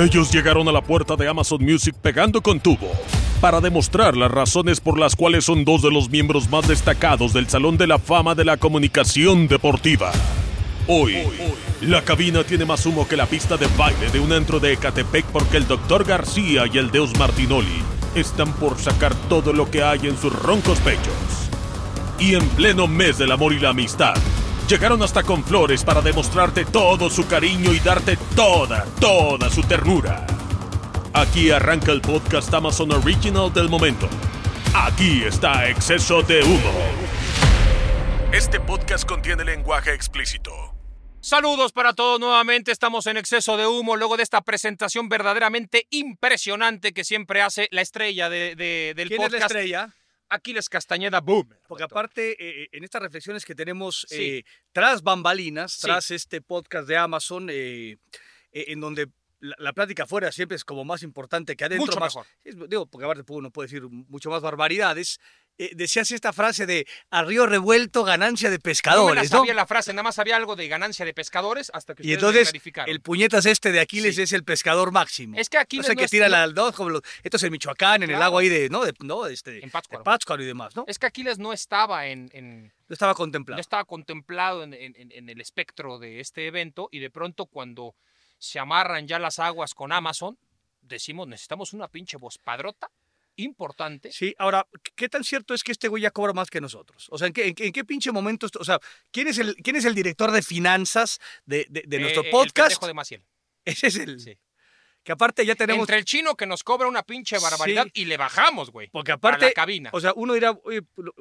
Ellos llegaron a la puerta de Amazon Music pegando con tubo para demostrar las razones por las cuales son dos de los miembros más destacados del Salón de la Fama de la Comunicación Deportiva. Hoy, la cabina tiene más humo que la pista de baile de un antro de Ecatepec porque el Dr. García y el Deus Martinoli están por sacar todo lo que hay en sus roncos pechos. Y en pleno mes del amor y la amistad, llegaron hasta con flores para demostrarte todo su cariño y darte toda, toda su ternura. Aquí arranca el podcast Amazon Original del momento. Aquí está Exceso de Humo. Este podcast contiene lenguaje explícito. Saludos para todos nuevamente, estamos en Exceso de Humo, luego de esta presentación verdaderamente impresionante que siempre hace la estrella de, de- del ¿Quién es podcast. la estrella? Aquiles Castañeda Boom. Porque aparte, eh, en estas reflexiones que tenemos Sí. eh, tras bambalinas, Sí. tras este podcast de Amazon, eh, eh, en donde la, la plática afuera siempre es como más importante que adentro. Mucho más, mejor. es- digo, porque aparte uno puede decir mucho más barbaridades. Eh, decías esta frase de a río revuelto, ganancia de No me la pescadores, ¿no? sabía la frase, nada más sabía algo de ganancia de pescadores hasta que Y entonces, el puñetas este de Aquiles Sí. es el pescador máximo. Es que Aquiles no que es- tira no- la, ¿no? Como los- esto es en Michoacán, en el lago ahí de, ¿no? De, no, este, En Pátzcuaro. de Pátzcuaro y demás, ¿no? Es que Aquiles no estaba en, en- No estaba no contemplado. estaba contemplado en- en- en el espectro de este evento y de pronto cuando se amarran ya las aguas con Amazon, decimos necesitamos una pinche voz padrota importante. Sí, ahora, ¿qué tan cierto es que este güey ya cobra más que nosotros? O sea, ¿en qué, en qué- en qué pinche momento? esto- o sea, ¿quién es el, quién es el director de finanzas de, de- de nuestro Eh, El podcast? pendejo de Maciel. Ese es el. Sí. Que aparte ya tenemos. Entre el chino que nos cobra una pinche barbaridad Sí. y le bajamos, güey. Porque A aparte. la cabina. O sea, uno dirá, "Oye, lo-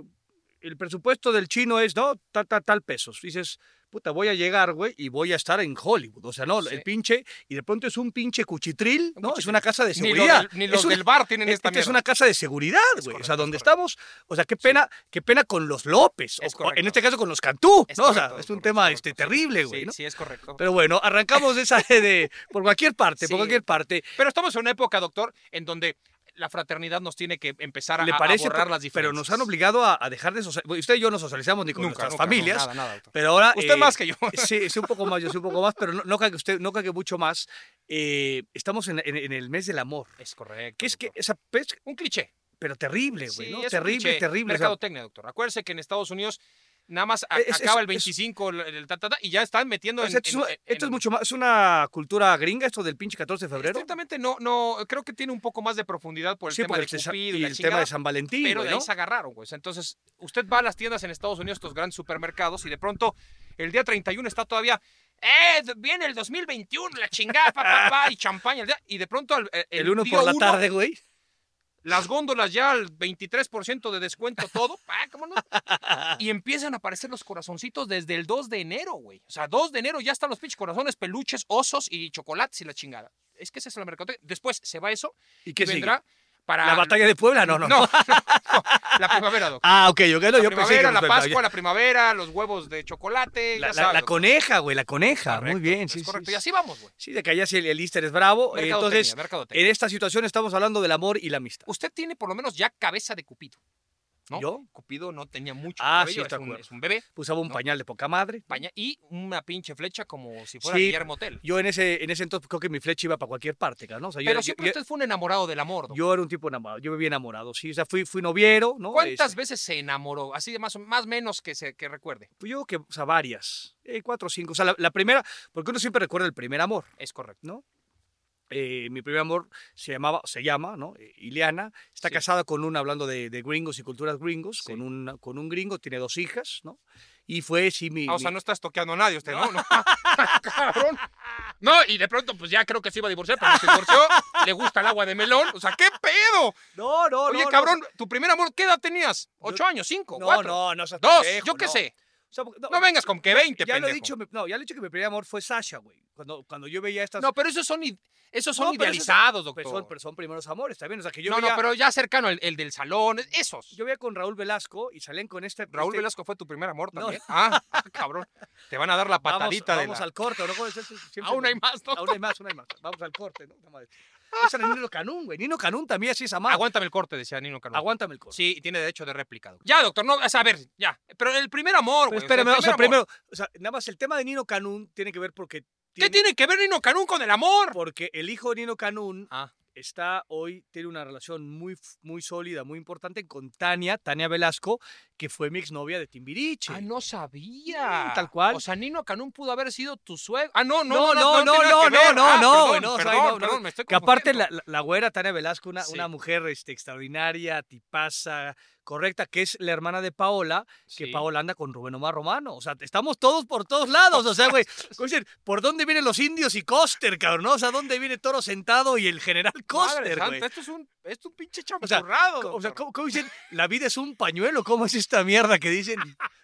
el presupuesto del chino es, ¿no? Tal, tal, tal pesos. Dices, puta, voy a llegar, güey, y voy a estar en Hollywood. O sea, no, Sí. el pinche, y de pronto es un pinche cuchitril, ¿no? Es una casa de Ni, lo seguridad. del- ni Es los del bar tienen es- esta esta es una casa de seguridad, güey. o sea, donde estamos, o sea, qué pena, qué pena con los López. o- Es o correcto. en este caso con los Cantú, Es ¿no? O sea, es un correcto, tema este, terrible, güey, Sí, ¿no? sí, es correcto. Pero bueno, arrancamos de esa de, por cualquier parte, por cualquier parte. Pero estamos en una época, doctor, en donde la fraternidad nos tiene que empezar a, ¿Le a parece? borrar Pero- las diferencias. Pero nos han obligado a, a dejar de socializar. Usted y yo no socializamos ni con Nunca, nuestras nunca, no, familias. nada, nada, doctor. Pero ahora. Usted eh, más que yo. Sí, sí, un poco más, yo sí un poco más, pero no, no cague usted, no cague mucho más. Eh, estamos en, en- en el mes del amor. Es correcto. Que es que, esa, pues, Un cliché. pero terrible, güey, Sí, ¿no? es un Terrible, terrible. o sea, doctor. Acuérdese que en Estados Unidos nada más a- Es- es- acaba el es- 25 el, el ta, ta, ta, y ya están metiendo en, esto, es, en- en- esto es mucho más, es una cultura gringa, esto del pinche 14 de febrero. Estrictamente no, no, creo que tiene un poco más de profundidad por el Sí, tema porque de el, Sa- Cupido y, el chingada, tema de San Valentín, pero güey, de ahí ¿no? se agarraron, güey. Entonces, usted va a las tiendas en Estados Unidos, estos grandes supermercados, y de pronto el día 31 está todavía, ¡eh! Viene el 2021, la chingada, pa, pa, pa, y champaña, el día- y de pronto el, el, El uno día por la uno, tarde, güey. Las góndolas ya al 23% de descuento todo, pa, ¿cómo no? Y empiezan a aparecer los corazoncitos desde el 2 de enero, güey. O sea, 2 de enero ya están los pinches corazones, peluches, osos y chocolates y la chingada. Es que ese es el mercado. Después se va eso ¿Y y qué sigue? Para... ¿La batalla de Puebla? No, no. No, no, no, la primavera, doctor. Ah, ok, yo, no, la yo pensé primavera, que la Pascua, la primavera, los huevos de chocolate, La, ya la- sabes, la doctor. coneja, güey, la coneja. Muy bien, es sí, correcto. sí. Y así vamos, güey. Sí, de que allá sí el, el Easter es bravo. eh, Mercadotecnia, Entonces, mercadotecnia. en esta situación estamos hablando del amor y la amistad. Usted tiene por lo menos ya cabeza de Cupido. ¿No? ¿Yo? Cupido no tenía mucho Ah, cabello, sí, estoy es, un, es un bebé. Usaba un No. pañal de poca madre. paña- y una pinche flecha como si fuera Sí, Guillermo Tell. Yo en ese, en ese entonces creo que mi flecha iba para cualquier parte, ¿no? O sea, yo, Pero siempre yo- usted fue un enamorado del amor. doctor. yo era un tipo enamorado, yo vivía enamorado, sí. O sea, fui, fui noviero, ¿no? ¿Cuántas Este, veces se enamoró? Así de más o más menos que se que recuerde. pues yo creo que, o sea, varias. Eh, cuatro o cinco. O sea, la, la primera, porque uno siempre recuerda el primer amor, Es correcto. ¿no? Eh, mi primer amor se llamaba, se llama, ¿no? Eh, Ileana. Está Sí. casada con un, hablando de, de gringos y culturas gringos, Sí. con, un, con un gringo, tiene dos hijas, ¿no? y fue sí mi... Ah, o sea, mi- no estás toqueando a nadie usted, ¿no? no. Cabrón. No, y de pronto, pues ya creo que se iba a divorciar, pero se divorció, le gusta el agua de melón. O sea, ¿qué pedo? no, no, Oye, no, cabrón, no, tu primer amor, ¿qué edad tenías? ¿Ocho años? ¿Cinco? no, ¿Cuatro? no, no, seas Dos, pendejo, yo qué sé. O sea, No vengas con que 20, ya lo he pendejo. dicho, mi- no, ya lo he dicho que mi primer amor fue Sasha, güey. Cuando, cuando yo veía estas... No, pero esos son, esos son No, idealizados, doctor. pero son, pero son primeros amores, también. O sea, que yo no, veía, no, pero ya cercano, el, el del salón, esos. yo veía con Raúl Velasco y salían con este... Raúl este- Velasco fue tu primer amor No. también. Ah, ah, cabrón. Te van a dar la Vamos, patadita de vamos la... al corte, ¿no? Siempre- Aún hay más, ¿no? Aún hay más, aún hay más. Vamos al corte, ¿no? Esa era Nino Canún, güey. Nino Canún también así es amado. Aguántame el corte, decía Nino Cano. Aguántame el corte. Sí, y tiene derecho de réplica. doctor. Ya, doctor, no, o sea, a ver, ya. Pero el primer amor, güey. espérame, o sea, primero, o sea, nada más el tema de Nino Canún tiene que ver porque ¿Qué tiene que ver Nino Canún con el amor? porque el hijo de Nino Canún Ah, está hoy, tiene una relación muy, muy sólida, muy importante con Tania, Tania Velasco, que fue mi exnovia de Timbiriche. ah, no sabía. Tal cual. O sea, Nino Canún pudo haber sido tu suegro. Ah, no, No, no, no, no, no, no, no, no, perdón, perdón, me estoy Que aparte la, güera Tania Velasco, una mujer este, extraordinaria, tipaza, correcta, que es la hermana de Paola, que Sí. Paola anda con Rubén Omar Romano. O sea, estamos todos por todos lados. O sea, güey, ¿por dónde vienen los indios y Coster, cabrón? no? O sea, ¿dónde viene Toro Sentado y el general Coster, güey? Esto es un, es un pinche champurrado. O sea. ¿cómo, cómo dicen? La vida es un pañuelo. ¿Cómo es esta mierda que dicen?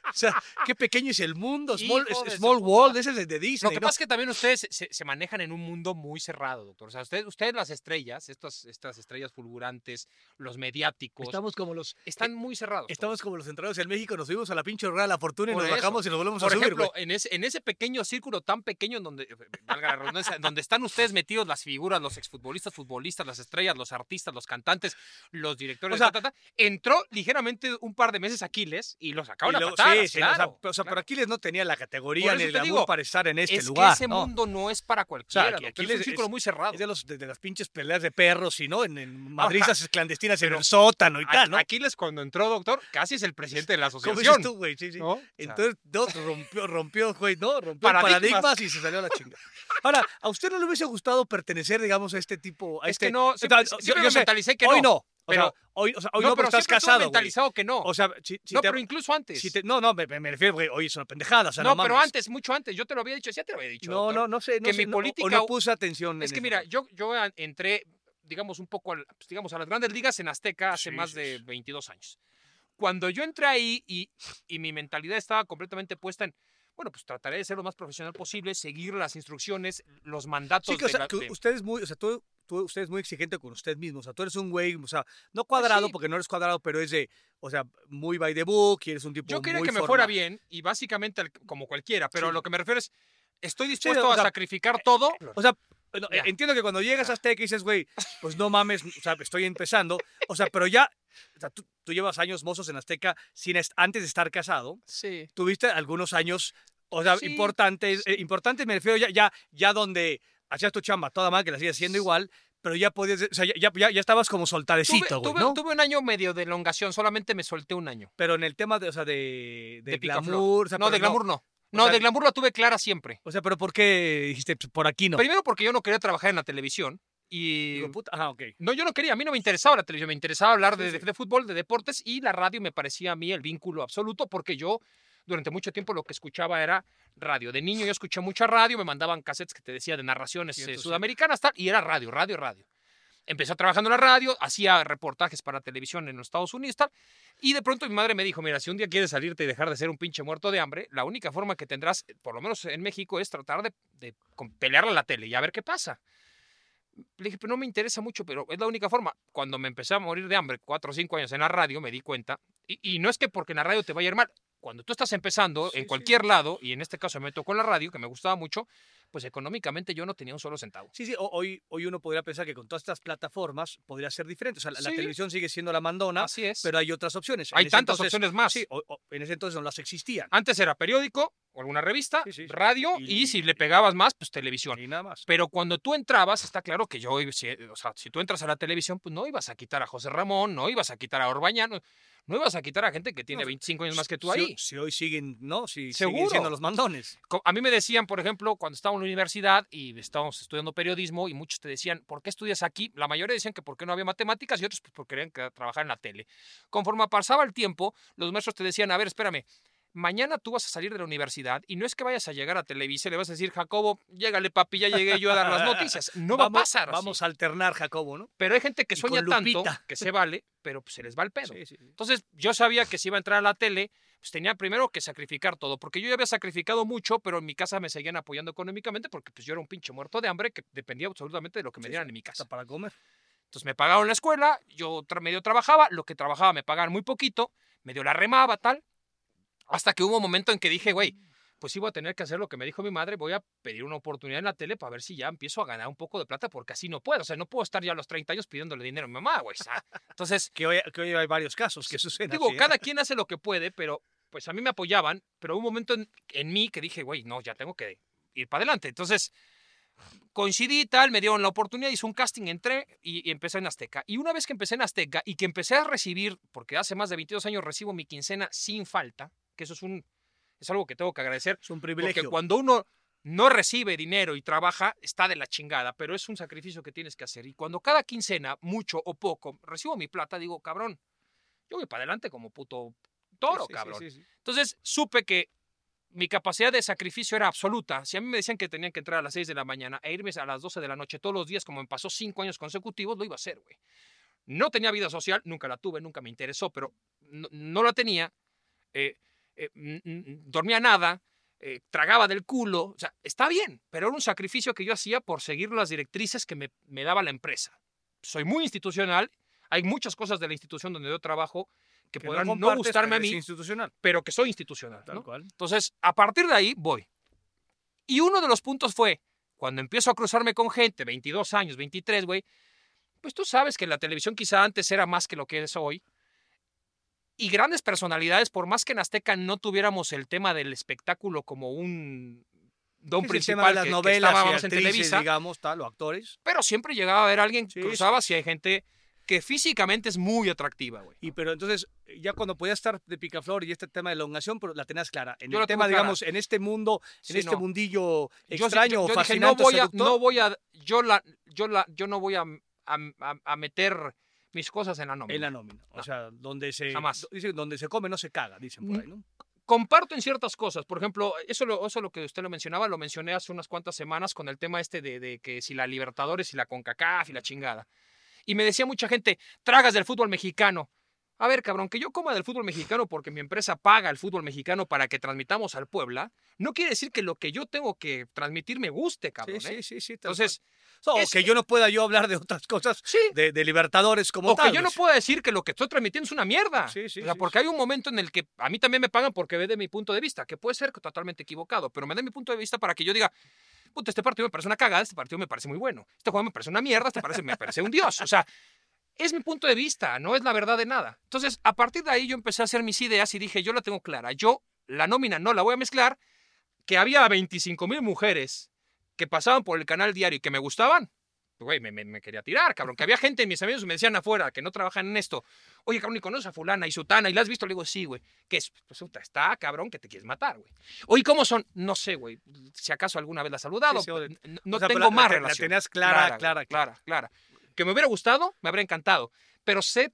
O sea, qué pequeño es el mundo. Small, small world, ese es de, de Lo Disney. que ¿no? pasa es que también ustedes se, se manejan en un mundo muy cerrado, doctor. O sea, ustedes, ustedes las estrellas, estas, estas estrellas fulgurantes, los mediáticos, Estamos como los están muy cerrados. Estamos como los centrados en México, nos subimos a la pinche rueda de la fortuna y Por nos eso. bajamos y nos volvemos Por a subir, ejemplo, güey. en ese, en ese pequeño círculo tan pequeño en donde, eh, valga la redundancia, donde están ustedes metidos las figuras, los exfutbolistas, futbolistas, las estrellas, los artistas, los cantantes, los directores, O sea- ta, ta, ta, entró ligeramente un par de meses Aquiles y los Y sacaron a patadas, sí, sí, o sea, claro, pero, o sea, claro. por Aquiles no tenía la categoría ni el digo, para estar en este es lugar. que ese ¿no? mundo no es para cualquiera, aquí- doctor, Aquiles es un es- círculo muy cerrado. Es de, los, de, de las pinches peleas de perros y no en, en madrizas clandestinas en pero- el sótano y A- tal, ¿no? Aquiles cuando entró, doctor, casi es el presidente de la ¿Cómo asociación. dices tú, güey? Sí, sí. ¿no? O sea, Entonces, no, rompió, rompió, güey, ¿no? Rompió Paradigmas. paradigmas. y se salió a la chinga. Ahora, ¿a usted no le hubiese gustado pertenecer, digamos, a este tipo? A es este, que no, o sea, siempre, yo- siempre yo me sé, que hoy no. no. O pero- sea, hoy, o sea, hoy no, no, pero estás casado, mentalizado que no. O sea, si, si no, te- pero incluso antes. si te- no, no, me, me refiero, güey, hoy es una pendejada, o sea, no, no, pero antes, mucho antes. Yo te lo había dicho, ya te lo había dicho. No, doctor. no, no sé. No que sé, mi política- O no puse atención. Es en que eso. mira, yo, yo entré, digamos, un poco al- pues, digamos, a las grandes ligas en Azteca hace Sí, más sí, de sí. 22 años. Cuando yo entré ahí y, y mi mentalidad estaba completamente puesta en, bueno, pues trataré de ser lo más profesional posible, seguir las instrucciones, los mandatos Sí, que, o de sea, la- que usted es muy, o sea, tú, tú- usted es muy exigente con usted mismo. O sea, tú eres un güey, o sea, no cuadrado, Pues sí. porque no eres cuadrado, pero es de, o sea, muy by the book y eres un tipo Yo quería muy que me formal. fuera bien y básicamente como cualquiera, pero Sí. lo que me refiero es, estoy dispuesto o a sacrificar todo. O sea, no, entiendo que cuando llegas a Azteca y dices, güey, pues no mames, o sea, estoy empezando. O sea, pero ya, o sea, tú, tú llevas años mozos en Azteca sin antes de estar casado. Sí. Tuviste algunos años, o sea, Sí. importantes, eh, importantes me refiero ya, ya, ya donde hacías tu chamba toda mal, que la sigues haciendo igual, pero ya podías, o sea, ya, ya, ya estabas como soltadecito, güey, tuve- ¿no? tuve un año medio de elongación, solamente me solté un año. Pero en el tema de, o sea, de, de, De glamour. o sea, no, de glamour no. O No, sea, de glamour la tuve clara siempre. O sea, pero ¿por qué dijiste "Pues, por aquí no? Primero porque yo no quería trabajar en la televisión y... Digo, puta, ah, ok. No, yo no quería, a mí no me interesaba la televisión, me interesaba hablar de, Sí, de- sí. de fútbol, de deportes y la radio me parecía a mí el vínculo absoluto porque yo durante mucho tiempo lo que escuchaba era radio. De niño yo escuché mucha radio, me mandaban cassettes que te decía de narraciones eh, sudamericanas tal, y era radio, radio, radio. Empecé trabajando en la radio, hacía reportajes para televisión en los Estados Unidos tal, y de pronto mi madre me dijo, mira, si un día quieres salirte y dejar de ser un pinche muerto de hambre, la única forma que tendrás, por lo menos en México, es tratar de, de pelearle a la tele y a ver qué pasa. Le dije, pero no me interesa mucho, pero es la única forma. Cuando me empecé a morir de hambre, cuatro o cinco años en la radio, me di cuenta, y, y no es que porque en la radio te vaya a ir mal, cuando tú estás empezando Sí, en sí. cualquier lado, y en este caso me tocó en la radio, que me gustaba mucho, pues económicamente yo no tenía un solo centavo. Sí, sí, ho- hoy, hoy uno podría pensar que con todas estas plataformas podría ser diferente. O sea, la, televisión sigue siendo la mandona, Así es. pero hay otras opciones. Hay tantas entonces- opciones más. Sí, o- o- en ese entonces no las existían. Antes era periódico o alguna revista, Sí, sí. radio, y, Y- si le pegabas más, pues televisión. Y nada más. Pero cuando tú entrabas, está claro que yo, si, o sea, si tú entras a la televisión, pues no ibas a quitar a José Ramón, no ibas a quitar a Orbañano, no ibas a quitar a gente que tiene No, 25 años más que tú Si- ahí. Si, hoy siguen, ¿no? Si siguen siendo los mandones. A mí me decían, por ejemplo, cuando estaba en la universidad y estábamos estudiando periodismo y muchos te decían, ¿por qué estudias aquí? La mayoría decían que porque no había matemáticas y otros pues porque querían que- trabajar en la tele. Conforme pasaba el tiempo, los maestros te decían, a ver, espérame, mañana tú vas a salir de la universidad y no es que vayas a llegar a Televisa y le vas a decir, Jacobo, llégale papi, ya llegué yo a dar las noticias. No va a Vamos- pasar. así. Vamos a alternar, Jacobo, ¿no? Pero hay gente que Y sueña tanto que se vale, pero pues, se les va el pedo. Sí, sí, sí. Entonces yo sabía que si iba a entrar a la tele, pues tenía primero que sacrificar todo, porque yo ya había sacrificado mucho, pero en mi casa me seguían apoyando económicamente porque pues yo era un pinche muerto de hambre que dependía absolutamente de lo que me dieran en mi casa. Hasta para comer. Entonces me pagaron la escuela, yo medio trabajaba, lo que trabajaba me pagaban muy poquito, medio la remaba, tal. Hasta que hubo un momento en que dije, güey, pues iba a tener que hacer lo que me dijo mi madre, voy a pedir una oportunidad en la tele para ver si ya empiezo a ganar un poco de plata, porque así no puedo. O sea, no puedo estar ya a los 30 años pidiéndole dinero a mi mamá, güey. o sea, entonces, Que hoy, que hoy hay varios casos que suceden. digo, así, ¿eh? cada quien hace lo que puede, pero pues a mí me apoyaban, pero hubo un momento en, en mí que dije, güey, no, ya tengo que ir para adelante. Entonces, coincidí y tal, me dieron la oportunidad, hice un casting, entré y, y empecé en Azteca. Y una vez que empecé en Azteca y que empecé a recibir, porque hace más de 22 años recibo mi quincena sin falta, que eso es un es algo que tengo que agradecer, Es un porque privilegio. cuando uno no recibe dinero y trabaja, está de la chingada, pero es un sacrificio que tienes que hacer. Y cuando cada quincena, mucho o poco, recibo mi plata, digo, cabrón, yo voy para adelante como puto toro, Sí, cabrón. sí, sí, sí. Entonces supe que mi capacidad de sacrificio era absoluta. Si a mí me decían que tenían que entrar a las 6 de la mañana e irme a las 12 de la noche todos los días, como me pasó cinco años consecutivos, lo iba a hacer, güey. No tenía vida social, nunca la tuve, nunca me interesó, pero no, no la tenía. Eh, eh, dormía nada, eh, tragaba del culo. O sea, está bien, pero era un sacrificio que yo hacía por seguir las directrices que me, me daba la empresa. Soy muy institucional. Hay muchas cosas de la institución donde yo trabajo que, Que podrán no, gustarme a mí, institucional. pero que soy institucional. Tal ¿no? cual. Entonces, a partir de ahí voy. Y uno de los puntos fue, cuando empiezo a cruzarme con gente, 22 años, 23, güey, pues tú sabes que la televisión quizá antes era más que lo que es hoy. Y grandes personalidades, por más que en Azteca no tuviéramos el tema del espectáculo como un don el principal tema de las que- que novelas estábamos en Televisa, digamos, tal, o actores. pero siempre llegaba a haber alguien que Sí, cruzaba si hay gente que físicamente es muy atractiva, güey. Y pero entonces, ya cuando podías estar de picaflor y este tema de elongación, pero la tenías clara. En Yo el la tema, clara. digamos, en este mundo, en Sí, este no. mundillo extraño yo, o yo dije, fascinante, no voy a, no voy a, yo la, yo la, yo no voy a- a meter mis cosas en la nómina. en la nómina. O sea, donde se, Jamás. donde se come no se caga, dicen por ahí, ¿no? Comparto en ciertas cosas. Por ejemplo, eso lo, eso lo que usted lo mencionaba, lo mencioné hace unas cuantas semanas con el tema este de, de que si la Libertadores y la CONCACAF y la chingada. Y me decía mucha gente, tragas del fútbol mexicano. A ver, cabrón, que yo coma del fútbol mexicano porque mi empresa paga el fútbol mexicano para que transmitamos al Puebla, no quiere decir que lo que yo tengo que transmitir me guste, cabrón. sí, ¿eh? sí, sí, sí. Entonces. O es- que yo no pueda yo hablar de otras cosas sí, de, de Libertadores como o tal. que yo no pues. puedo decir que lo que estoy transmitiendo es una mierda. Sí, sí, o sea, porque hay un momento en el que a mí también me pagan porque ve de mi punto de vista, que puede ser totalmente equivocado, pero me da mi punto de vista para que yo diga, puta, este partido me parece una cagada, este partido me parece muy bueno, este juego me parece una mierda, este parece, me parece un dios. O sea, es mi punto de vista, no es la verdad de nada. Entonces, a partir de ahí yo empecé a hacer mis ideas y dije, yo la tengo clara, yo la nómina no la voy a mezclar, que había 25 mil mujeres que pasaban por el canal diario y que me gustaban, güey, me, me- me quería tirar, cabrón. Que había gente, mis amigos me decían afuera, que no trabajan en esto. Oye, cabrón, ¿y conoces a fulana y sutana? ¿Y la has visto? Le digo, sí, güey. ¿Qué es? Pues puta, está, cabrón, que te quieres matar, güey. Oye, ¿cómo son? No sé, güey. Si acaso alguna vez la has saludado. Sí, sí, no O sea, pero tengo la- más la- la relación. tenías clara, güey, clara, clara, clara. Que me hubiera gustado, me habría encantado. Pero sé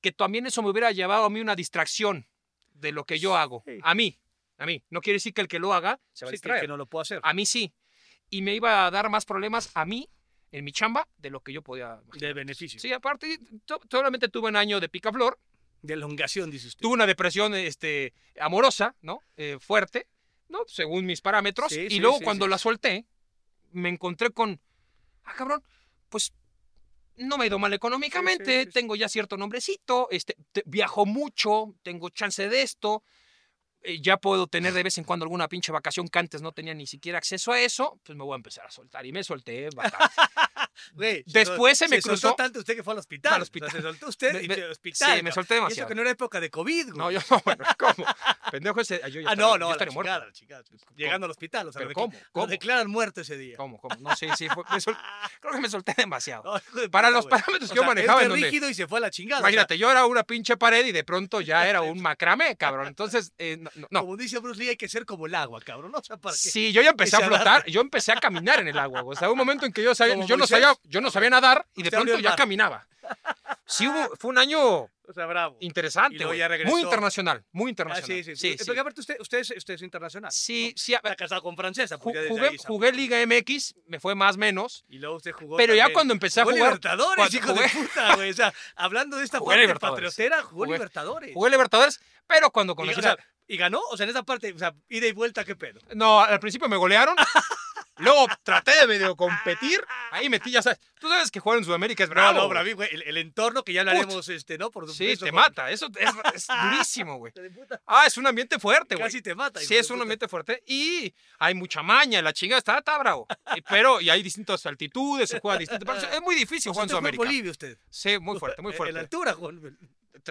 que también eso me hubiera llevado a mí una distracción de lo que yo hago. Sí. A mí, a mí. No quiere decir que el que lo haga se va a Sí, que, distraer. que no lo puedo hacer. A mí sí. Y me iba a dar más problemas a mí en mi chamba de lo que yo podía. De beneficio. Sí, aparte, solamente tuve un año de picaflor, De elongación, dice usted. tuve una depresión este, amorosa, ¿no? Eh, fuerte, ¿no? Según mis parámetros. Sí, y sí, luego cuando la solté, me encontré con, ah, cabrón, pues no me ha ido mal económicamente, Sí, sí, tengo ya cierto nombrecito, este, te- viajo mucho, tengo chance de esto, eh, ya puedo tener de vez en cuando alguna pinche vacación que antes no tenía ni siquiera acceso a eso, pues me voy a empezar a soltar. Y me solté bastante. Después se me soltó cruzó- tanto usted que fue al hospital. Al hospital. O sea, se soltó usted Me- y me- hospital. sí, me solté Y eso demasiado. que no era época de COVID, güey. No, yo no, bueno, ¿cómo? Pendejo ese, yo ya ah, estaría- no, yo no, la chingada, la chingada. Llegando al hospital, o sea, ¿Pero cómo? lo ¿Cómo? declaran muerto ese día. ¿Cómo, cómo? No, sí, sí, fue- sol- creo que me solté demasiado. No, Para los parámetros que yo manejaba en rígido y se fue a la chingada. Imagínate, yo era una pinche pared y de pronto ya era un macramé, cabrón. Entonces, eh, no. Como dice Bruce Lee, hay que ser como el agua, cabrón. No, o sea, para que... Sí, yo ya empecé a flotar, yo empecé a caminar en el agua. O sea, un momento en que yo sabía, yo no Moisés. Yo no sabía nadar y de pronto ya caminaba. Sí hubo, fue un año O sea, bravo. interesante, Y ya. Muy internacional, muy Ah, internacional. sí, sí, sí, sí. sí. Porque aparte usted, usted, es, usted es internacional. Sí, ¿no? sí, a- Está casado con francesa. Ju- jugué, ahí jugué Liga MX, me fue más menos. Y luego usted jugó Pero ya también. cuando empecé a Jugó jugar- Libertadores, cuando hijo de jugué- puta, güey. O sea, hablando de esta Jugué parte patriotera, jugó Jugué- Libertadores. Jugué Libertadores, pero cuando y, conocí o sea, ¿Y ganó? O sea, en esa parte, o sea, ida y vuelta, ¿qué pedo? No, al principio me golearon. Luego traté de medio competir. Ahí metí, ya sabes. Tú sabes que jugar en Sudamérica es bravo. no, no, güey. braví, güey. El, el entorno que ya hablaremos, este, ¿no? Por Sí, supuesto. te con- mata. Eso es, es durísimo, güey. Ah, es un ambiente fuerte, güey. Casi te mata. Sí, es un ambiente fuerte y hay mucha maña, la chingada está, está bravo. Pero, y hay distintas altitudes, se juega distinto. Es muy difícil jugar en Sudamérica. Bolivia usted. Sí, muy fuerte, muy fuerte. En la altura, Juan.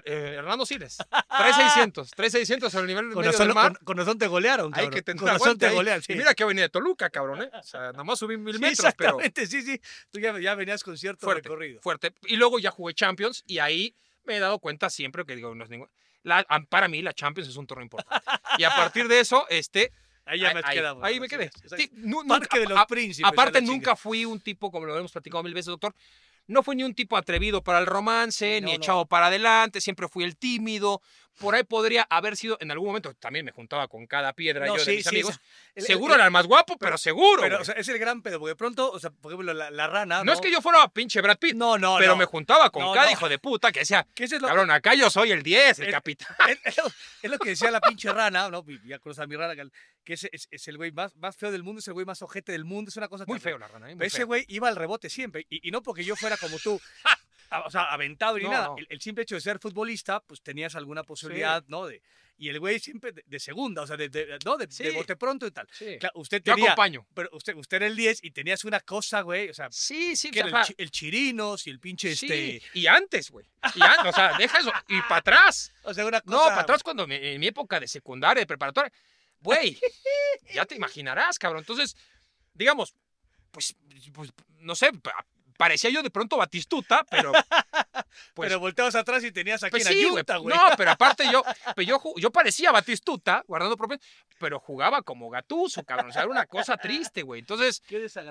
Eh, Hernando Siles. 3600, 3600 al nivel Con medio razón, del mar. con, con razón te golearon, Hay cabrón. que tener Con razón te golean, sí. Y mira que venía de Toluca, cabrón, ¿eh? O sea, nada más subí mil Sí, metros, pero exactamente, sí, sí. Tú ya, ya venías con cierto fuerte, recorrido. fuerte. Y luego ya jugué Champions y ahí me he dado cuenta siempre que digo, no es ningún... La, para mí la Champions es un torneo importante. Y a partir de eso, este... Ahí ya me ahí- quedamos. ahí me quedé. Sí, Parque nunca- de los príncipes. Aparte, nunca fui un tipo, como lo hemos platicado mil veces, doctor, no fui ni un tipo atrevido para el romance, No, ni no. echado para adelante, siempre fui el tímido. Por ahí podría haber sido, en algún momento también me juntaba con cada piedra No, yo de mis sí, amigos. el- seguro el- era el más guapo, pero, seguro. Pero, o sea, es el gran pedo, porque de pronto, o sea, por ejemplo, la, la rana. no, es que yo fuera pinche Brad Pitt, No, no, pero no. me juntaba con cada hijo de puta que decía, es lo, cabrón, acá yo soy el 10, el capitán. es, lo, que decía la pinche rana, ¿no? Ya conoces a mi rana, que- es, es, es el güey más, más feo del mundo, es el güey más ojete del mundo, es una cosa Muy terrible. feo la rana, ¿eh? Muy Pero ese güey iba al rebote siempre. Y, y no porque yo fuera como tú, o sea, aventado ni No, nada. no. El, el simple hecho de ser futbolista, pues tenías alguna posibilidad, ¿no? De, y el güey siempre de, de segunda, o sea, de, de- ¿no? De, de Sí. bote pronto y tal. Sí. Claro, usted Yo tenía. acompaño. Pero usted, usted era el 10 y tenías una cosa, güey. O sea, Sí, sí, que o sea, el, el chirinos y el pinche sí, este. y antes, güey. Y antes, o sea, deja eso. Y para atrás. O sea, una cosa. No, para atrás cuando me- en mi época de secundaria, de preparatoria. Güey, ya te imaginarás, cabrón. Entonces, digamos, pues, pues no sé, parecía yo de pronto Batistuta, pero... Pues, pero volteabas atrás y tenías aquí pues en sí, güey. No, pero aparte yo, pues yo, yo parecía Batistuta, guardando propio, pero jugaba como gatuso, cabrón. O sea, era una cosa triste, güey. Entonces,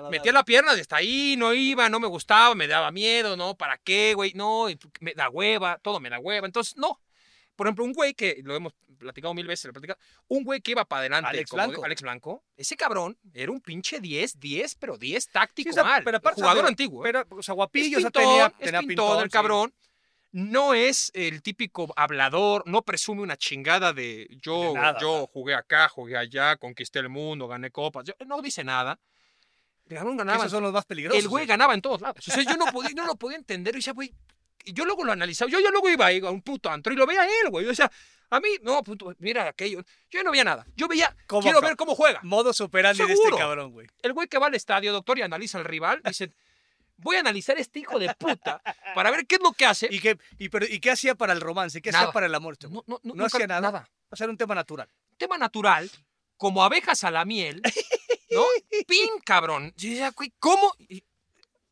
metía la pierna desde ahí, no iba, no me gustaba, me daba miedo, ¿no? ¿Para qué, güey? No, y me da hueva, todo me da hueva. Entonces, no. Por ejemplo, un güey que, lo hemos platicado mil veces, lo he platicado, un güey que iba para adelante, Alex como Blanco. Alex Blanco, ese cabrón era un pinche 10, 10, pero 10 táctico Sí, o sea, mal. pero aparte, jugador antiguo. ¿eh? Pero, o sea, es guapillo, o sea, pintón, tenía, es tenía pintón pintón, el sí. cabrón. No es el típico hablador, no presume una chingada de yo, De nada, yo jugué acá, jugué allá, conquisté el mundo, gané copas. Yo- no dice nada. El ganaba Esos son los más peligrosos. el güey ganaba en todos lados. O sea, yo no podía, no lo podía entender. Y decía, güey, yo luego lo analizaba. Yo, yo luego iba a un puto antro y lo veía a él, güey. O sea, a mí, no, puto, mira aquello. Yo no veía nada. Yo veía, ¿Cómo, quiero ver cómo juega. Modo superandi de este cabrón, güey. El güey que va al estadio, doctor, y analiza al rival, dice, voy a analizar a este hijo de puta para ver qué es lo que hace. ¿Y qué, y, pero, ¿Y qué hacía para el romance? ¿Qué hacía para el amor? este no, no, no, no hacía nada. nada. O sea, era un tema natural. Tema natural, como abejas a la miel, ¿no? Pin, cabrón. ¿cómo? Y-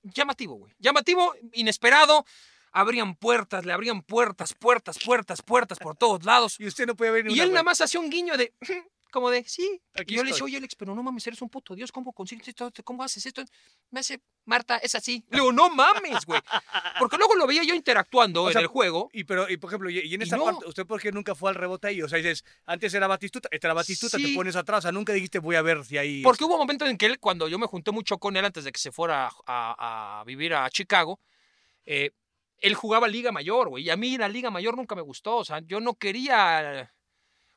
Llamativo, güey. Llamativo, inesperado. Abrían puertas, le abrían puertas, puertas, puertas, puertas por todos lados. Y usted no puede ver Y él nada más hacía un guiño de, como de, sí. Aquí y yo le decía, oye, Alex, pero no mames, eres un puto Dios, ¿cómo consigues esto? ¿Cómo haces esto? Me hace, Marta, es así. Le digo, no mames, güey. Porque luego lo veía yo interactuando O en sea, el juego. Y, pero, y por ejemplo, y, y en esta no. parte, ¿usted por qué nunca fue al rebote ahí? O sea, dices, antes era Batistuta, esta era Batistuta, te pones atrás. O sea, nunca dijiste, voy a ver si hay... Porque hubo momentos en que él, cuando yo me junté mucho con él antes de que se fuera a, a- a vivir a Chicago, eh, él jugaba Liga Mayor, güey. Y a mí la Liga Mayor nunca me gustó. O sea, yo no quería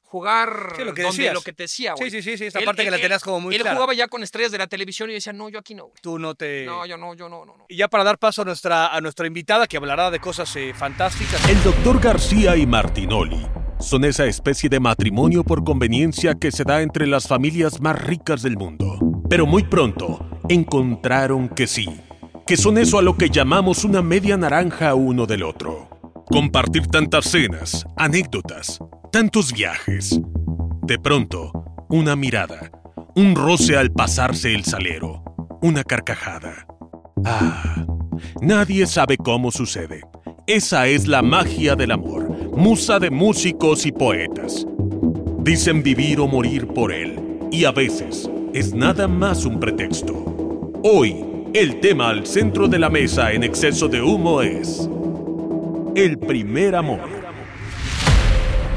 jugar Sí, lo que donde lo que te decía, güey. Sí, sí, sí, sí, esta Él- parte que la tenías como muy él clara. jugaba ya con estrellas de la televisión y decía, no, yo aquí no, güey. Tú no te... No, yo no, yo no, no, no. Y ya para dar paso a nuestra, a nuestra invitada que hablará de cosas eh, fantásticas. El doctor García y Martinoli son esa especie de matrimonio por conveniencia que se da entre las familias más ricas del mundo. Pero muy pronto encontraron que sí, que son eso a lo que llamamos una media naranja uno del otro. Compartir tantas cenas, anécdotas, tantos viajes. De pronto, una mirada, un roce al pasarse el salero, una carcajada. Ah, nadie sabe cómo sucede. Esa es la magia del amor, musa de músicos y poetas. Dicen vivir o morir por él, y a veces es nada más un pretexto. Hoy, el tema al centro de la mesa en exceso de humo es El primer amor.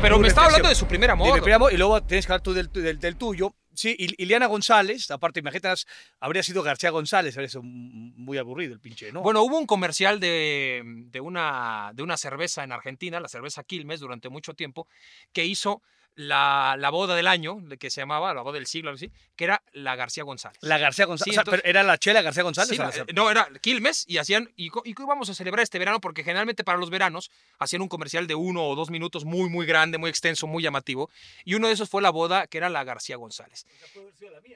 Pero me estaba hablando de su primer amor. Mi primer amor, y luego tienes que hablar tú del, del- del tuyo. Sí, y Ileana González, aparte, imagínate, habría sido García González, habría sido muy aburrido el pinche, ¿no? Bueno, hubo un comercial de, de una, de una cerveza en Argentina, la cerveza Quilmes, durante mucho tiempo, que hizo la, la boda del año, que se llamaba la boda del siglo, algo así, que era la García González. la García González. Sí, o sea, entonces- pero ¿Era la chela García González? Sí, o la- la- eh, no, era Quilmes y hacían. ¿Y, qué íbamos a celebrar este verano? Porque generalmente para los veranos hacían un comercial de uno o dos minutos muy, muy grande, muy extenso, muy llamativo. Y uno de esos fue la boda, que era la García González.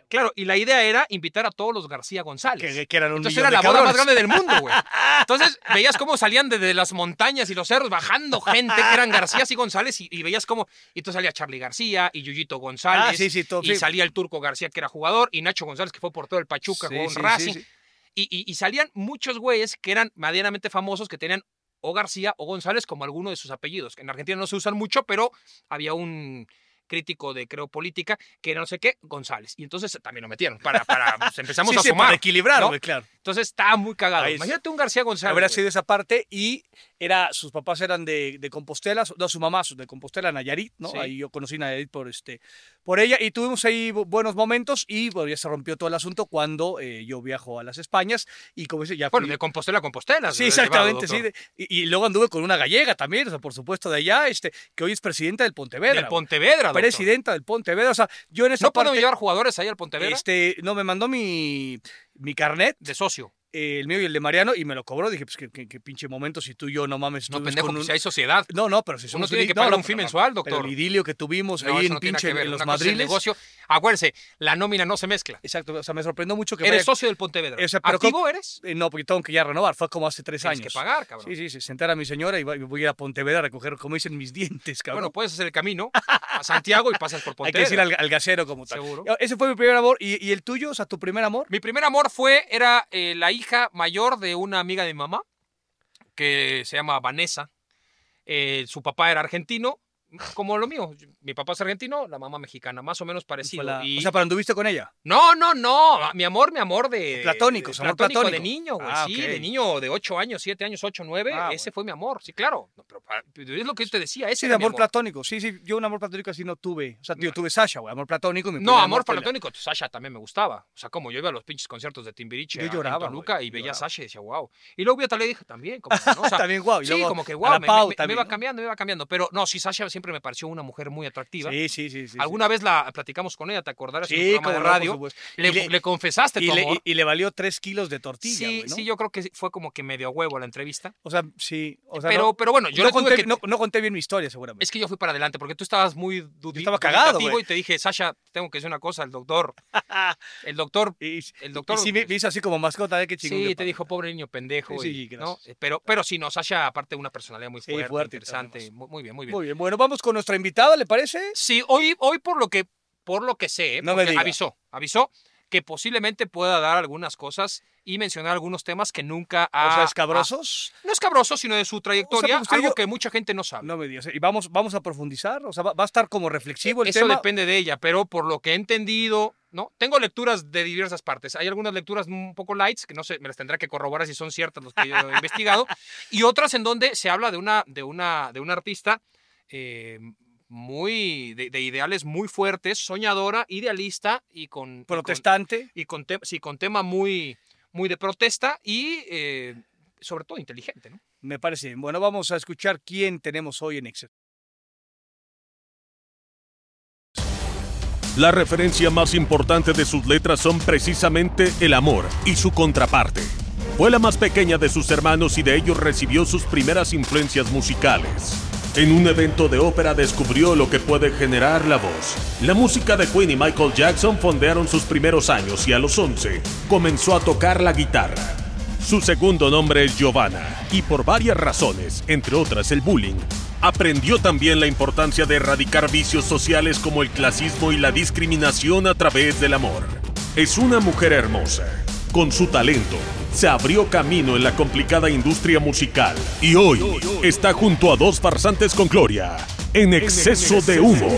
Claro, y la idea era invitar a todos los García González. que, que eran un Entonces era la boda más grande del mundo, güey. Entonces veías cómo salían desde las montañas y los cerros bajando gente que eran García y González y, y veías cómo. Y entonces salía Charlie García y Yuyito González. Ah, sí, sí, todo, y salía el Turco García, que era jugador, y Nacho González, que fue por todo el Pachuca, jugó en Racing. Y, y- y salían muchos güeyes que eran medianamente famosos, que tenían o García o González como alguno de sus apellidos. que En Argentina no se usan mucho, pero había un crítico de, creo, política, que era no sé qué, González. Y entonces también lo metieron para, para pues, empezamos Sí, a sí, sumar. para equilibrar, ¿no? güey, claro. Entonces estaba muy cagado. Ahí Imagínate un García González. Habría güey. sido esa parte y era, sus papás eran de, de Compostela, no, su mamá de Compostela, Nayarit, ¿no? Sí. Ahí yo conocí Nayarit por, este, por ella y tuvimos ahí bu- buenos momentos y bueno, ya se rompió todo el asunto cuando eh, yo viajo a las Españas y como dice, ya Bueno, de Compostela a Compostela. Sí, exactamente, sí. y, y luego anduve con una gallega también, o sea, por supuesto, de allá, este, que hoy es presidenta del Pontevedra. Del. Pontevedra. Presidenta del Pontevedra, o sea, yo en esa ¿No parte... podemos llevar jugadores ahí al Pontevedra? Este, no, me mandó mi, mi carnet, De socio. Eh, el mío y el de Mariano, y me lo cobró. Dije, pues qué, qué- qué pinche momento si tú y yo no mames. No, pendejo, pues un- si hay sociedad. No, no, pero si Uno somos tiene un- que no, pagar no, un fin mensual, Pero doctor. el idilio que tuvimos No, ahí en no tiene pinche en los Una es el negocio. Acuérdense, la nómina no se mezcla. Exacto, o sea, me sorprendió mucho que Eres vaya- socio del Pontevedra. O sea, pero ¿Activo ¿cómo- eres? Eh, no, porque tengo que ya renovar, fue como hace tres Tienes años. que pagar, cabrón. Sí, sí, sí, sentar a mi señora y voy a ir a Pontevedra a recoger, como dicen, mis dientes, cabrón. Bueno, puedes hacer el camino a Santiago y pasas por Hay Pontevedra. que decir al, al gasero como tal. Seguro. Ese fue mi primer amor. ¿Y, y el tuyo? O sea, tu primer amor. Mi primer amor fue, era eh, la hija mayor de una amiga de mi mamá, que se llama Vanessa. Eh, su papá era argentino, como lo mío. Mi papá es argentino, la mamá mexicana, más o menos parecido. La- Y- O sea, pero anduviste con ella. No, no, no. Mi amor, mi amor de. Platónicos, de- amor platónico de platónico. niño, güey. Ah, sí, de niño de 8 años, 7 años, 8, 9. Ah, ese bueno. fue mi amor, sí, claro. No, pero, para- es lo que yo te decía. Ese Sí, de amor, platónico. Sí, sí, yo un amor platónico así no tuve. O sea, yo tuve Sasha, güey, amor platónico. mi No, amor la- platónico. Sasha también me gustaba. O sea, como yo iba a los pinches conciertos de Timbiriche Yo lloraba, en Toluca y veía a. Sasha y decía, wow. Y luego vi a Talía y dije, también, como, ¿no? O sea, También y sí, luego como que wow, me, iba cambiando, me iba cambiando. Pero no, sí, Sasha siempre me pareció una mujer muy atractiva. Sí, sí, sí. sí, Alguna vez la platicamos con ella, ¿te acordarás? Sí, en un programa de radio. le, le- le confesaste Y tu le, amor. y- y le valió tres kilos de tortilla, Sí, sí, yo creo que fue como que medio a huevo la entrevista. O sea, sí. O sea, pero, no, pero bueno, yo no le conté, que- no, conté bien mi historia, seguramente. Es que yo fui para adelante porque tú estabas muy dudi- estaba cagado, y te dije, Sasha, tengo que decir una cosa, el doctor, el doctor, Y, el doctor, y sí me, hizo así como mascota, ¿eh? Qué chingón. sí, te dijo pobre niño pendejo, Sí, gracias. Pero, pero sí, no, Sasha, aparte una personalidad muy fuerte, fuerte interesante, muy bien, muy bien. Muy bien, bueno, vamos con nuestra invitada, ¿le parece? Sí, hoy, hoy por lo que, por lo que sé, No me diga. avisó, avisó que posiblemente pueda dar algunas cosas y mencionar algunos temas que nunca ha, o sea, ha- escabrosos. no escabroso, sino de su trayectoria, usted y algo yo- que mucha gente no sabe. No me digas. ¿Y vamos, vamos a profundizar? O sea, ¿va, va a estar como reflexivo el Eso tema? depende de ella, pero por lo que he entendido, ¿no? Tengo lecturas de diversas partes. Hay algunas lecturas un poco lights, que no sé, me las tendrá que corroborar si son ciertas los que yo he investigado, y otras en donde se habla de una, de una, de una artista eh, muy, de, de ideales muy fuertes, soñadora, idealista y con... y con- Protestante. Y con, te- sí, con tema muy, muy de protesta y eh, sobre todo inteligente, ¿no? Me parece bien. Bueno, vamos a escuchar quién tenemos hoy en Exceso. La referencia más importante de sus letras son precisamente el amor y su contraparte. Fue la más pequeña de sus hermanos y de ellos recibió sus primeras influencias musicales. En un evento de ópera descubrió lo que puede generar la voz. La música de Queen y Michael Jackson fondearon sus primeros años y a los 11 comenzó a tocar la guitarra. Su segundo nombre es Giovanna y por varias razones, entre otras el bullying, aprendió también la importancia de erradicar vicios sociales como el clasismo y la discriminación a través del amor. Es una mujer hermosa. Con su talento, se abrió camino en la complicada industria musical y hoy está junto a dos farsantes con gloria, en exceso de humo.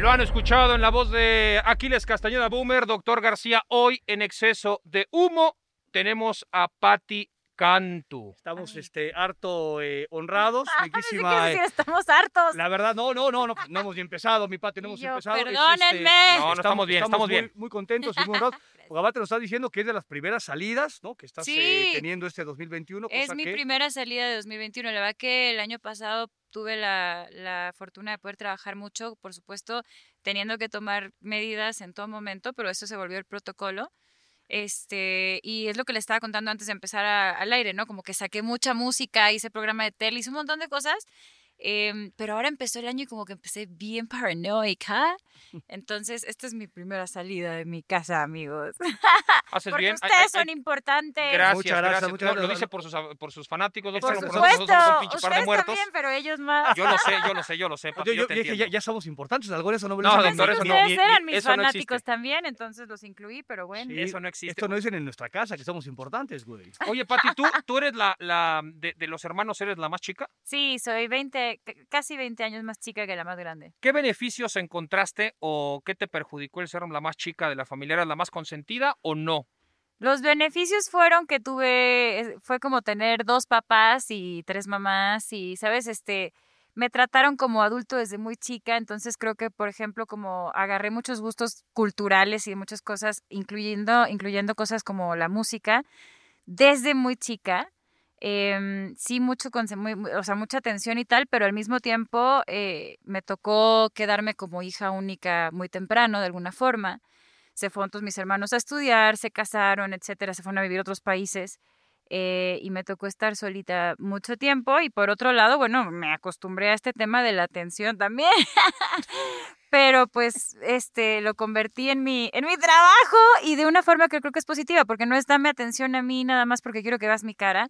Lo han escuchado en la voz de Aquiles Castañeda Boomer, doctor García. Hoy en exceso de humo tenemos a Patti canto. Estamos Ay. este, harto eh, honrados. Riquísima, eh, estamos hartos. La verdad, no, no, no, no, no hemos ni empezado, mi Pati, no hemos yo, empezado. Es, perdónenme. No, no, estamos bien, estamos bien. Muy contentos y muy honrados. Porque aparte nos está diciendo que es de las primeras salidas, ¿no? Que estás eh, teniendo este 2021. Es cosa mi que- primera salida de 2021. La verdad que el año pasado tuve la, la fortuna de poder trabajar mucho, por supuesto, teniendo que tomar medidas en todo momento, pero eso se volvió el protocolo. Este, y es lo que le estaba contando antes de empezar al aire, ¿no? Como que saqué mucha música, hice programa de tele, hice un montón de cosas. em, pero ahora empezó el año y como que empecé bien paranoica. Entonces, esta es mi primera salida de mi casa, amigos. Haces Porque bien. Ustedes ay, son importantes. Gracias, Muchas gracias, gracias. muchas No, Lo dice por sus, por sus fanáticos, no Por por Por nosotros, supuesto, nosotros somos un pinche par de ustedes muertos. también, pero ellos más. Yo lo sé, yo lo sé, yo lo sé. Pati, Yo, yo yo te dije, ya, ya somos importantes, algo de eso no me No, lo Pensé doctor, eso no, ustedes ni- eran mis eso no fanáticos también, entonces los incluí, pero bueno. Sí. Eso no existe. Esto no dicen en nuestra casa, que somos importantes, güey. Oye, Pati, ¿tú, tú eres la, la de, de los hermanos, eres la más chica? Sí, soy 20, c- casi 20 años más chica que la más grande. ¿Qué beneficios encontraste o qué te perjudicó el ser la más chica de la familia? ¿Eras la más consentida o no? Los beneficios fueron que tuve, eh, fue como tener dos papás y tres mamás y, ¿sabes? Este, me trataron como adulto desde muy chica, entonces creo que, por ejemplo, como agarré muchos gustos culturales y muchas cosas, incluyendo, incluyendo cosas como la música, desde muy chica. Em, sí, mucho, muy- o sea, mucha atención y tal, pero al mismo tiempo eh, me tocó quedarme como hija única muy temprano, de alguna forma. Se fueron todos mis hermanos a estudiar, se casaron, etcétera, se fueron a vivir a otros países eh, y me tocó estar solita mucho tiempo. Y por otro lado, bueno, me acostumbré a este tema de la atención también, pero pues este lo convertí en mi en mi trabajo y de una forma que creo que es positiva, porque no es dame atención a mí nada más porque quiero que veas mi cara,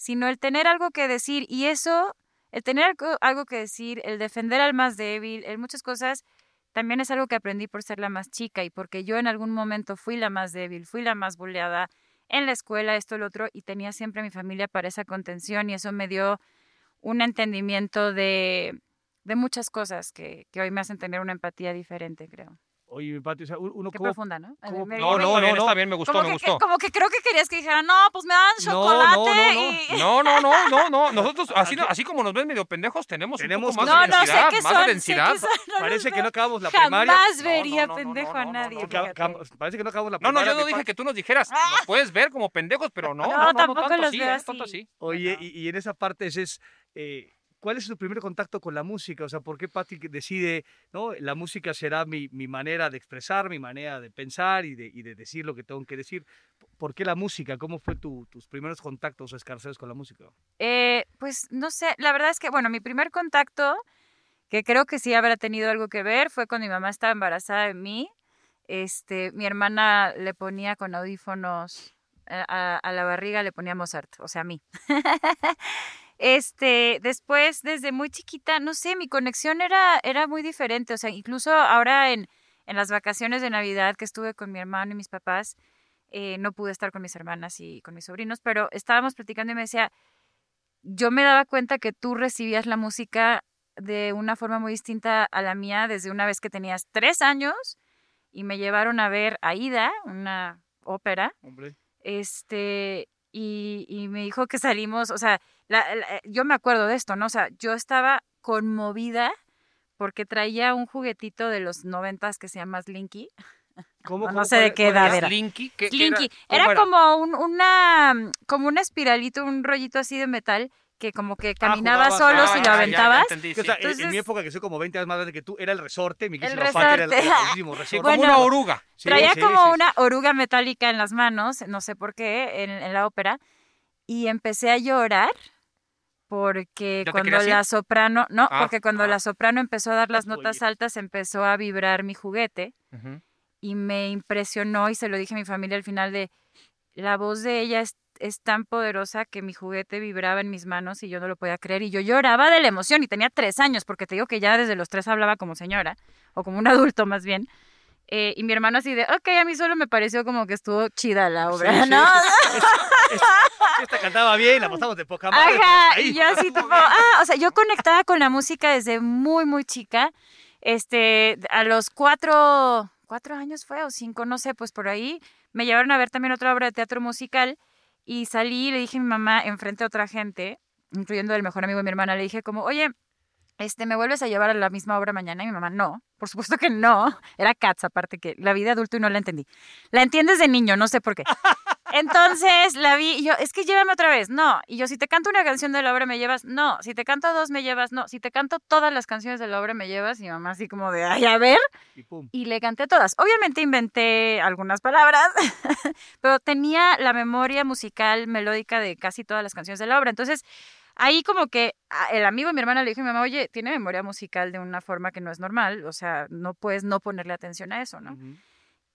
sino el tener algo que decir y eso, el tener algo, algo que decir, el defender al más débil, el muchas cosas también es algo que aprendí por ser la más chica y porque yo en algún momento fui la más débil, fui la más bulleada en la escuela, esto, lo otro, y tenía siempre a mi familia para esa contención y eso me dio un entendimiento de, de muchas cosas que, que hoy me hacen tener una empatía diferente, creo. Oye, mi Pati, o sea, uno Qué como... profunda, ¿no? Me- No, me- no, no, no. está bien, me gustó, me que, gustó. como que creo que querías que dijera, no, pues me dan No, no, chocolate no, no. y... No, no, no, no, no. Nosotros, así, así como nos ven medio pendejos, tenemos, Tenemos un poco cosas más No, de no, sé densidad, que más son, de sé densidad. que son, no Parece que no acabamos la primaria. Jamás No, vería no, no, pendejo no, a no, nadie. no, no. Parece que no acabamos la No, no, primaria. yo no dije que tú nos dijeras, nos puedes ver como pendejos, pero no, No, no, no, no, tampoco tanto los así, veo ¿eh? tanto así. Oye, y, en esa parte es, es eh, ¿cuál es tu primer contacto con la música? O sea, ¿por qué Patti decide, no, la música será mi, mi manera de expresar, mi manera de pensar y de, y de decir lo que tengo que decir? ¿Por qué la música? ¿Cómo fue tu- tus primeros contactos o escarceos con la música? Eh, pues no sé, la verdad es que, bueno, mi primer contacto, que creo que sí habrá tenido algo que ver, fue cuando mi mamá estaba embarazada de mí. Este, mi hermana le ponía con audífonos eh, a, a la barriga, le ponía Mozart, o sea, a mí. Este, después, desde muy chiquita, no sé, mi conexión era, era muy diferente. O sea, incluso ahora en, en las vacaciones de Navidad que estuve con mi hermano y mis papás, eh, no pude estar con mis hermanas y con mis sobrinos, pero estábamos platicando y me decía, yo me daba cuenta que tú recibías la música de una forma muy distinta a la mía desde una vez que tenías tres años y me llevaron a ver Aida, una ópera, Hombre. este, y, y me dijo que salimos, o sea, la- la- yo me acuerdo de esto, ¿no? O sea, yo estaba conmovida porque traía un juguetito de los noventas que se llama Slinky. ¿Cómo, No, cómo- no sé de qué edad era? era. Slinky, ¿qué- qué Slinky. ¿Cómo Era, como un, una, como una espiralito, un rollito así de metal que como que caminaba jugabas- solo ah, si ya, lo ya, ya aventabas. entendí, o sea, en- mi época, que soy como 20 años más grande que tú, era el resorte. Mi El Patti era el, resorte. resorte. como Bueno, una oruga. Sí, Traía sí, como sí. una oruga metálica en las manos, no sé por qué, en, en la ópera, y empecé a llorar porque ¿Ya te cuando la soprano, no, Ah, porque cuando ah. la soprano empezó a dar las notas altas, empezó a vibrar mi juguete y me impresionó y se lo dije a mi familia al final de la voz de ella es, es tan poderosa que mi juguete vibraba en mis manos y yo no lo podía creer y yo lloraba de la emoción y tenía tres años porque te digo que ya desde los tres hablaba como señora o como un adulto más bien Eh, y mi hermano así de ok a mí solo me pareció como que estuvo chida la obra Sí, sí. ¿no? Esta cantaba bien, la pasamos de poca madre. Ajá, y yo así tipo, ah, o sea, yo conectaba con la música desde muy, muy chica. Este, a los cuatro, cuatro años fue o cinco, no sé, pues por ahí me llevaron a ver también otra obra de teatro musical Y salí y le dije a mi mamá, enfrente a otra gente, incluyendo el mejor amigo de mi hermana, le dije como, oye, este, ¿me vuelves a llevar a la misma obra mañana? Y mi mamá, no, por supuesto que no. Era Cats, aparte que la vida adulta y no la entendí. La entiendes de niño, no sé por qué. Entonces la vi y yo, es que llévame otra vez, no. Y yo, si te canto una canción de la obra, me llevas, no. Si te canto dos, me llevas, no. Si te canto todas las canciones de la obra, me llevas. Y mi mamá así como de, ay, a ver. Y pum. Y le canté todas. Obviamente inventé algunas palabras, pero tenía la memoria musical melódica de casi todas las canciones de la obra. Entonces, ahí como que ah, el amigo de mi hermana le dijo a mi mamá, oye, tiene memoria musical de una forma que no es normal. O sea, no puedes no ponerle atención a eso, ¿no?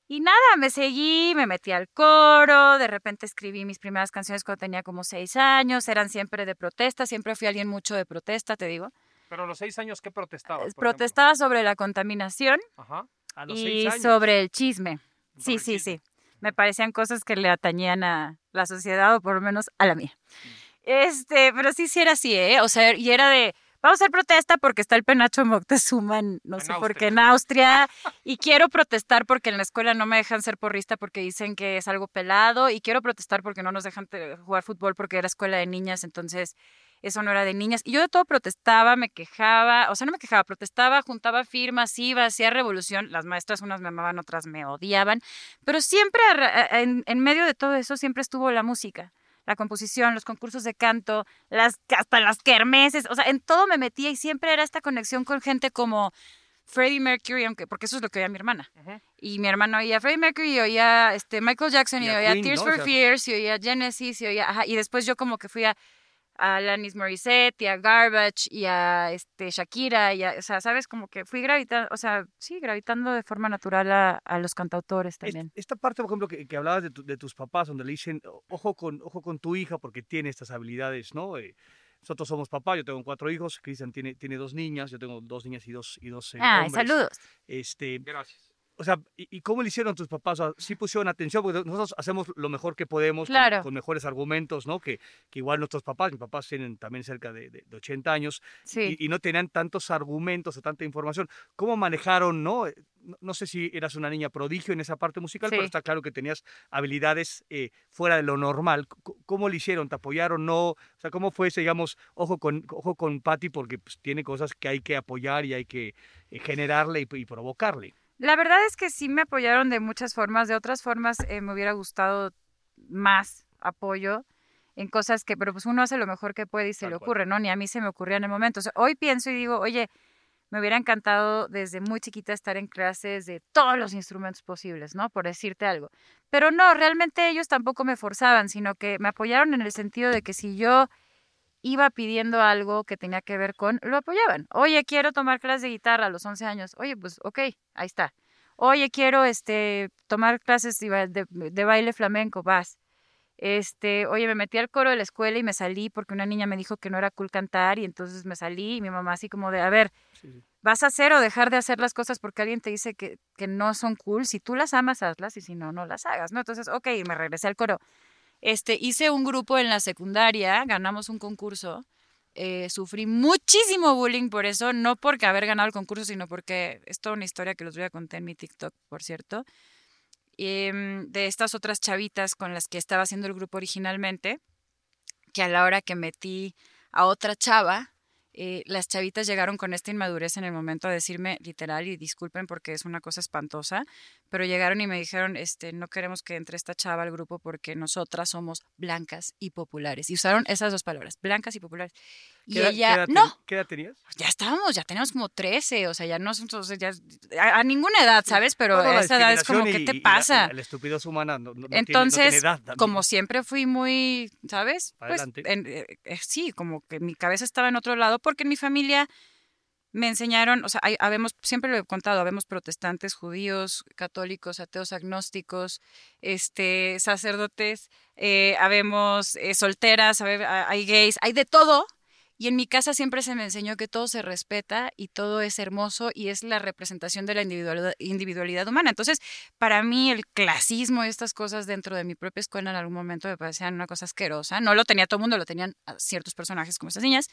Y nada, me seguí, me metí al coro, de repente escribí mis primeras canciones cuando tenía como seis años, eran siempre de protesta, siempre fui alguien mucho de protesta, te digo. Pero a los seis años, ¿qué protestabas? por ejemplo? Protestaba sobre la contaminación Ajá. A los y seis años. sobre el chisme. Sobre Sí, el sí, chisme. sí. Me parecían cosas que le atañían a la sociedad o por lo menos a la mía. Este, pero sí, sí era así, ¿eh? O sea, y era de, vamos a hacer protesta porque está el penacho Moctezuma, en- no En sé por qué, en Austria, y quiero protestar porque en la escuela no me dejan ser porrista porque dicen que es algo pelado, y quiero protestar porque no nos dejan jugar fútbol porque era escuela de niñas, entonces eso no era de niñas. Y yo de todo protestaba, me quejaba, o sea, no me quejaba, protestaba, juntaba firmas, iba, hacía revolución. Las maestras, unas me amaban, otras me odiaban. Pero siempre, en medio de todo eso, siempre estuvo la música, la composición, los concursos de canto, las, hasta las kermeses. O sea, en todo me metía y siempre era esta conexión con gente como Freddie Mercury, aunque, porque eso es lo que oía mi hermana. Y mi hermano oía Freddie Mercury, y oía este, Michael Jackson, y, oía Queen, Tears ¿no? for Fears, y oía Genesis, y oía, ajá, y después yo como que fui a, a Alanis Morissette, y a Garbage, y a este, Shakira, y a, o sea, ¿sabes? Como que fui gravitando, o sea, sí, gravitando de forma natural a, a los cantautores también. Esta parte, por ejemplo, que, que hablabas de, tu- de tus papás, donde le dicen, "O- ojo con, ojo con tu hija porque tiene estas habilidades, ¿no? Eh, nosotros somos papá, yo tengo cuatro hijos, Cristian tiene, tiene dos niñas, yo tengo dos niñas y dos, y dos eh, Ay, hombres. saludos. Este, Gracias. O sea, ¿y, cómo le hicieron tus papás? O sea, sí pusieron atención, porque nosotros hacemos lo mejor que podemos, con- Claro. con, mejores argumentos, ¿no? Que, que igual nuestros papás, mis papás tienen también cerca de, de- de 80 años, Sí. y, y no tenían tantos argumentos o tanta información. ¿Cómo manejaron, no? Eh, No, no sé si eras una niña prodigio en esa parte musical, pero Sí. está claro que tenías habilidades eh, fuera de lo normal. ¿Cómo le hicieron? ¿Te apoyaron? ¿No? O sea, ¿cómo fue ese, digamos, ojo con, ojo con Patty? Porque pues, tiene cosas que hay que apoyar y hay que eh, generarle y, y provocarle. La verdad es que sí me apoyaron de muchas formas, de otras formas eh, me hubiera gustado más apoyo en cosas que, pero pues uno hace lo mejor que puede y se Tal le cual. ocurre, ¿no? Ni a mí se me ocurría en el momento. O sea, hoy pienso y digo, oye, me hubiera encantado desde muy chiquita estar en clases de todos los instrumentos posibles, ¿no? Por decirte algo. Pero no, realmente ellos tampoco me forzaban, sino que me apoyaron en el sentido de que si yo iba pidiendo algo que tenía que ver con, lo apoyaban. Oye, quiero tomar clases de guitarra a los 11 años. Oye, pues ok, ahí está. Oye, quiero este tomar clases de, ba- de- de baile flamenco, vas. Este, oye, me metí al coro de la escuela y me salí porque una niña me dijo que no era cool cantar y entonces me salí y mi mamá así como de, a ver, vas a hacer o dejar de hacer las cosas porque alguien te dice que, que no son cool. Si tú las amas, hazlas y si no, no las hagas, ¿no? Entonces, ok, me regresé al coro. Este, hice un grupo en la secundaria, ganamos un concurso. eh, sufrí muchísimo bullying por eso, no porque haber ganado el concurso, sino porque es toda una historia que los voy a contar en mi TikTok, por cierto. em, de estas otras chavitas con las que estaba haciendo el grupo originalmente, que a la hora que metí a otra chava, eh, las chavitas llegaron con esta inmadurez en el momento a decirme literal y disculpen porque es una cosa espantosa, pero llegaron y me dijeron, este, no queremos que entre esta chava al grupo porque nosotras somos blancas y populares. Y usaron esas dos palabras, blancas y populares. Y ¿Qué edad- ella, qué edad no, ¿Qué edad tenías? ya estábamos, ya teníamos como 13, o sea, ya no, entonces ya, a, a ninguna edad, ¿sabes? Pero Bueno, esa edad es como, ¿qué te pasa? La, la estupidez humana no, no- no tiene- no tiene Entonces, edad como siempre fui muy, ¿sabes? Pues, Adelante. en- eh, eh, sí, como que mi cabeza estaba en otro lado, porque en mi familia me enseñaron, o sea, hay, habemos, siempre lo he contado, habemos protestantes, judíos, católicos, ateos, agnósticos, este, sacerdotes, eh, habemos eh, solteras, hay gays, hay de todo. Y en mi casa siempre se me enseñó que todo se respeta y todo es hermoso y es la representación de la individualidad, humana. Entonces, para mí el clasismo y estas cosas dentro de mi propia escuela en algún momento me parecían una cosa asquerosa. No lo tenía todo el mundo, lo tenían ciertos personajes como estas niñas.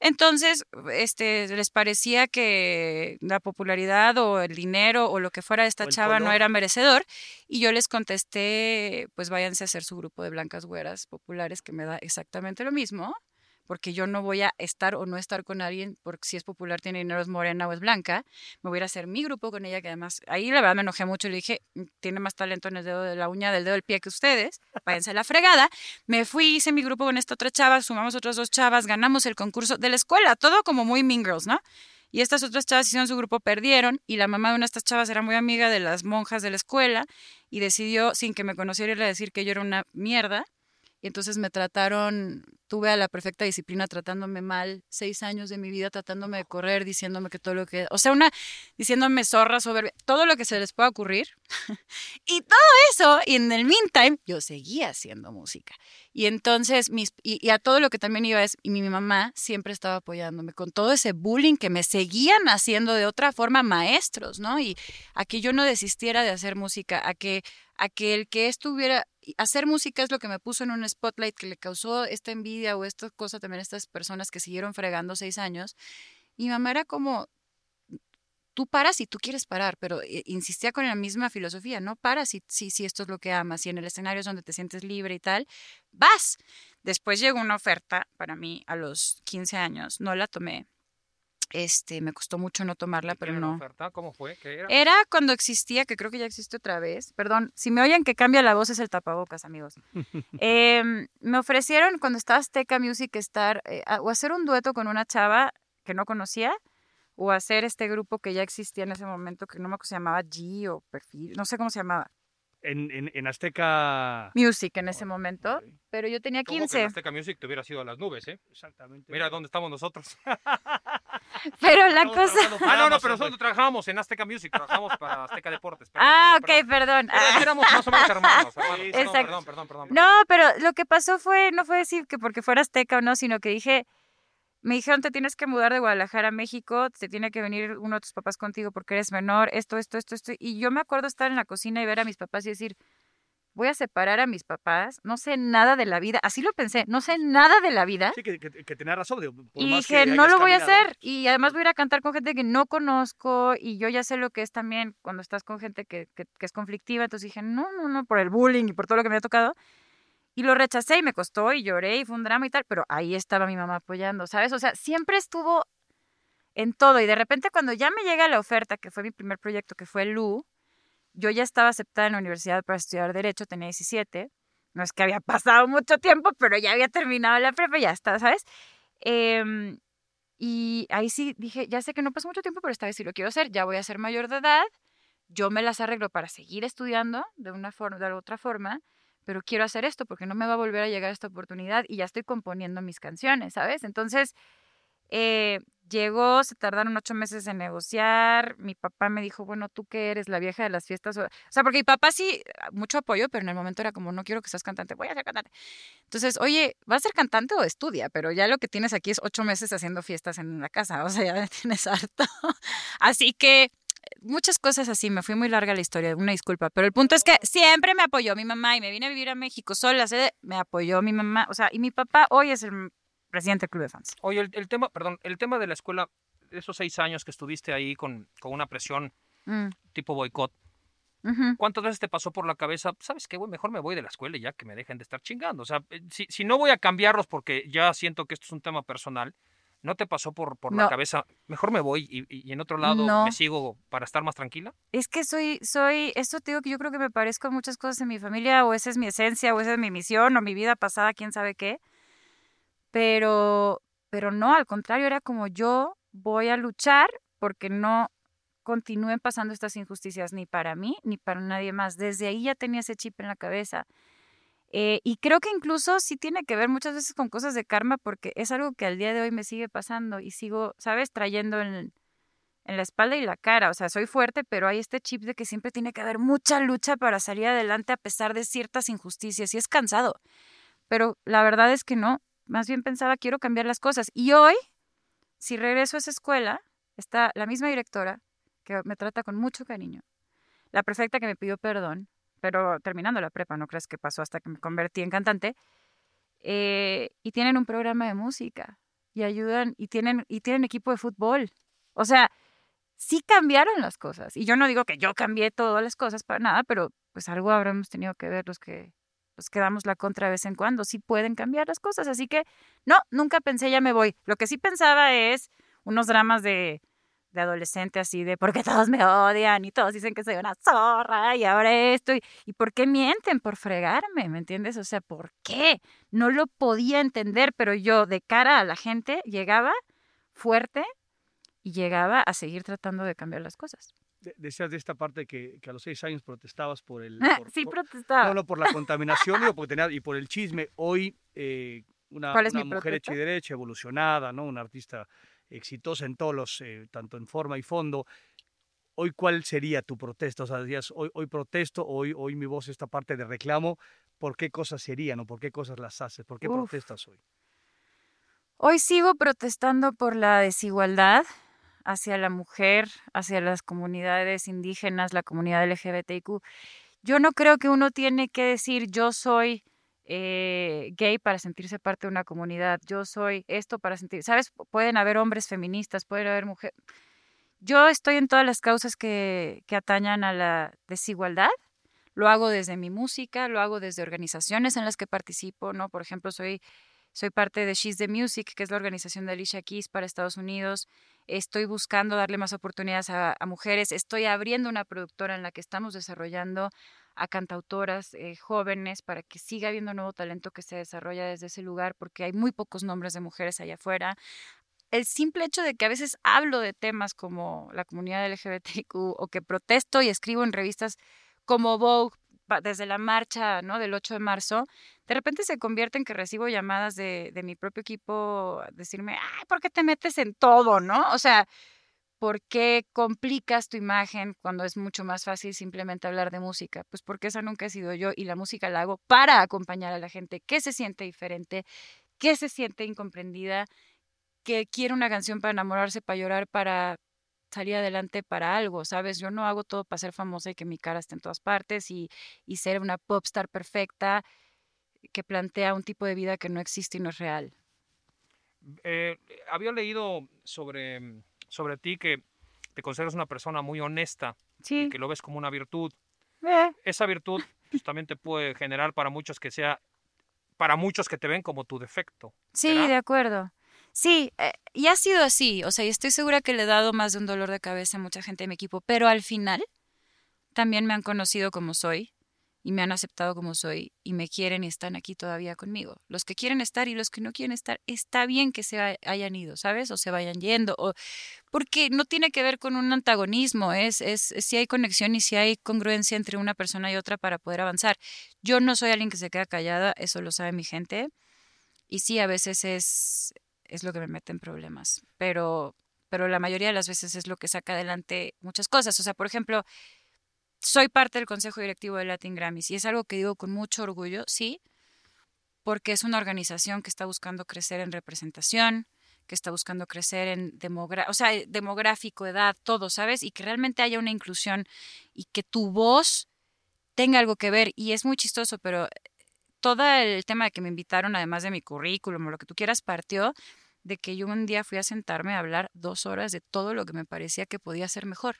Entonces, este, les parecía que la popularidad o el dinero o lo que fuera de esta chava no era merecedor. Y yo les contesté, pues váyanse a hacer su grupo de blancas güeras populares, que me da exactamente lo mismo, porque yo no voy a estar o no estar con alguien porque si es popular, tiene dinero, es morena o es blanca. Me voy a hacer mi grupo con ella, que además, ahí la verdad me enojé mucho y le dije, "Mm, tiene más talento en el dedo de la uña del dedo del pie que ustedes, váyanse la fregada. Me fui, hice mi grupo con esta otra chava, sumamos otras dos chavas, ganamos el concurso de la escuela, todo como muy Mean ¿no? Y estas otras chavas hicieron su grupo, perdieron, y la mamá de una de estas chavas era muy amiga de las monjas de la escuela y decidió, sin que me conociera, irle a decir que yo era una mierda. Y entonces me trataron, tuve a la perfecta disciplina tratándome mal, seis años de mi vida tratándome de correr, diciéndome que todo lo que, o sea, una, diciéndome zorra, soberbia, todo lo que se les pueda ocurrir. y todo eso, y en el meantime, yo seguía haciendo música. Y entonces, mis, y, y a todo lo que también iba es, y mi mamá siempre estaba apoyándome con todo ese bullying que me seguían haciendo de otra forma maestros, ¿no? Y a que yo no desistiera de hacer música, a que, a que el que estuviera, hacer música es lo que me puso en un spotlight que le causó esta envidia o esta cosa también estas personas que siguieron fregando seis años. Mi mamá era como, tú paras si tú quieres parar, pero eh, insistía con la misma filosofía, no paras si, si, si esto es lo que amas, si en el escenario es donde te sientes libre y tal, vas. Después llegó una oferta para mí a los 15 años, no la tomé. Este, me costó mucho no tomarla, pero ¿Tiene una no. oferta? ¿Cómo fue? ¿Qué era? Era cuando existía, que creo que ya existe otra vez. Perdón, si me oyen que cambia la voz es el tapabocas, amigos. Em, me ofrecieron cuando estaba Azteca Music estar eh, o hacer un dueto con una chava que no conocía o hacer este grupo que ya existía en ese momento que no me acuerdo se llamaba G o Perfil, no sé cómo se llamaba. En, en, en Azteca. Music en ese momento, pero yo tenía Ojo que en 15. Azteca Music te hubiera sido a las nubes, ¿eh? Exactamente. Mira dónde estamos nosotros. Pero la Estamos cosa Ah, no, no, pero nosotros trabajamos en Azteca Music, trabajamos para Azteca Deportes. perdón, Ah, perdón, ok, perdón. Pero Ah. éramos más o menos hermanos. Perdón, exacto. Perdón, perdón, perdón. perdón. No, pero lo que pasó fue, no fue decir que porque fuera azteca o no, sino que dije, me dijeron, te tienes que mudar de Guadalajara a México, te tiene que venir uno de tus papás contigo porque eres menor, esto, esto, esto, esto. Y yo me acuerdo estar en la cocina y ver a mis papás y decir, voy a separar a mis papás, no sé nada de la vida, así lo pensé, no sé nada de la vida. Sí, que, que, que tenía razón. digo, por Y más dije, que no lo voy a hacer. Y además voy a ir a cantar con gente que no conozco y yo ya sé lo que es también cuando estás con gente que, que- es conflictiva. Entonces dije, no, no, no, por el bullying y por todo lo que me había tocado. Y lo rechacé y me costó y lloré y fue un drama y tal, pero ahí estaba mi mamá apoyando, ¿sabes? O sea, siempre estuvo en todo. Y de repente cuando ya me llega la oferta, que fue mi primer proyecto, que fue Lu, yo ya estaba aceptada en la universidad para estudiar Derecho, tenía 17. No es que había pasado mucho tiempo, pero ya había terminado la prepa, ya está, ¿sabes? Em, y ahí sí dije, ya sé que no pasó mucho tiempo, pero esta vez sí lo quiero hacer, ya voy a ser mayor de edad, yo me las arreglo para seguir estudiando de una forma, de otra forma, pero quiero hacer esto porque no me va a volver a llegar esta oportunidad y ya estoy componiendo mis canciones, ¿sabes? Entonces, eh, llegó, se tardaron ocho meses en negociar, mi papá me dijo, bueno, tú que eres la vieja de las fiestas, o sea, porque mi papá sí, mucho apoyo, pero en el momento era como, no quiero que seas cantante, voy a ser cantante. Entonces, oye, ¿vas a ser cantante o estudia? Pero ya lo que tienes aquí es ocho meses haciendo fiestas en la casa, o sea, ya tienes harto. Así que muchas cosas así, me fui muy larga la historia, una disculpa, pero el punto es que siempre me apoyó mi mamá y me vine a vivir a México sola, sé, me apoyó mi mamá, o sea, y mi papá hoy es el presidente del club de fans. Oye, el, el tema, perdón, el tema de la escuela, esos seis años que estuviste ahí con, con una presión Mm, tipo boicot. ¿cuántas veces te pasó por la cabeza, sabes qué, güey, mejor me voy de la escuela y ya que me dejen de estar chingando? O sea, eh, si, si no voy a cambiarlos porque ya siento que esto es un tema personal, ¿no te pasó por, por la cabeza, mejor me voy y, y- y en otro lado No. me sigo para estar más tranquila? Es que soy, soy, esto te digo que yo creo que me parezco a muchas cosas en mi familia, o esa es mi esencia, o esa es mi misión, o mi vida pasada, quién sabe qué. Pero, pero no, al contrario, era como yo voy a luchar porque no continúen pasando estas injusticias ni para mí ni para nadie más. Desde ahí ya tenía ese chip en la cabeza. Eh, y creo que incluso sí tiene que ver muchas veces con cosas de karma porque es algo que al día de hoy me sigue pasando y sigo, ¿sabes? Trayendo en, en la espalda y la cara. O sea, soy fuerte, pero hay este chip de que siempre tiene que haber mucha lucha para salir adelante a pesar de ciertas injusticias y es cansado. Pero la verdad es que no. Más bien pensaba, quiero cambiar las cosas. Y hoy, si regreso a esa escuela, está la misma directora que me trata con mucho cariño. La perfecta que me pidió perdón, pero terminando la prepa, no crees que pasó hasta que me convertí en cantante. eh, y tienen un programa de música. y ayudan y tienen, y tienen equipo de fútbol. O sea, sí cambiaron las cosas. Y yo no digo que yo cambié todas las cosas para nada, pero pues algo habremos tenido que ver los que los que damos la contra de vez en cuando. Sí pueden cambiar las cosas. Así que no, nunca pensé ya me voy. Lo que sí pensaba es unos dramas de, de adolescente así de porque todos me odian y todos dicen que soy una zorra y ahora esto y, y por qué mienten por fregarme, ¿me entiendes? O sea, ¿por qué? No lo podía entender, pero yo de cara a la gente llegaba fuerte y llegaba a seguir tratando de cambiar las cosas. De- Decías de esta parte que, que a los seis años protestabas por el... por- sí, por- protestaba. No, no, por la contaminación digo, porque tenía- y por el chisme. Hoy, eh, una, ¿Cuál es una mujer protesta? hecha y derecha, evolucionada, ¿no? Una artista exitosa en todos los, eh, tanto en forma y fondo. Hoy, ¿cuál sería tu protesta? O sea, decías, hoy, hoy protesto, hoy, hoy mi voz, esta parte de reclamo. ¿Por qué cosas serían o por qué cosas las haces? ¿Por qué Uf. protestas hoy? Hoy sigo protestando por la desigualdad hacia la mujer, hacia las comunidades indígenas, la comunidad LGBTIQ. Yo no creo que uno tiene que decir yo soy eh, gay para sentirse parte de una comunidad, yo soy esto para sentir, ¿sabes? Pueden haber hombres feministas, pueden haber mujeres. Yo estoy en todas las causas que, atañan a la desigualdad. Lo hago desde mi música, lo hago desde organizaciones en las que participo, ¿no? Por ejemplo, soy soy parte de She's the Music, que es la organización de Alicia Keys para Estados Unidos. Estoy buscando darle más oportunidades a mujeres. Estoy abriendo una productora en la que estamos desarrollando a cantautoras eh, jóvenes para que siga habiendo nuevo talento que se desarrolla desde ese lugar, porque hay muy pocos nombres de mujeres allá afuera. El simple hecho de que a veces hablo de temas como la comunidad LGBTQ o que protesto y escribo en revistas como Vogue desde la marcha ¿no? del 8 de marzo, de repente se convierte en que recibo llamadas de, de mi propio equipo decirme, ay, ¿por qué te metes en todo, no? O sea, ¿por qué complicas tu imagen cuando es mucho más fácil simplemente hablar de música? Pues porque esa nunca he sido yo y la música la hago para acompañar a la gente que se siente diferente, que se siente incomprendida, que quiere una canción para enamorarse, para llorar, para salir adelante para algo, ¿sabes? Yo no hago todo para ser famosa y que mi cara esté en todas partes y, y ser una popstar perfecta que plantea un tipo de vida que no existe y no es real. Eh, había leído sobre, sobre ti que te consideras una persona muy honesta Sí, y que lo ves como una virtud. eh, Esa virtud pues, también te puede generar para muchos que sea, para muchos que te ven como tu defecto. sí, de acuerdo. Sí, eh, y ha sido así, o sea, y estoy segura que le he dado más de un dolor de cabeza a mucha gente de mi equipo, pero al final también me han conocido como soy y me han aceptado como soy y me quieren y están aquí todavía conmigo. Los que quieren estar y los que no quieren estar, está bien que se hayan ido, ¿sabes? O se vayan yendo, porque no tiene que ver con un antagonismo, es, es, es si hay conexión y si hay congruencia entre una persona y otra para poder avanzar. Yo no soy alguien que se queda callada, eso lo sabe mi gente, y sí, a veces es, es lo que me mete en problemas, pero, pero la mayoría de las veces es lo que saca adelante muchas cosas. O sea, por ejemplo, soy parte del consejo directivo de Latin Grammys y es algo que digo con mucho orgullo, sí, porque es una organización que está buscando crecer en representación, que está buscando crecer en demográfico, edad, todo, ¿sabes? Y que realmente haya una inclusión y que tu voz tenga algo que ver. Y es muy chistoso, pero todo el tema de que me invitaron, además de mi currículum o lo que tú quieras, partió de que yo un día fui a sentarme a hablar dos horas de todo lo que me parecía que podía ser mejor.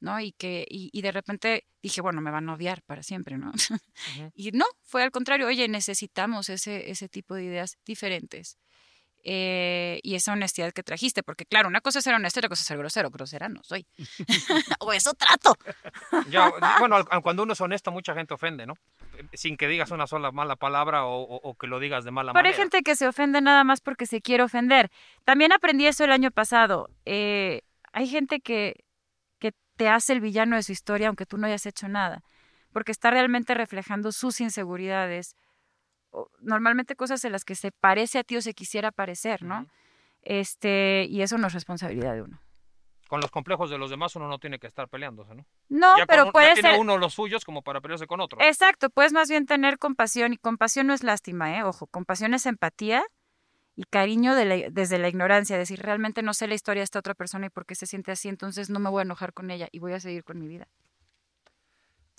¿No? Y que, y, y de repente dije, bueno, me van a odiar para siempre, ¿no? Y no, fue al contrario, oye, necesitamos ese, ese tipo de ideas diferentes. Eh, y esa honestidad que trajiste, porque claro, una cosa es ser honesto y otra cosa es ser grosero. Grosera no soy. o eso trato. Ya, bueno, cuando uno es honesto, mucha gente ofende, ¿no? Sin que digas una sola mala palabra o, o- o que lo digas de mala Pero hay manera. gente que se ofende nada más porque se quiere ofender. También aprendí eso el año pasado. Eh, hay gente que te hace el villano de su historia aunque tú no hayas hecho nada, porque está realmente reflejando sus inseguridades, normalmente cosas en las que se parece a ti o se quisiera parecer, ¿no? Este, y eso no es responsabilidad de uno. Con los complejos de los demás uno no tiene que estar peleándose, ¿no? No, ya pero con- ya puede tiene ser. uno los suyos como para pelearse con otro. Exacto, puedes más bien tener compasión y compasión no es lástima, ¿eh? Ojo, compasión es empatía y cariño de la- desde la ignorancia, decir realmente no sé la historia de esta otra persona y por qué se siente así, entonces no me voy a enojar con ella y voy a seguir con mi vida.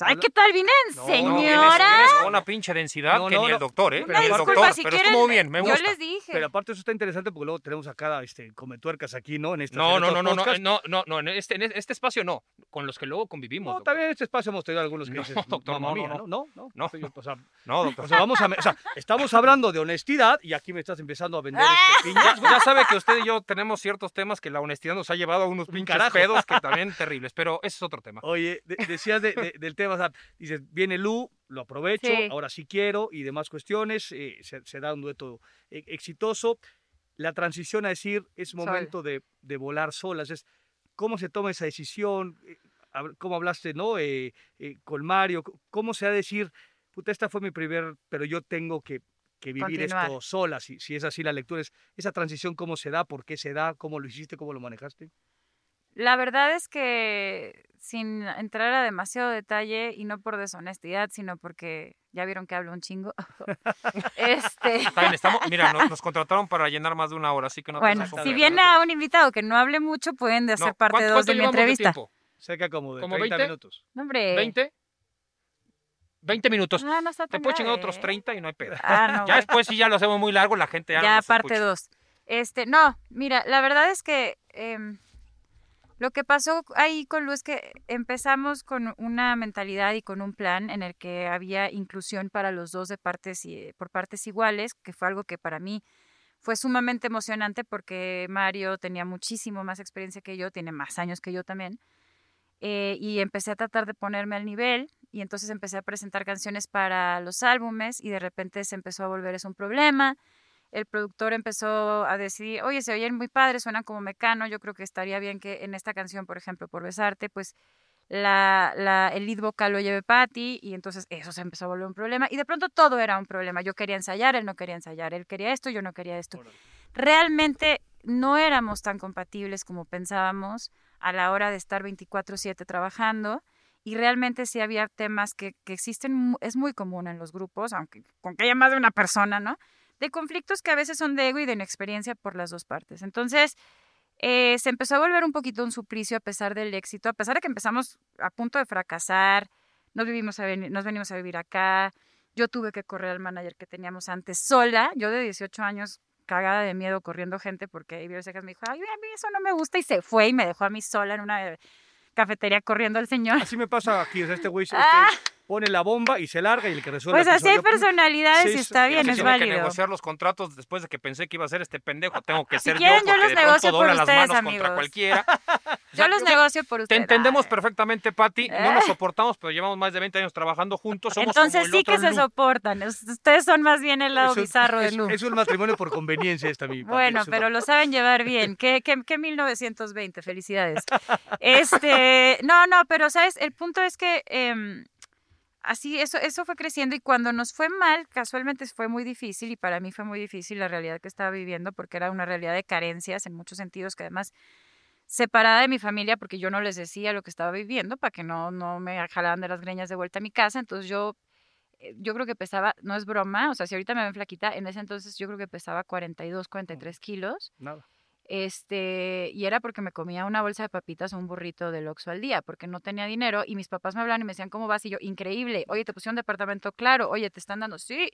Ay, ¿qué tal vine, No, señora? no, vienes- vienes con una pinche densidad No, que no, ni el doctor, ¿eh? Pero Ni el doctor, disculpa, si pero quieren, estuvo bien, me yo gusta. les dije. Pero aparte eso está interesante porque luego tenemos acá este cometuercas aquí, ¿no? En este No, no, no, no, no, no, no, no, en este, en este espacio no, con los que luego convivimos. No, doctor. también en este espacio hemos tenido algunos que No, dices, doctor, mamá no, mía, no, ¿no? No, no. No. Estoy- o sea, No, doctor. o sea, vamos a, o sea, estamos hablando de honestidad y aquí me estás empezando a vender este piña. Ya, ya sabe que usted y yo tenemos ciertos temas que la honestidad nos ha llevado a unos pinches carajo. pedos que también terribles, pero ese es otro tema. Oye, de- decías de- de- del tema, dices, viene Lu, lo aprovecho, Sí. ahora sí quiero y demás cuestiones, eh, se, se da un dueto eh, exitoso. La transición a decir, es momento de, de volar solas, es cómo se toma esa decisión, Eh, cómo hablaste, ¿no? Eh, eh, con Mario, cómo se ha de decir, puta, esta fue mi primer, pero yo tengo que, que vivir Continuar. esto sola, si, si es así la lectura, es esa transición, cómo se da, por qué se da, cómo lo hiciste, cómo lo manejaste. La verdad es que sin entrar a demasiado detalle y no por deshonestidad, sino porque ya vieron que hablo un chingo. este, Está bien, estamos, mira, nos, nos contrataron para llenar más de una hora, así que no te bueno, si viene a un invitado que no hable mucho, pueden de hacer No, parte ¿cuánto- dos cuánto de mi entrevista. tiempo? Cerca como de ¿Como 30 20? minutos. No, hombre. ¿20? 20 minutos. Ah, no está Te tan puedo chingar otros 30 y no hay pedo. Ah, no, Ya después si ya lo hacemos muy largo, la gente ya, ya parte escucha. dos. Este, no, mira, la verdad es que em, lo que pasó ahí con Lu es que empezamos con una mentalidad y con un plan en el que había inclusión para los dos de partes y por partes iguales, que fue algo que para mí fue sumamente emocionante porque Mario tenía muchísimo más experiencia que yo, tiene más años que yo también. eh, y empecé a tratar de ponerme al nivel y entonces empecé a presentar canciones para los álbumes y de repente se empezó a volver eso un problema el productor empezó a decidir, oye, se oyen muy padres, suenan como mecano, yo creo que estaría bien que en esta canción, por ejemplo, por besarte, pues la, la, el lead vocal lo lleve Patty y entonces eso se empezó a volver un problema y de pronto todo era un problema. Yo quería ensayar, él no quería ensayar, él quería esto, yo no quería esto. Realmente no éramos tan compatibles como pensábamos a la hora de estar 24/7 trabajando y realmente sí había temas que, que existen, es muy común en los grupos, aunque con que haya más de una persona, ¿no? De conflictos que a veces son de ego y de inexperiencia por las dos partes. Entonces, eh, se empezó a volver un poquito un suplicio a pesar del éxito, a pesar de que empezamos a punto de fracasar, nos, vivimos a veni- nos venimos a vivir acá, yo tuve que correr al manager que teníamos antes sola, yo de 18 años cagada de miedo corriendo gente porque Ibero Cejas me dijo, ay, a mí eso no me gusta y se fue y me dejó a mí sola en una cafetería corriendo al señor. Así me pasa aquí, o sea, este güey este, Ah. Pone la bomba y se larga y el que resuelve Pues así hay personalidades Sí, y está bien, Si es tiene que válido. negociar los contratos después de que pensé que iba a ser este pendejo, tengo que ser quieren, yo yo los negocio por las ustedes, contra amigos. cualquiera. Yo los negocio por Te ustedes. entendemos Ay. perfectamente, Patti. No nos soportamos, pero llevamos más de 20 años trabajando juntos. Somos Entonces como el sí otro que se soportan. Es- Ustedes son más bien el lado un- bizarro de es- un matrimonio por conveniencia esta mi Pati, Bueno, pero lo saben llevar bien. ¿Qué, qué, qué 1920? Felicidades. Este, no, no, pero sabes, el punto es que em, así eso, eso fue creciendo y cuando nos fue mal, casualmente fue muy difícil y para mí fue muy difícil la realidad que estaba viviendo porque era una realidad de carencias en muchos sentidos que además separada de mi familia porque yo no les decía lo que estaba viviendo para que no, no me jalaran de las greñas de vuelta a mi casa. Entonces yo, eh, yo creo que pesaba, no es broma, o sea, si ahorita me ven flaquita, en ese entonces yo creo que pesaba 42, 43 kilos. Nada. Este, y era porque me comía una bolsa de papitas o un burrito del Oxxo al día, porque no tenía dinero y mis papás me hablaban y me decían, ¿cómo vas? Y yo, increíble, oye, te pusieron departamento, claro, oye, te están dando, sí,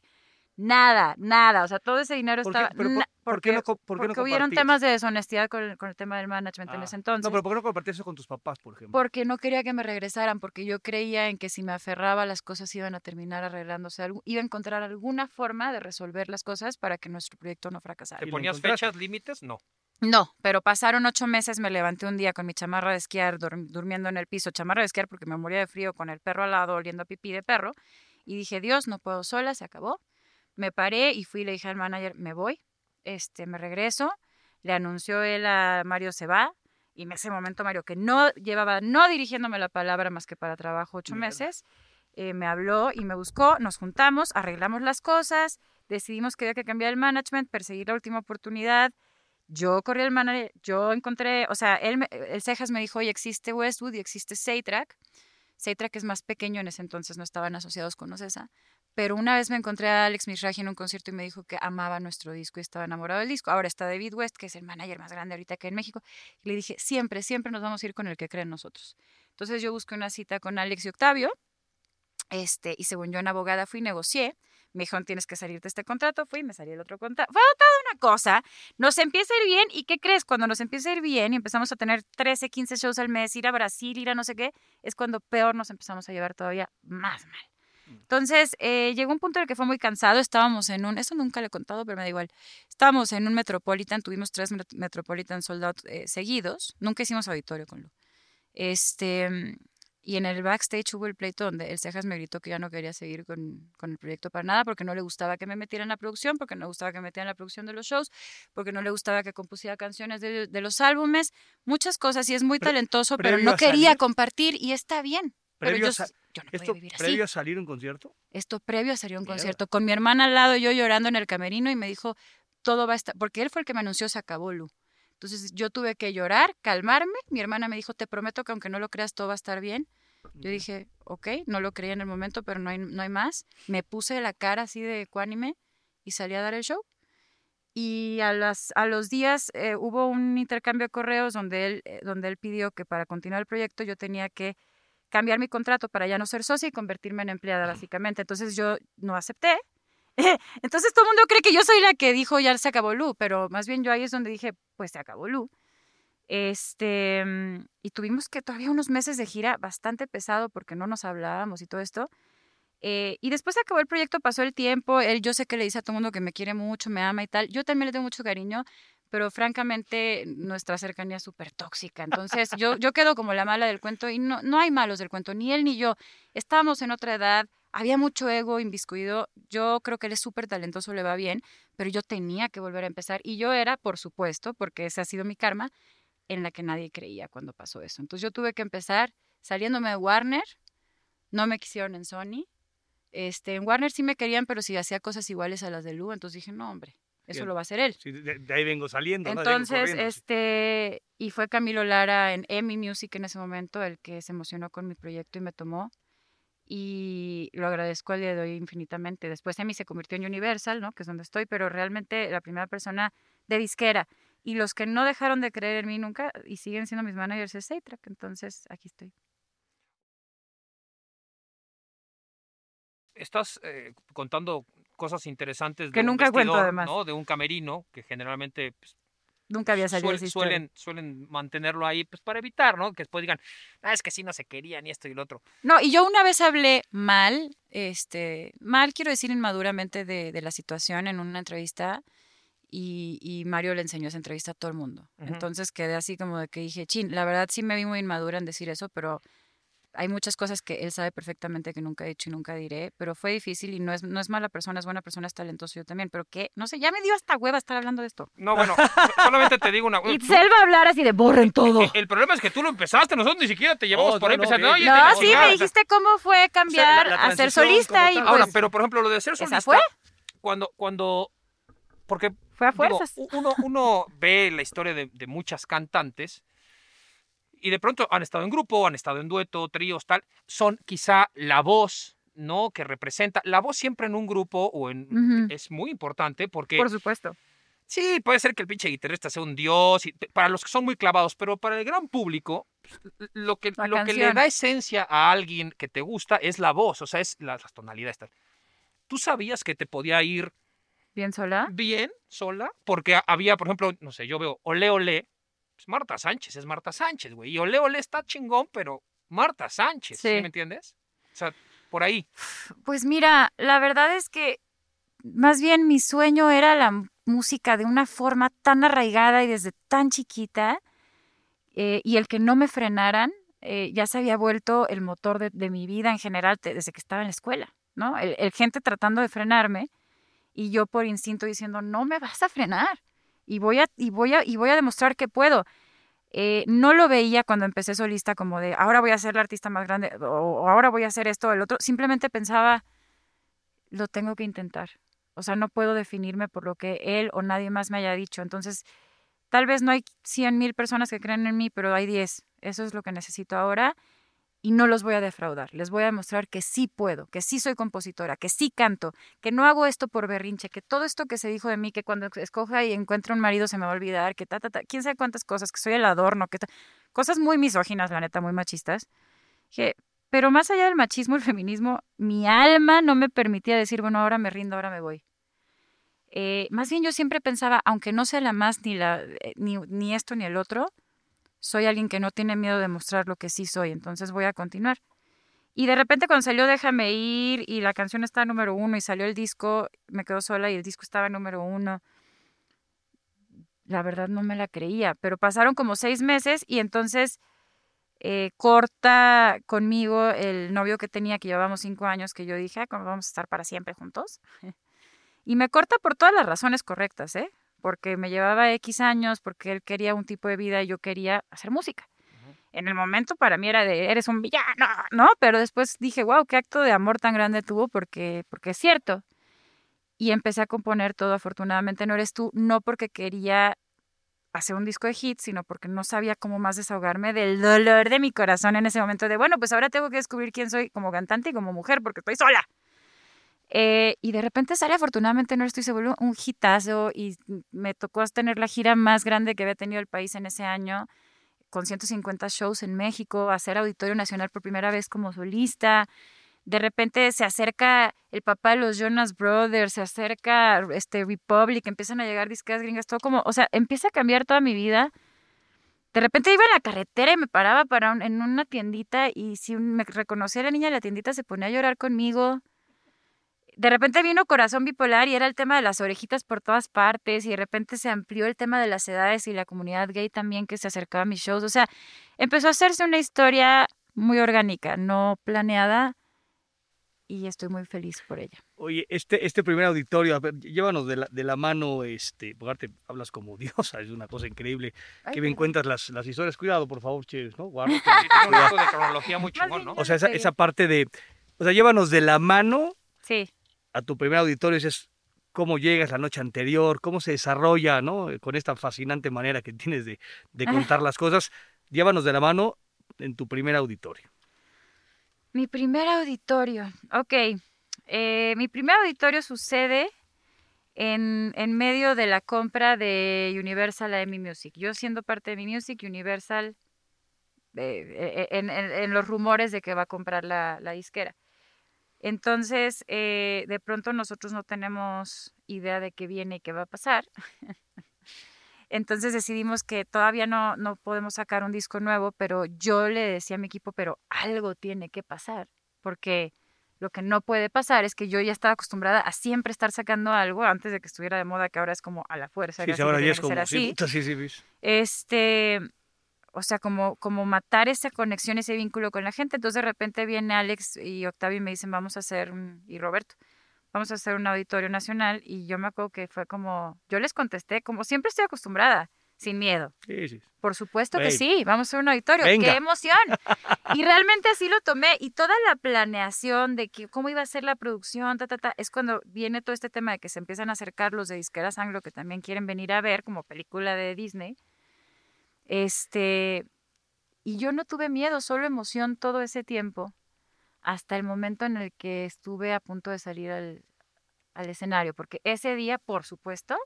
nada, nada, o sea, todo ese dinero ¿Por qué- estaba, pero por- na- por qué porque, no co- por qué no porque hubieron temas de deshonestidad con el, con el tema del management en Ah, ese entonces. No, pero ¿por qué no compartías eso con tus papás, por ejemplo? Porque no quería que me regresaran, porque yo creía en que si me aferraba las cosas iban a terminar arreglándose, algo- iba a encontrar alguna forma de resolver las cosas para que nuestro proyecto no fracasara. ¿Te ¿Y lo ponías fechas límites? No. No, pero pasaron ocho meses, me levanté un día con mi chamarra de esquiar, dur- durmiendo en el piso, chamarra de esquiar porque me moría de frío con el perro al lado, oliendo a pipí de perro, y dije, Dios, no puedo sola, se acabó. Me paré y fui le dije al manager, me voy, este, me regreso, le anunció él a Mario se va, y en ese momento Mario, que no llevaba, no dirigiéndome la palabra más que para trabajo ocho Mierda. meses, eh, me habló y me buscó, nos juntamos, arreglamos las cosas, decidimos que había que cambiar el management, perseguir la última oportunidad, yo corrí al manager, yo encontré, o sea, él, el Cejas me dijo, oye, existe Westwood y existe Saytrack. Saytrack es más pequeño, en ese entonces no estaban asociados con Ocesa. Pero una vez me encontré a Alex Mishraji en un concierto y me dijo que amaba nuestro disco y estaba enamorado del disco. Ahora está David West, que es el manager más grande ahorita que en México. Y le dije, siempre, siempre nos vamos a ir con el que cree en nosotros. Entonces yo busqué una cita con Alex y Octavio Este, y según yo, una abogada fui, negocié. Me dijeron, tienes que salirte de este contrato. Fui, me salí el otro contrato. Fue toda una cosa. Nos empieza a ir bien. ¿Y qué crees? Cuando nos empieza a ir bien y empezamos a tener 13, 15 shows al mes, ir a Brasil, ir a no sé qué, es cuando peor nos empezamos a llevar todavía más mal. Entonces, eh, llegó un punto en el que fue muy cansado. Estábamos en un, eso nunca le he contado, pero me da igual. Estábamos en un Metropolitan, tuvimos tres met- Metropolitan sold out eh, seguidos. Nunca hicimos auditorio con Lu. Este, y en el backstage hubo el pleito donde el Cejas me gritó que ya no quería seguir con, con el proyecto para nada, porque no le gustaba que me metiera en la producción, porque no le gustaba que me metiera en la producción de los shows, porque no le gustaba que compusiera canciones de, de los álbumes, muchas cosas. Y es muy Pre- talentoso, pero no quería salir- compartir y está bien. Pero Previo yo, yo no ¿Esto vivir así. previo a salir un concierto? Esto previo a salir un Mierda. concierto. Con mi hermana al lado, yo llorando en el camerino y me dijo, todo va a estar, porque él fue el que me anunció, se acabó Lu. Entonces yo tuve que llorar, calmarme. Mi hermana me dijo, te prometo que aunque no lo creas, todo va a estar bien. Yo dije, ok, no lo creía en el momento, pero no hay, no hay más. Me puse la cara así de ecuánime y salí a dar el show. Y a, las, a los días eh, hubo un intercambio de correos donde él, eh, donde él pidió que para continuar el proyecto yo tenía que cambiar mi contrato para ya no ser socia y convertirme en empleada, básicamente. Entonces yo no acepté. Entonces todo el mundo cree que yo soy la que dijo ya se acabó Lu, pero más bien yo ahí es donde dije, pues se acabó Lu. Este, mm, y tuvimos que todavía unos meses de gira bastante pesado porque no nos hablábamos y todo esto. Eh, y después acabó el proyecto, pasó el tiempo, él yo sé que le dice a todo el mundo que me quiere mucho, me ama y tal. Yo también le tengo mucho cariño, pero francamente nuestra cercanía es súper tóxica. Entonces yo, yo quedo como la mala del cuento y no, no hay malos del cuento, ni él ni yo. Estábamos en otra edad, había mucho ego inviscuido. Yo creo que él es súper talentoso, le va bien, pero yo tenía que volver a empezar. Y yo era, por supuesto, porque ese ha sido mi karma, en la que nadie creía cuando pasó eso. Entonces yo tuve que empezar saliéndome de Warner, no me quisieron en Sony. Este, en Warner sí me querían, pero si hacía cosas iguales a las de Lu, entonces dije, no, hombre, eso Bien. lo va a hacer él. Sí, de, de ahí vengo saliendo. Entonces, sí. este, y fue Camilo Lara en EMI Music en ese momento el que se emocionó con mi proyecto y me tomó. Y lo agradezco al día de hoy infinitamente. Después EMI se convirtió en Universal, ¿no? Que es donde estoy, pero realmente la primera persona de disquera. Y los que no dejaron de creer en mí nunca y siguen siendo mis managers es A-Track. Entonces, aquí estoy. Estás eh, contando cosas interesantes Que de un nunca cuento, vestidor, además. ¿no? De un camerino que generalmente pues, Nunca había salido suel- esa historia. suelen, suelen mantenerlo ahí pues para evitar, ¿no? Que después digan, ah, es que sí no se querían y esto y lo otro. No, y yo una vez hablé mal, este, mal quiero decir inmaduramente de, de la situación en una entrevista y, y Mario le enseñó esa entrevista a todo el mundo. Ujú. Entonces quedé así como de que dije, chin, la verdad sí me vi muy inmadura en decir eso, pero hay muchas cosas que él sabe perfectamente que nunca he dicho y nunca diré, pero fue difícil y no es, no es mala persona, es buena persona, es talentoso yo también, pero que, no sé, ya me dio hasta hueva estar hablando de esto. No, bueno, solamente te digo una Y tú- Itzel va a hablar así de borren todo. el, el problema es que tú lo empezaste, nosotros ni siquiera te llevamos No, por no, ahí no, pensando, No, te- sí, o sea, me dijiste cómo fue cambiar la a ser solista y pues Ahora, pero por ejemplo, lo de ser ¿Esa solista, fue? cuando, cuando, porque fue a Digo, fuerzas. u- uno, uno ve la historia de, de muchas cantantes y de pronto han estado en grupo, han estado en dueto, tríos, tal. Son quizá la voz, ¿no? Que representa. La voz siempre en un grupo o en. Ujú. Es muy importante porque. Por supuesto. Sí, puede ser que el pinche guitarrista sea un dios, y- para los que son muy clavados, pero para el gran público, pues, lo que, La lo que le da esencia a alguien que te gusta es la voz, o sea, es la- las tonalidades. tal. ¿Tú sabías que te podía ir Bien sola. bien sola, porque ha- había, por ejemplo, no sé, yo veo Ole Ole, pues Marta Sánchez es Marta Sánchez, güey, y Ole Ole está chingón, pero Marta Sánchez, ¿sí, Sí. me entiendes? O sea, por ahí. Pues mira, la verdad es que más bien mi sueño era la música de una forma tan arraigada y desde tan chiquita, eh, y el que no me frenaran eh, ya se había vuelto el motor de, de mi vida en general te- desde que estaba en la escuela, ¿no? El, el gente tratando de frenarme y yo por instinto diciendo, no me vas a frenar y voy a, y voy a, y voy a demostrar que puedo. Eh, no lo veía cuando empecé solista como de ahora voy a ser la artista más grande o, o ahora voy a hacer esto o el otro. Simplemente pensaba, lo tengo que intentar. O sea, no puedo definirme por lo que él o nadie más me haya dicho. Entonces, tal vez no hay 100 mil personas que creen en mí, pero hay 10. Eso es lo que necesito ahora y no los voy a defraudar. Les voy a demostrar que sí puedo, que sí soy compositora, que sí canto, que no hago esto por berrinche, que todo esto que se dijo de mí, que cuando escoja y encuentre un marido se me va a olvidar, que ta, ta, ta, quién sabe cuántas cosas, que soy el adorno, que ta- cosas muy misóginas, la neta, muy machistas. Que Pero más allá del machismo, el feminismo, mi alma no me permitía decir, bueno, ahora me rindo, ahora me voy. Eh, más bien yo siempre pensaba, aunque no sea la más ni, la, eh, ni, ni esto ni el otro, soy alguien que no tiene miedo de mostrar lo que sí soy, entonces voy a continuar. Y de repente cuando salió Déjame ir y la canción estaba número uno y salió el disco, me quedo sola y el disco estaba número uno. La verdad no me la creía, pero pasaron como seis meses y entonces eh, corta conmigo el novio que tenía, que llevábamos cinco años, que yo dije, ah, ¿cómo vamos a estar para siempre juntos? y me corta por todas las razones correctas, ¿eh? Porque me llevaba X años, porque él quería un tipo de vida y yo quería hacer música. En el momento para mí era de, eres un villano, ¿no? Pero después dije, wow, qué acto de amor tan grande tuvo, porque, porque es cierto. Y empecé a componer todo, afortunadamente no eres tú, no porque quería hacer un disco de hits, sino porque no sabía cómo más desahogarme del dolor de mi corazón en ese momento de, bueno, pues ahora tengo que descubrir quién soy como cantante y como mujer, porque estoy sola. Eh, y de repente sale, afortunadamente no estoy seguro, un hitazo y me tocó tener la gira más grande que había tenido el país en ese año, con 150 shows en México, hacer Auditorio Nacional por primera vez como solista, de repente se acerca el papá de los Jonas Brothers, se acerca este Republic, empiezan a llegar discas gringas, todo como, o sea, empieza a cambiar toda mi vida. De repente iba en la carretera y me paraba para en una tiendita y si me reconocía la niña de la tiendita se ponía a llorar conmigo. De repente vino Corazón Bipolar y era el tema de las orejitas por todas partes y de repente se amplió el tema de las edades y la comunidad gay también que se acercaba a mis shows. O sea, empezó a hacerse una historia muy orgánica, no planeada, y estoy muy feliz por ella. Oye, este, este primer auditorio, a ver, llévanos de la, de la mano, este, porque hablas como diosa, es una cosa increíble. que bien cuentas las, las historias. Cuidado, por favor, Cheves, ¿no? Guarda. un de cronología muy chingón, ¿no? O sea, esa, esa parte de, o sea, llévanos de la mano sí. A tu primer auditorio, es cómo llegas la noche anterior, cómo se desarrolla, ¿no? Con esta fascinante manera que tienes de, de contar las cosas. Llévanos de la mano en tu primer auditorio. Mi primer auditorio. Ok. Eh, mi primer auditorio sucede en, en, medio de la compra de Universal a EMI Music. Yo siendo parte de mi Music, Universal, eh, en, en, los rumores de que va a comprar la, la disquera. Entonces, eh, de pronto nosotros no tenemos idea de qué viene y qué va a pasar. Entonces decidimos que todavía no, no podemos sacar un disco nuevo, pero yo le decía a mi equipo, pero algo tiene que pasar, porque lo que no puede pasar es que yo ya estaba acostumbrada a siempre estar sacando algo antes de que estuviera de moda, que ahora es como a la fuerza. Sí, ahora ya es como así. Sí, sí, este, o sea, como, como matar esa conexión, ese vínculo con la gente. Entonces de repente viene Alex y Octavio y me dicen, vamos a hacer, y Roberto, vamos a hacer un auditorio nacional y yo me acuerdo que fue como, yo les contesté, como siempre estoy acostumbrada, sin miedo. Sí, sí. Por supuesto que sí, vamos a hacer un auditorio, qué emoción. Y realmente así lo tomé y toda la planeación de que, cómo iba a ser la producción, ta, ta, ta, es cuando viene todo este tema de que se empiezan a acercar los de disqueras anglo que también quieren venir a ver como película de Disney. Este, y yo no tuve miedo, solo emoción todo ese tiempo hasta el momento en el que estuve a punto de salir al, escenario, porque ese día, por supuesto,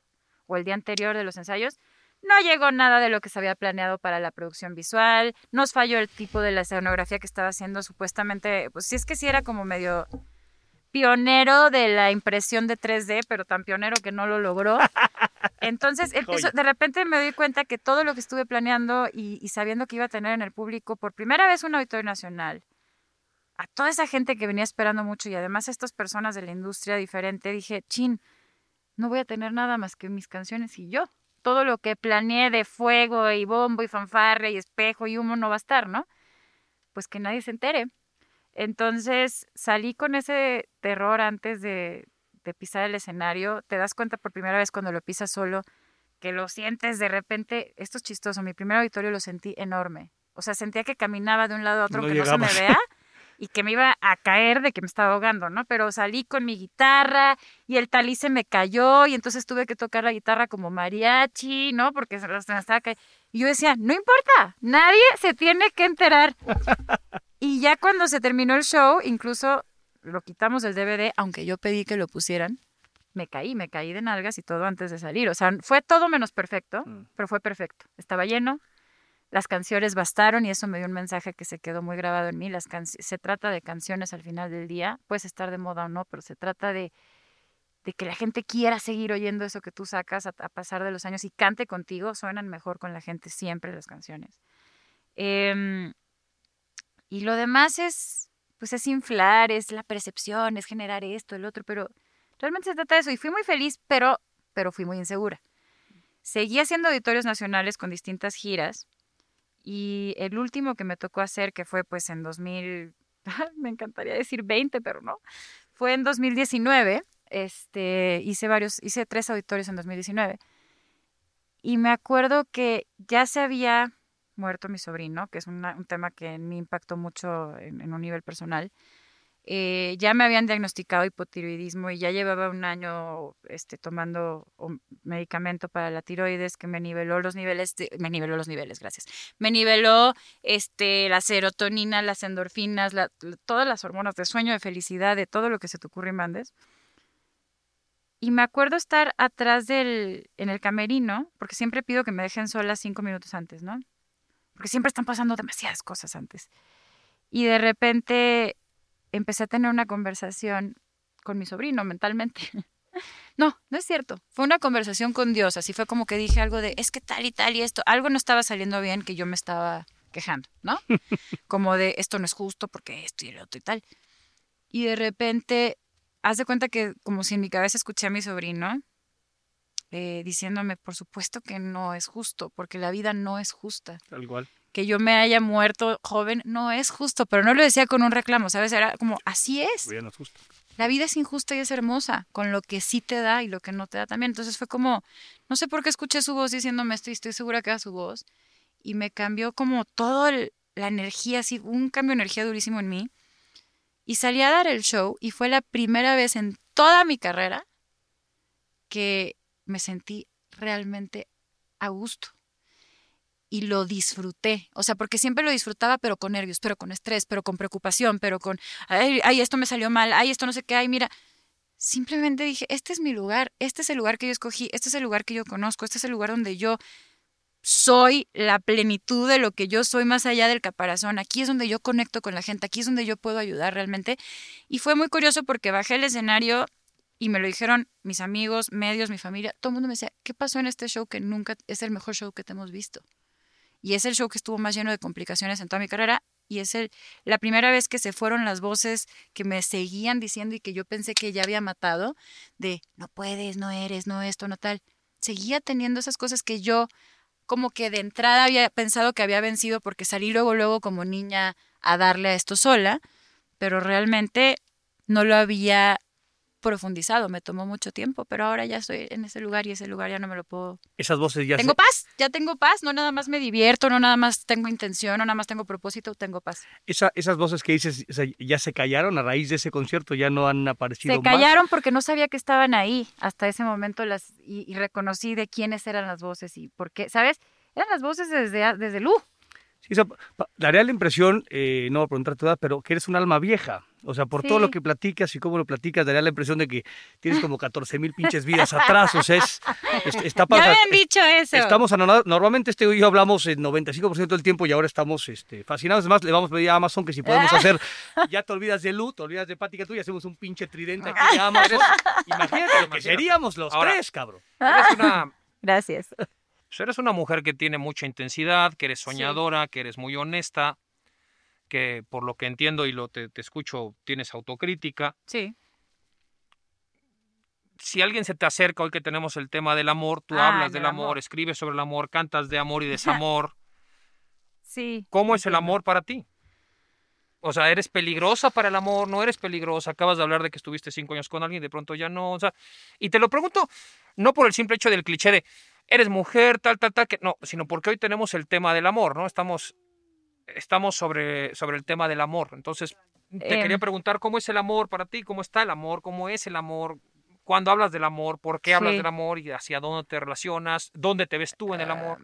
o el día anterior de los ensayos, no llegó nada de lo que se había planeado para la producción visual, nos falló el tipo de la escenografía que estaba haciendo supuestamente, pues sí es que sí era como medio pionero de la impresión de 3D, pero tan pionero que no lo logró. Entonces, de repente me doy cuenta que todo lo que estuve planeando y, y, sabiendo que iba a tener en el público por primera vez un auditorio nacional, a toda esa gente que venía esperando mucho y además a estas personas de la industria diferente, dije, chin, no voy a tener nada más que mis canciones y yo. Todo lo que planeé de fuego y bombo y fanfarria y espejo y humo no va a estar, ¿no? Pues que nadie se entere. Entonces salí con ese terror antes de, de pisar el escenario. Te das cuenta por primera vez cuando lo pisas solo que lo sientes de repente. Esto es chistoso. Mi primer auditorio lo sentí enorme. O sea, sentía que caminaba de un lado a otro, que no se me vea. y que me iba a caer de que me estaba ahogando, ¿no? Pero salí con mi guitarra y el talí se me cayó y entonces tuve que tocar la guitarra como mariachi, ¿no? Porque se me estaba cayendo. Y yo decía, no importa, nadie se tiene que enterar. y ya cuando se terminó el show, incluso lo quitamos del DVD, aunque yo pedí que lo pusieran, me caí, me caí de nalgas y todo antes de salir. O sea, fue todo menos perfecto, mm. pero fue perfecto. Estaba lleno, las canciones bastaron y eso me dio un mensaje que se quedó muy grabado en mí. Las se trata de canciones al final del día, puedes estar de moda o no, pero se trata de, de que la gente quiera seguir oyendo eso que tú sacas a, pasar de los años y cante contigo, suenan mejor con la gente siempre las canciones. Em, y lo demás es, pues es inflar, es la percepción, es generar esto, el otro, pero realmente se trata de eso. Y fui muy feliz, pero, pero fui muy insegura. Seguí haciendo auditorios nacionales con distintas giras y el último que me tocó hacer, que fue pues en 2000, me encantaría decir 20, pero no, fue en 2019. Este, hice varios, hice tres auditorios en 2019. Y me acuerdo que ya se había muerto mi sobrino, que es un tema que me impactó mucho en un nivel personal. Eh, ya me habían diagnosticado hipotiroidismo y ya llevaba un año este, tomando medicamento para la tiroides que me niveló los niveles, me niveló los niveles, gracias. Me niveló este, la serotonina, las endorfinas, todas las hormonas de sueño, de felicidad, de todo lo que se te ocurre y mandes. Y me acuerdo estar atrás del, en el camerino, porque siempre pido que me dejen sola cinco minutos antes, ¿no? Porque siempre están pasando demasiadas cosas antes. Y de repente empecé a tener una conversación con mi sobrino mentalmente. No, no es cierto. Fue una conversación con Dios. Así fue como que dije algo de, es que tal y tal y esto. Algo no estaba saliendo bien que yo me estaba quejando, ¿no? Como de, esto no es justo porque esto y lo otro y tal. Y de repente, haz de cuenta que como si en mi cabeza escuché a mi sobrino eh, diciéndome, por supuesto que no es justo, porque la vida no es justa. Tal cual que yo me haya muerto joven no es justo, pero no lo decía con un reclamo, ¿sabes? Era como, así es. La vida es injusta y es hermosa, con lo que sí te da y lo que no te da también. Entonces fue como, no sé por qué escuché su voz diciéndome esto y estoy segura que era su voz. Y me cambió como toda la energía, así, un cambio de energía durísimo en mí. Y salí a dar el show y fue la primera vez en toda mi carrera que me sentí realmente a gusto y lo disfruté. O sea, porque siempre lo disfrutaba, pero con nervios, pero con estrés, pero con preocupación, pero con, ay, ay, esto me salió mal, ay, esto no sé qué, ay, mira. Simplemente dije, este es mi lugar, este es el lugar que yo escogí, este es el lugar que yo conozco, este es el lugar donde yo soy la plenitud de lo que yo soy más allá del caparazón. Aquí es donde yo conecto con la gente, aquí es donde yo puedo ayudar realmente. Y fue muy curioso porque bajé el escenario y me lo dijeron mis amigos, medios, mi familia, todo el mundo me decía, ¿qué pasó en este show que nunca es el mejor show que te hemos visto? y es el show que estuvo más lleno de complicaciones en toda mi carrera y es el, la primera vez que se fueron las voces que me seguían diciendo y que yo pensé que ya había matado, de no puedes, no eres, no esto, no tal. Seguía teniendo esas cosas que yo como que de entrada había pensado que había vencido porque salí luego, luego como niña a darle a esto sola, pero realmente no lo había profundizado, me tomó mucho tiempo, pero ahora ya estoy en ese lugar y ese lugar ya no me lo puedo. Esas voces ya. Tengo paz, ya tengo paz, no nada más me divierto, no nada más tengo intención, no nada más tengo propósito, tengo paz. Esa, esas voces que dices ya se callaron a raíz de ese concierto, ya no han aparecido. Se callaron porque no sabía que estaban ahí hasta ese momento las y, reconocí de quiénes eran las voces y por qué, ¿sabes? Eran las voces desde, desde Lu. Sí, daría la impresión, eh, no voy a preguntar tu edad, pero que eres un alma vieja. O sea, por todo lo que platicas y cómo lo platicas, daría la impresión de que tienes como 14 mil pinches vidas atrás. O sea, es, está Ya me han dicho eso. Estamos normalmente este y yo hablamos el 95% del tiempo y ahora estamos este, fascinados. Además, le vamos a pedir a Amazon que si podemos hacer, ya te olvidas de Lu, te olvidas de que tú y hacemos un pinche tridente aquí de Amazon. Imagínate lo que seríamos los tres, cabrón. Gracias. Eres una mujer que tiene mucha intensidad, que eres soñadora, que eres muy honesta que por lo que entiendo y lo te, escucho, tienes autocrítica. Sí. Si alguien se te acerca hoy que tenemos el tema del amor, tú ah, hablas del amor, escribes sobre el amor, cantas de amor y desamor. sí. ¿Cómo es el amor para ti? O sea, ¿eres peligrosa para el amor? ¿No eres peligrosa? Acabas de hablar de que estuviste cinco años con alguien y de pronto ya no. O sea, y te lo pregunto no por el simple hecho del cliché de eres mujer, tal, tal, tal, que no, sino porque hoy tenemos el tema del amor, ¿no? Estamos estamos sobre, sobre el tema del amor. Entonces, te quería em. preguntar cómo es el amor para ti, cómo está el amor, cómo es el amor, cuándo hablas del amor, por qué hablas del amor y hacia dónde te relacionas, dónde te ves tú en el amor.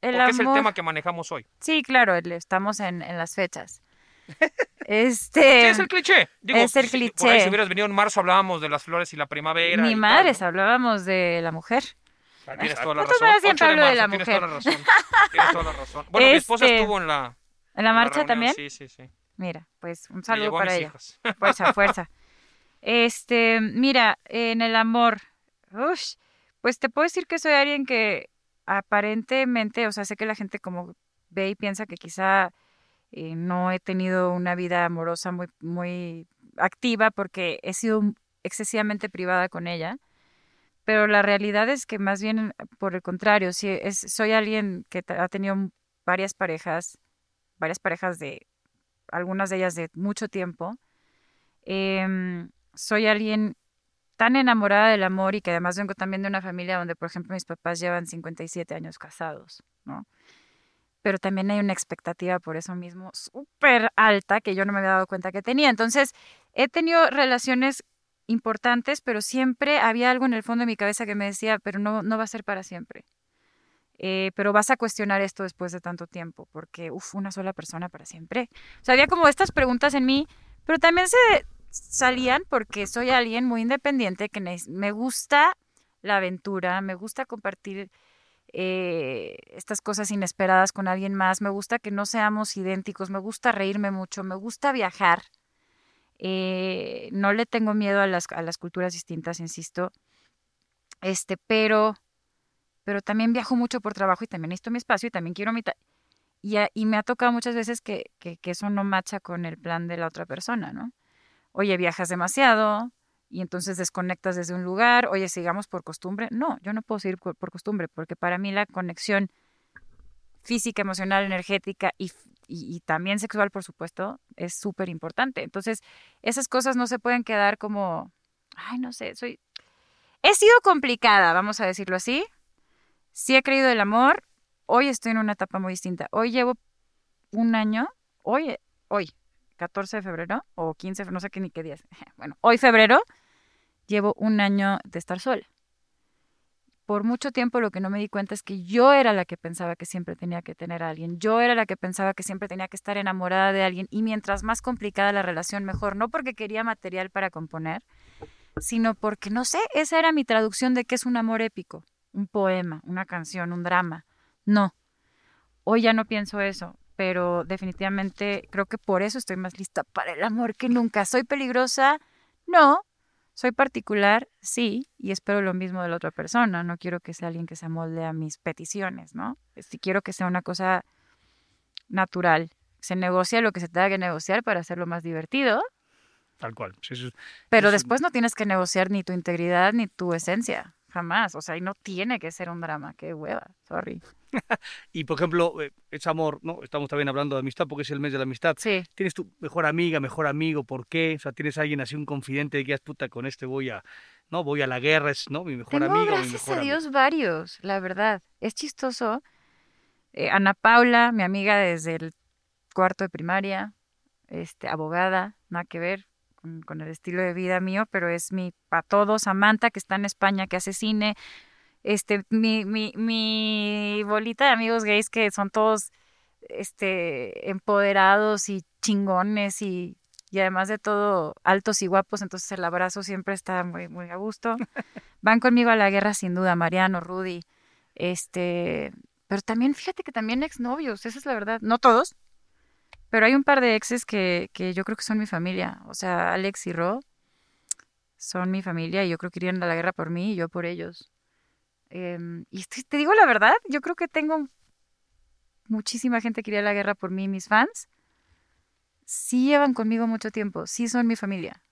Em, Porque es el tema que manejamos hoy. Sí, claro, estamos en, las fechas. Este, sí, es el cliché. es el cliché. Si, hubieras venido en marzo hablábamos de las flores y la primavera. Ni madres, hablábamos de la mujer. Tienes toda la razón. maneras, siempre 8 de hablo de marzo, la tienes mujer. toda la razón. Tienes toda la razón. Bueno, mi esposa Este, estuvo en la, ¿En la en marcha también? Sí, sí, sí. Mira, pues un saludo para ella. hijas. Fuerza, fuerza. Este, mira, en el amor, ush, pues te puedo decir que soy alguien que aparentemente, o sea, sé que la gente como ve y piensa que quizá eh, no he tenido una vida amorosa muy, muy activa porque he sido excesivamente privada con ella. Pero la realidad es que más bien, por el contrario, soy alguien que ha tenido varias parejas, varias parejas de, algunas de ellas de mucho tiempo. Em, soy alguien tan enamorada del amor y que además vengo también de una familia donde, por ejemplo, mis papás llevan 57 años casados, ¿no? Pero también hay una expectativa por eso mismo súper alta que yo no me había dado cuenta que tenía. Entonces, he tenido relaciones importantes, pero siempre había algo en el fondo de mi cabeza que me decía, pero no, no va a ser para siempre. Eh, pero vas a cuestionar esto después de tanto tiempo, porque, uff, una sola persona para siempre. O sea, había como estas preguntas en mí, pero también se salían porque soy alguien muy independiente, que me gusta la aventura, me gusta compartir eh, estas cosas inesperadas con alguien más, me gusta que no seamos idénticos, me gusta reírme mucho, me gusta viajar. Eh, no le tengo miedo a las, a las culturas distintas, insisto. Este, pero, pero también viajo mucho por trabajo y también necesito mi espacio y también quiero mi... Y, y me ha tocado muchas veces que, que, eso no macha con el plan de la otra persona, ¿no? Oye, viajas demasiado y entonces desconectas desde un lugar. Oye, sigamos por costumbre. No, yo no puedo seguir por, por costumbre porque para mí la conexión física, emocional, energética y, y, también sexual, por supuesto, es súper importante. Entonces, esas cosas no se pueden quedar como, ay, no sé, soy... He sido complicada, vamos a decirlo así. Sí he creído el amor. Hoy estoy en una etapa muy distinta. Hoy llevo un año, hoy, hoy, 14 de febrero o 15, no sé qué ni qué día es. Bueno, hoy febrero llevo un año de estar sola. Por mucho tiempo lo que no me di cuenta es que yo era la que pensaba que siempre tenía que tener a alguien. Yo era la que pensaba que siempre tenía que estar enamorada de alguien. Y mientras más complicada la relación, mejor. No porque quería material para componer, sino porque, no sé, esa era mi traducción de qué es un amor épico. Un poema, una canción, un drama. No. Hoy ya no pienso eso, pero definitivamente creo que por eso estoy más lista para el amor que nunca. ¿Soy peligrosa? No. ¿Soy particular? Sí. Y espero lo mismo de la otra persona. No quiero que sea alguien que se amolde a mis peticiones, ¿no? Si quiero que sea una cosa natural. Se negocia lo que se tenga que negociar para hacerlo más divertido, Tal cual. Sí, es- pero después no tienes que negociar ni tu integridad ni tu esencia. Jamás. O sea, y no tiene que ser un drama. Qué hueva. Sorry. Y por ejemplo, eh, es amor, ¿no? Estamos también hablando de amistad porque es el mes de la amistad. Sí. ¿Tienes tu mejor amiga, mejor amigo? ¿Por qué? O sea, ¿tienes alguien así, un confidente de que "Ah, puta, con este voy a, no, voy a la guerra, es, ¿no? Mi mejor Tengo, amigo, mi gracias mejor a amigo. Dios, varios, la verdad. Es chistoso. Eh, Ana Paula, mi amiga desde el cuarto de primaria, este, abogada, nada que ver con, con el estilo de vida mío, pero es mi para todos. Samantha, que está en España, que hace cine. Este, mi, mi, mi bolita de amigos gays que son todos este, empoderados y chingones y, y además de todo altos y guapos, entonces el abrazo siempre está muy, muy a gusto. Van conmigo a la guerra sin duda, Mariano, Rudy, este, pero también fíjate que también exnovios, esa es la verdad, no todos, pero hay un par de exes que, que yo creo que son mi familia, o sea, Alex y Ro son mi familia y yo creo que irían a la guerra por mí y yo por ellos. Em, y estoy- te digo la verdad, yo creo que tengo muchísima gente que iría a la guerra por mí, mis fans, sí llevan conmigo mucho tiempo, sí son mi familia.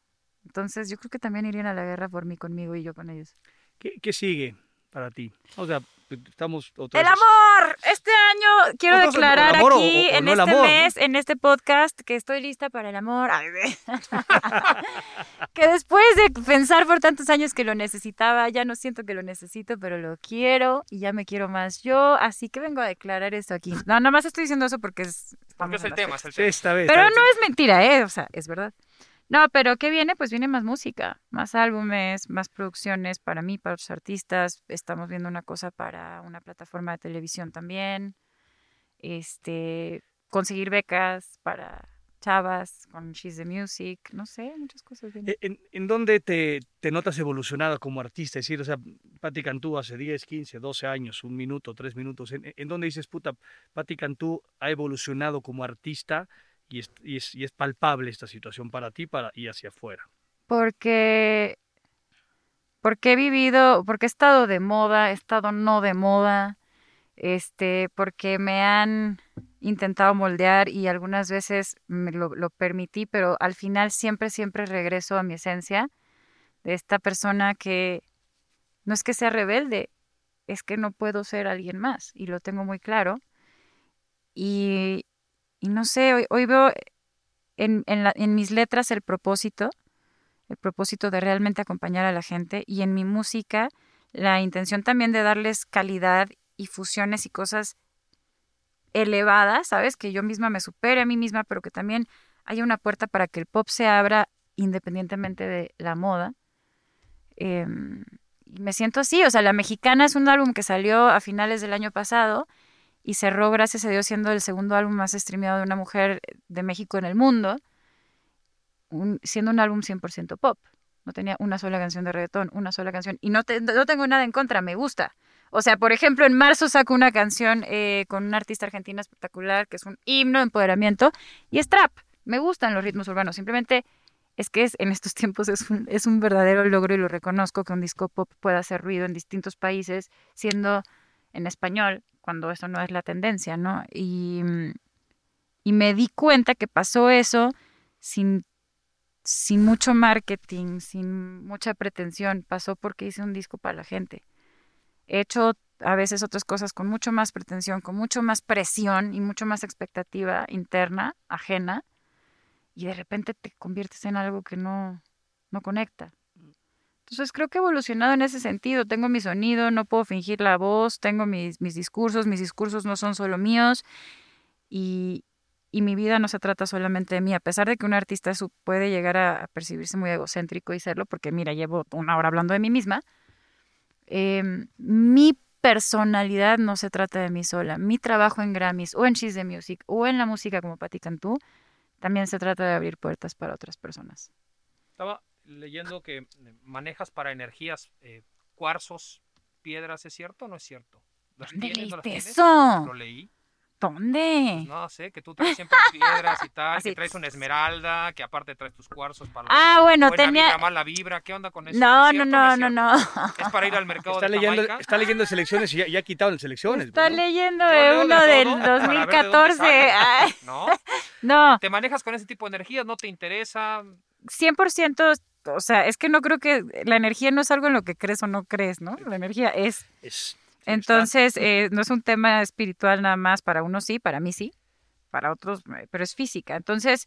Entonces yo creo que también irían a la guerra por mí, conmigo y yo con ellos. ¿Qué, qué sigue para ti? O sea, estamos otra ¡El vez- amor! Este año quiero Otra vez, ¿el declarar amor aquí, o- o en no este amor, no? mes, en este podcast, que estoy lista para el amor. Ay, ve. que después de pensar por tantos años que lo necesitaba, ya no siento que lo necesito, pero lo quiero y ya me quiero más yo. Así que vengo a declarar esto aquí. No, nada más estoy diciendo eso porque es... Porque es el tema, es el tema. Esta vez. Pero esta no es mentira, ¿eh? O sea, es verdad. No, pero ¿qué viene? Pues viene más música, más álbumes, más producciones para mí, para otros artistas. Estamos viendo una cosa para una plataforma de televisión también. Este, conseguir becas para chavas con She's the Music, no sé, muchas cosas vienen. Eh, ¿En, en dónde te notas evolucionada como artista? Es decir, o sea, Patti Cantú hace 10, 15, 12 años, un minuto, tres minutos, ¿en, en dónde dices, puta, Patti Cantú ha evolucionado como artista y es, y es, y es palpable esta situación para ti para, y hacia afuera? Porque, porque he vivido, porque he estado de moda, he estado no de moda, este, porque me han intentado moldear y algunas veces me lo, permití, pero al final siempre, siempre regreso a mi esencia de esta persona que no es que sea rebelde, es que no puedo ser alguien más y lo tengo muy claro. Y, y no sé, hoy, hoy veo en, en, en mis letras el propósito, el propósito de realmente acompañar a la gente y en mi música la intención también de darles calidad y fusiones y cosas elevadas, ¿sabes? Que yo misma me supere a mí misma, pero que también haya una puerta para que el pop se abra independientemente de la moda. Em, y me siento así, o sea, La Mexicana es un álbum que salió a finales del año pasado y cerró, gracias a Dios, siendo el segundo álbum más streameado de una mujer de México en el mundo, un- siendo un álbum 100% pop. No tenía una sola canción de reggaetón, una sola canción. Y no, no tengo nada en contra, me gusta. O sea, por ejemplo, en marzo saco una canción eh, con una artista argentina espectacular que es un himno de empoderamiento y es trap. Me gustan los ritmos urbanos. Simplemente es que es, en estos tiempos es es un verdadero logro y lo reconozco que un disco pop pueda hacer ruido en distintos países siendo en español cuando eso no es la tendencia, ¿no? Y, mm, y me di cuenta que pasó eso sin, sin mucho marketing, sin mucha pretensión. Pasó porque hice un disco para la gente. He hecho a veces otras cosas con mucho más pretensión, con mucho más presión y mucho más expectativa interna, ajena, y de repente te conviertes en algo que no, no conecta. Entonces creo que he evolucionado en ese sentido. Tengo mi sonido, no puedo fingir la voz, tengo mis, mis discursos, mis discursos no son solo míos y, y mi vida no se trata solamente de mí, a pesar de que un artista puede llegar a, percibirse muy egocéntrico y serlo, porque mira, llevo una hora hablando de mí misma, em, mi personalidad no se trata de mí sola. Mi trabajo en Grammys o en She's the Music o en la música como Patti Cantú también se trata de abrir puertas para otras personas. Leyendo que eh, manejas para energías eh, cuarzos, piedras, ¿es cierto o no es cierto? ¿Las ¿Dónde tienes, no las eso? Lo leí. ¿Dónde? Pues no sé, que tú traes siempre piedras y tal, Así. que traes una esmeralda, que aparte traes tus cuarzos para la Ah, bueno, buena tenía... vibra, mala vibra, ¿qué onda con eso? No, ¿Es no, no, no, no. Es para ir al mercado Está de leyendo, Jamaica. está leyendo selecciones y ya, ya quitaron las selecciones. Está leyendo de de uno del de dónde 2014. sale. Ay, ¿No? no, ¿Te manejas con ese tipo de energías? ¿No te interesa? 100%, o sea, es que no creo que la energía no es algo en lo que crees o no crees, ¿no? La energía es. Es- Entonces, eh, no es un tema espiritual nada más, para unos sí, para mí sí, para otros, eh, pero es física. Entonces,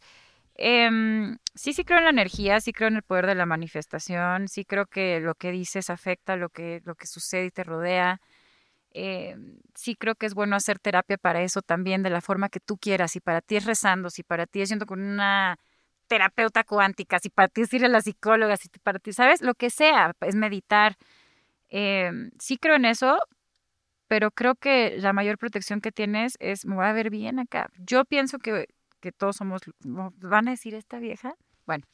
em, sí, sí creo en la energía, sí creo en el poder de la manifestación, sí creo que lo que dices afecta lo que, lo que sucede y te rodea. Eh, sí creo que es bueno hacer terapia para eso también, de la forma que tú quieras. Si para ti es rezando, si para ti es yendo con una terapeuta cuántica, si para ti es ir a la psicóloga, si para ti, ¿sabes? Lo que sea, es meditar. Eh, sí creo en eso, pero creo que la mayor protección que tienes es, me voy a ver bien acá. Yo pienso que, que todos somos, ¿van a decir esta vieja? Bueno.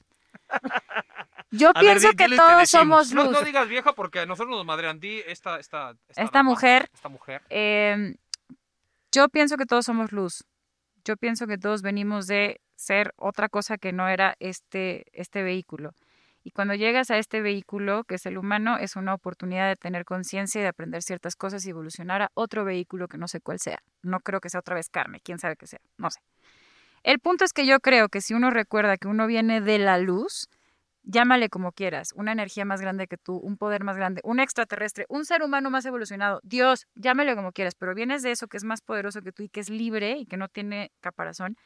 Yo A pienso que te todos somos luz. no digas vieja porque a nosotros nos madrean. Di esta, esta, esta, Esta mujer. Esta mujer. Eh, yo pienso que todos somos luz. Yo pienso que todos venimos de ser otra cosa que no era este, este vehículo. Y cuando llegas a este vehículo, que es el humano, es una oportunidad de tener conciencia y de aprender ciertas cosas y evolucionar a otro vehículo que no sé cuál sea. No creo que sea otra vez carne, quién sabe qué sea, no sé. El punto es que yo creo que si uno recuerda que uno viene de la luz, llámale como quieras, una energía más grande que tú, un poder más grande, un extraterrestre, un ser humano más evolucionado, Dios, llámale como quieras, pero vienes de eso que es más poderoso que tú y que es libre y que no tiene caparazón.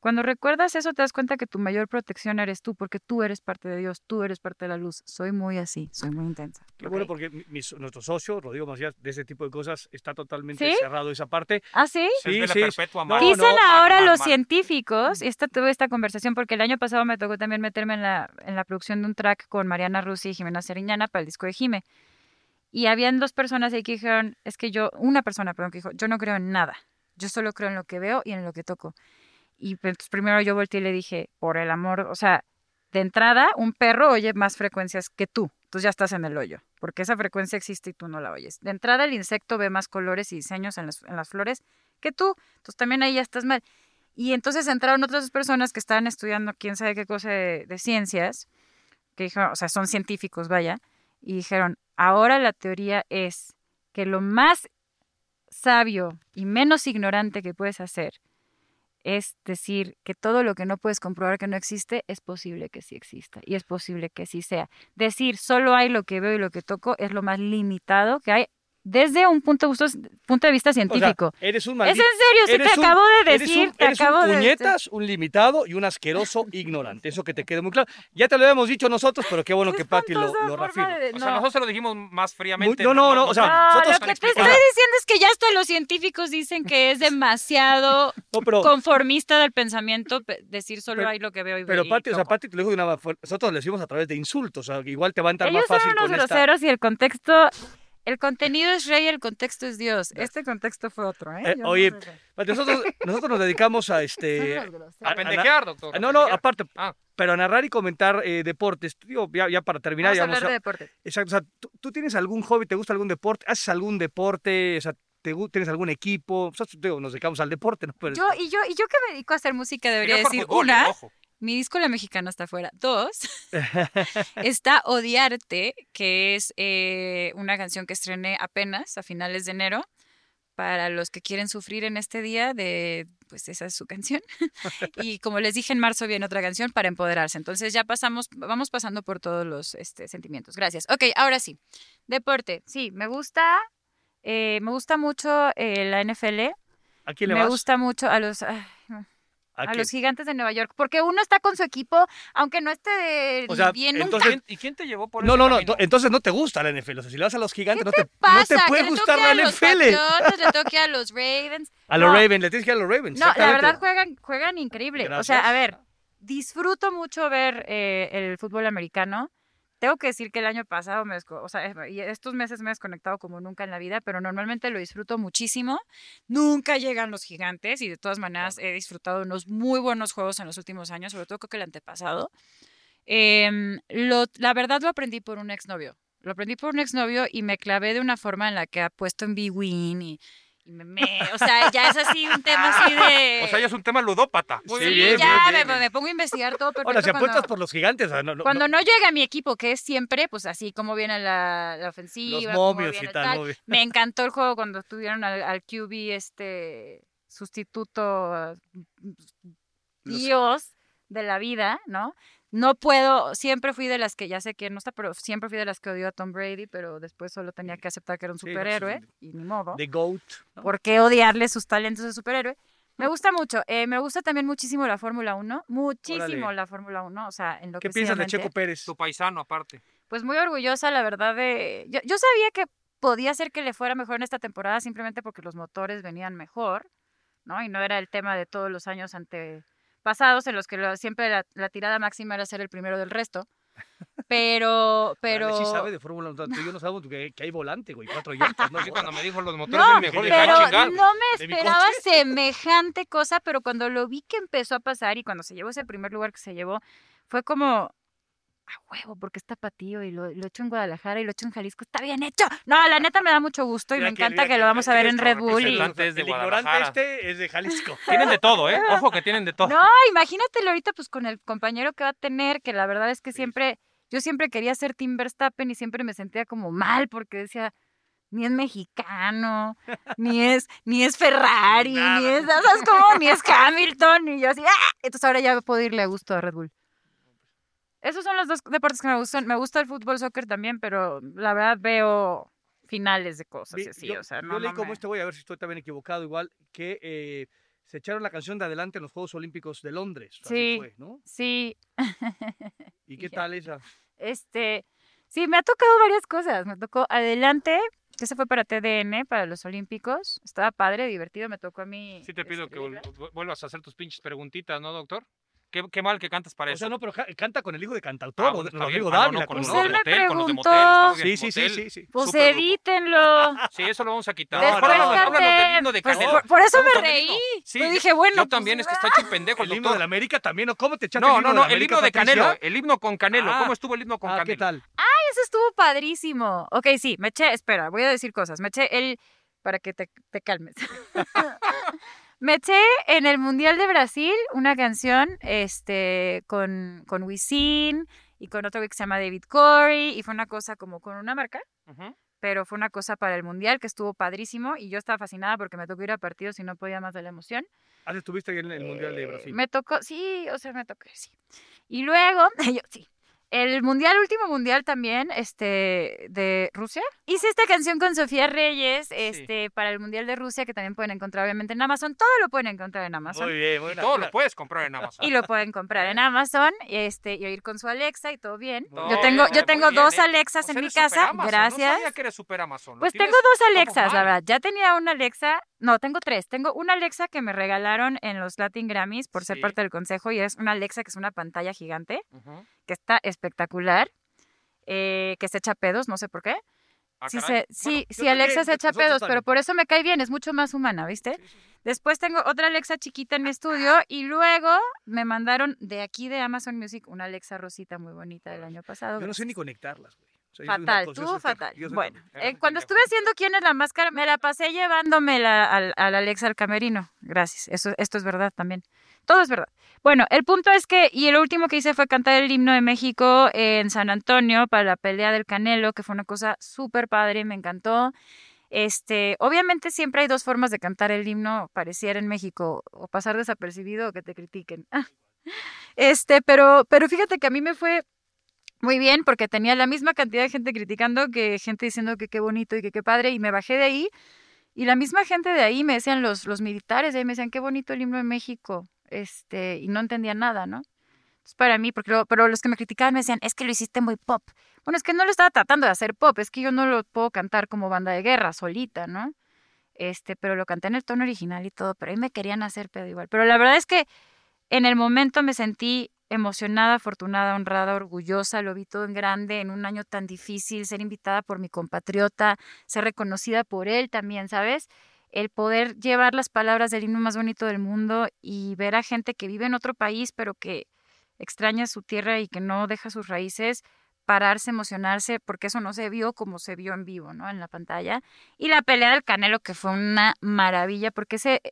Cuando recuerdas eso te das cuenta que tu mayor protección eres tú, porque tú eres parte de Dios, tú eres parte de la luz. Soy muy así, soy muy intensa. Qué bueno ¿ok? porque mi- mi- nuestro socio, Rodrigo Macías, de ese tipo de cosas está totalmente ¿Sí? cerrado esa parte. ¿Ah, sí? Es vela sí, perpetua, no. Dicen no, ahora los científicos, y esta tuve esta conversación porque el año pasado me tocó también meterme en la, en la producción de un track con Mariana Rusi y Jimena Seriñana para el disco de Jime. Y habían dos personas ahí que dijeron, es que yo, una persona, perdón, que dijo, yo no creo en nada, yo solo creo en lo que veo y en lo que toco. Y pues, primero yo volteé y le dije, por el amor, o sea, de entrada, un perro oye más frecuencias que tú. Entonces ya estás en el hoyo, porque esa frecuencia existe y tú no la oyes. De entrada, el insecto ve más colores y diseños en las, en las flores que tú. Entonces también ahí ya estás mal. Y entonces entraron otras personas que estaban estudiando quién sabe qué cosa de, de ciencias, que dijeron, o sea, son científicos, vaya, y dijeron, ahora la teoría es que lo más sabio y menos ignorante que puedes hacer es decir que todo lo que no puedes comprobar que no existe es posible que sí exista y es posible que sí sea. Decir solo hay lo que veo y lo que toco es lo más limitado que hay desde un punto, punto de vista O sea, científico. eres un es maldito. en serio, se eres te un- acabo de eres decir, un, te eres acabo un de puñetas, un limitado y un asqueroso ignorante. Eso que te quede muy claro. Ya te lo habíamos dicho nosotros, pero qué bueno que Pati lo, lo reafirma. de- O sea, no. nosotros se lo dijimos más fríamente. Muy- no, no, no, o sea, No, nosotros- lo que te estoy diciendo es que ya hasta los científicos dicen que es demasiado No, pero, conformista del pensamiento pe- decir solo Pero- hay lo que veo y pero y Pati, o sea, toco. Pati te lo dijo de una. Nosotros le decimos a través de insultos. O sea, igual te va a entrar Ellos más fácil son unos con esta. groseros y el contexto, el contenido es rey, el contexto es Dios. Este contexto fue otro, ¿eh? Eh, no oye, sé. Pati, nosotros, nosotros nos dedicamos a este. A a- pendejear, doctor. a- no, no, aparte. Ah. Pero a narrar y comentar eh, deportes. Digo, ya, ya para terminar, Vamos ya a vamos hablar de deporte. Exacto. O sea, ¿tú, tú tienes algún hobby? ¿Te gusta algún deporte? ¿Haces algún deporte? O sea, ¿te, ¿tienes algún equipo? O sea, digo, nos dedicamos al deporte, ¿no? Pero, Yo, y yo, y yo que me dedico a hacer música debería decir, fútbol, una, Ojo. Mi disco La Mexicana está afuera. Dos, está Odiarte, que es eh, una canción que estrené apenas a finales de enero. Para los que quieren sufrir en este día, de, pues esa es su canción. y como les dije, en marzo viene otra canción para empoderarse. Entonces ya pasamos, vamos pasando por todos los este, sentimientos. Gracias. Ok, ahora sí. Deporte. Sí, me gusta, eh, me gusta mucho eh, la NFL. ¿A quién le Me vas? gusta mucho a los... ay, ¿A los gigantes de Nueva York, porque uno está con su equipo, aunque no esté de- O sea, bien nunca. entonces- ¿Quién- ¿Y quién te llevó por No, ese no, no. camino? Entonces no te gusta la NFL. O sea, si le vas a los gigantes, no ¿Qué te, pasa? no te puede gustar toque la a los NFL. Le toque a los Ravens. A los. Ravens, le tienes que ir a los Ravens. No, la verdad juegan, juegan increíble. O sea, a ver, disfruto mucho ver eh, el fútbol americano. Tengo que decir que el año pasado, me o sea, y estos meses me he desconectado como nunca en la vida, pero normalmente lo disfruto muchísimo. Nunca llegan los gigantes y de todas maneras he disfrutado unos muy buenos juegos en los últimos años, sobre todo creo que el antepasado. Em, lo- la verdad lo aprendí por un exnovio. Lo aprendí por un exnovio y me clavé de una forma en la que ha puesto en B-Win y me, me- o sea, ya es así un tema así de... O sea, ya es un tema ludópata. Muy Sí, bien, ya bien, me, bien. me pongo a investigar todo perfecto Ahora, si cuando, apuestas por los gigantes, no, no- cuando no- no llega mi equipo, que es siempre, pues así, como viene la, la ofensiva, los cómo momios y tal. Me encantó el juego cuando tuvieron al, al QB este sustituto ah, Los- Dios de la vida, ¿no? No puedo, siempre fui de las que, ya sé que no está, pero siempre fui de las que odió a Tom Brady, pero después solo tenía que aceptar que era un Sí, no, sí, superhéroe, sí. y ni modo. The GOAT. ¿no? ¿Por qué odiarle sus talentos de superhéroe? Me gusta mucho. eh, me gusta también muchísimo la Fórmula 1. Muchísimo Órale. la Fórmula 1. O sea, en lo ¿Qué que piensas de Checo Pérez? Tu paisano, aparte. Pues muy orgullosa, la verdad, de... Yo, yo sabía que podía ser que le fuera mejor en esta temporada simplemente porque los motores venían mejor, ¿no? Y no era el tema de todos los años antepasados en los que lo- siempre la, la tirada máxima era ser el primero del resto. Pero, pero... Sí sabe de Fórmula 1. Tú y yo no sabemos que, que hay volante, güey. Cuatro llantas, ¿no? Así cuando me dijo los motores No, mejor pero "Ah, chingar". no me ¿De mi esperaba semejante cosa, pero cuando lo vi que empezó a pasar y cuando se llevó ese primer lugar que se llevó, fue como a huevo, porque está patío y lo, lo hecho en Guadalajara y lo hecho en Jalisco, está bien hecho. No, la neta me da mucho gusto y Mira me que- encanta que lo vamos a ver en nuestro Red Bull. Y... es de El ignorante Guadalajara. este es de Jalisco. Tienen de todo, ¿eh? Ojo que tienen de todo. No, imagínatelo ahorita pues con el compañero que va a tener, que la verdad es que siempre, yo siempre quería ser Tim Verstappen y siempre me sentía como mal porque decía, ni es mexicano, ni es, ni es Ferrari, ni es, ¿sabes cómo? Ni es Hamilton, y yo así, ¡ah! Entonces ahora ya puedo irle a gusto a Red Bull. Esos son los dos deportes que me gustan. Me gusta el fútbol, soccer también, pero la verdad veo finales de cosas y así, yo, o sea, yo no, leí no como me- este, voy a ver si estoy también equivocado, igual, que eh, se echaron la canción de adelante en los Juegos Olímpicos de Londres. Así Sí. fue, ¿no? Sí, ¿Y qué tal esa? Este, sí, me ha tocado varias cosas. Me tocó adelante, que se fue para TDN, para los Olímpicos. Estaba padre, divertido, me tocó a mí. Sí te pido que vuelvas a hacer tus pinches preguntitas, ¿no, doctor? Qué, qué mal que cantas para O eso. sea, no, pero ca- canta con el hijo de cantautor, Ah, bueno, Rodrigo bien. Ah, no, Dávila. no, con con los Pues me motel, con los de preguntó. motel, Sí, sí, sí, motel. sí, sí. Pues edítenlo. Sí, eso lo vamos a quitar. No, Después de Pues, por, por eso me reí. Sí, Pues yo- dije, bueno, Yo pues, también, es que está hecho pendejo el El himno de la. América también, ¿o cómo te echaste No, el himno no, no, el himno de? Canelo, el himno con Canelo. Ah. ¿Cómo estuvo el himno con Ah, Canelo? ¿qué tal? Eso estuvo padrísimo. Ok, sí, me eché, espera, voy a decir cosas. Me eché el, para que te calmes. me eché en el Mundial de Brasil una canción este, con, con Wisin y con otro que se llama David Corey y fue una cosa como con una marca, Ujú. pero fue una cosa para el Mundial que estuvo padrísimo y yo estaba fascinada porque me tocó ir a partidos y no podía más de la emoción. Ah, estuviste ahí en el Mundial de Eh, Brasil. Me tocó, sí, o sea, me tocó, sí. Y luego, yo, sí. El mundial, último mundial también, este, de Rusia. Hice esta canción con Sofía Reyes, este, para el mundial de Rusia, que también pueden encontrar obviamente en Amazon. Todo lo pueden encontrar en Amazon. Muy bien, muy bien. todo lo puedes comprar en Amazon. Y lo pueden comprar en Amazon, este, y oír con su Alexa y todo bien. Todo yo tengo, bien, yo tengo bien, dos ¿eh? Alexas O sea, en mi casa, Amazon, No gracias. sabía que eres super Amazon. Pues tienes tengo dos Alexas, la verdad. Ya tenía una Alexa, no, tengo tres. Tengo una Alexa que me regalaron en los Latin Grammys por ser parte del consejo y es una Alexa que es una pantalla gigante, que está espectacular, eh, que se echa pedos, no sé por qué. Ah, Sí, se, sí, sí, Alexa se echa pedos, también. pero por eso me cae bien, es mucho más humana, ¿viste? Después tengo otra Alexa chiquita en mi estudio y luego me mandaron de aquí de Amazon Music una Alexa rosita muy bonita del año pasado. Yo no sé ni conectarlas, güey. Sea, Fatal, tú fatal. Bueno, eh, cuando estuve haciendo quién es la máscara, me la pasé llevándome la, al, al Alexa al camerino. Gracias, eso, esto es verdad también. Todo es verdad. Bueno, el punto es que, y lo último que hice fue cantar el himno de México en San Antonio para la pelea del Canelo, que fue una cosa súper padre, me encantó. Este, obviamente siempre hay dos formas de cantar el himno, pareciera en México, o pasar desapercibido o que te critiquen. Este, pero, pero fíjate que a mí me fue muy bien porque tenía la misma cantidad de gente criticando que gente diciendo que qué bonito y que qué padre y me bajé de ahí y la misma gente de ahí me decían los, los militares de ahí me decían qué bonito el himno de México este y no entendían nada no entonces para mí porque lo- pero los que me criticaban me decían es que lo hiciste muy pop bueno es que no lo estaba tratando de hacer pop es que yo no lo puedo cantar como banda de guerra solita no este pero lo canté en el tono original y todo pero ahí me querían hacer pedo igual. Pero la verdad es que en el momento me sentí emocionada, afortunada, honrada, orgullosa, lo vi todo en grande en un año tan difícil, ser invitada por mi compatriota, ser reconocida por él también, ¿sabes? El poder llevar las palabras del himno más bonito del mundo y ver a gente que vive en otro país pero que extraña su tierra y que no deja sus raíces, pararse, emocionarse, porque eso no se vio como se vio en vivo, ¿no? En la pantalla. Y la pelea del Canelo, que fue una maravilla, porque ese...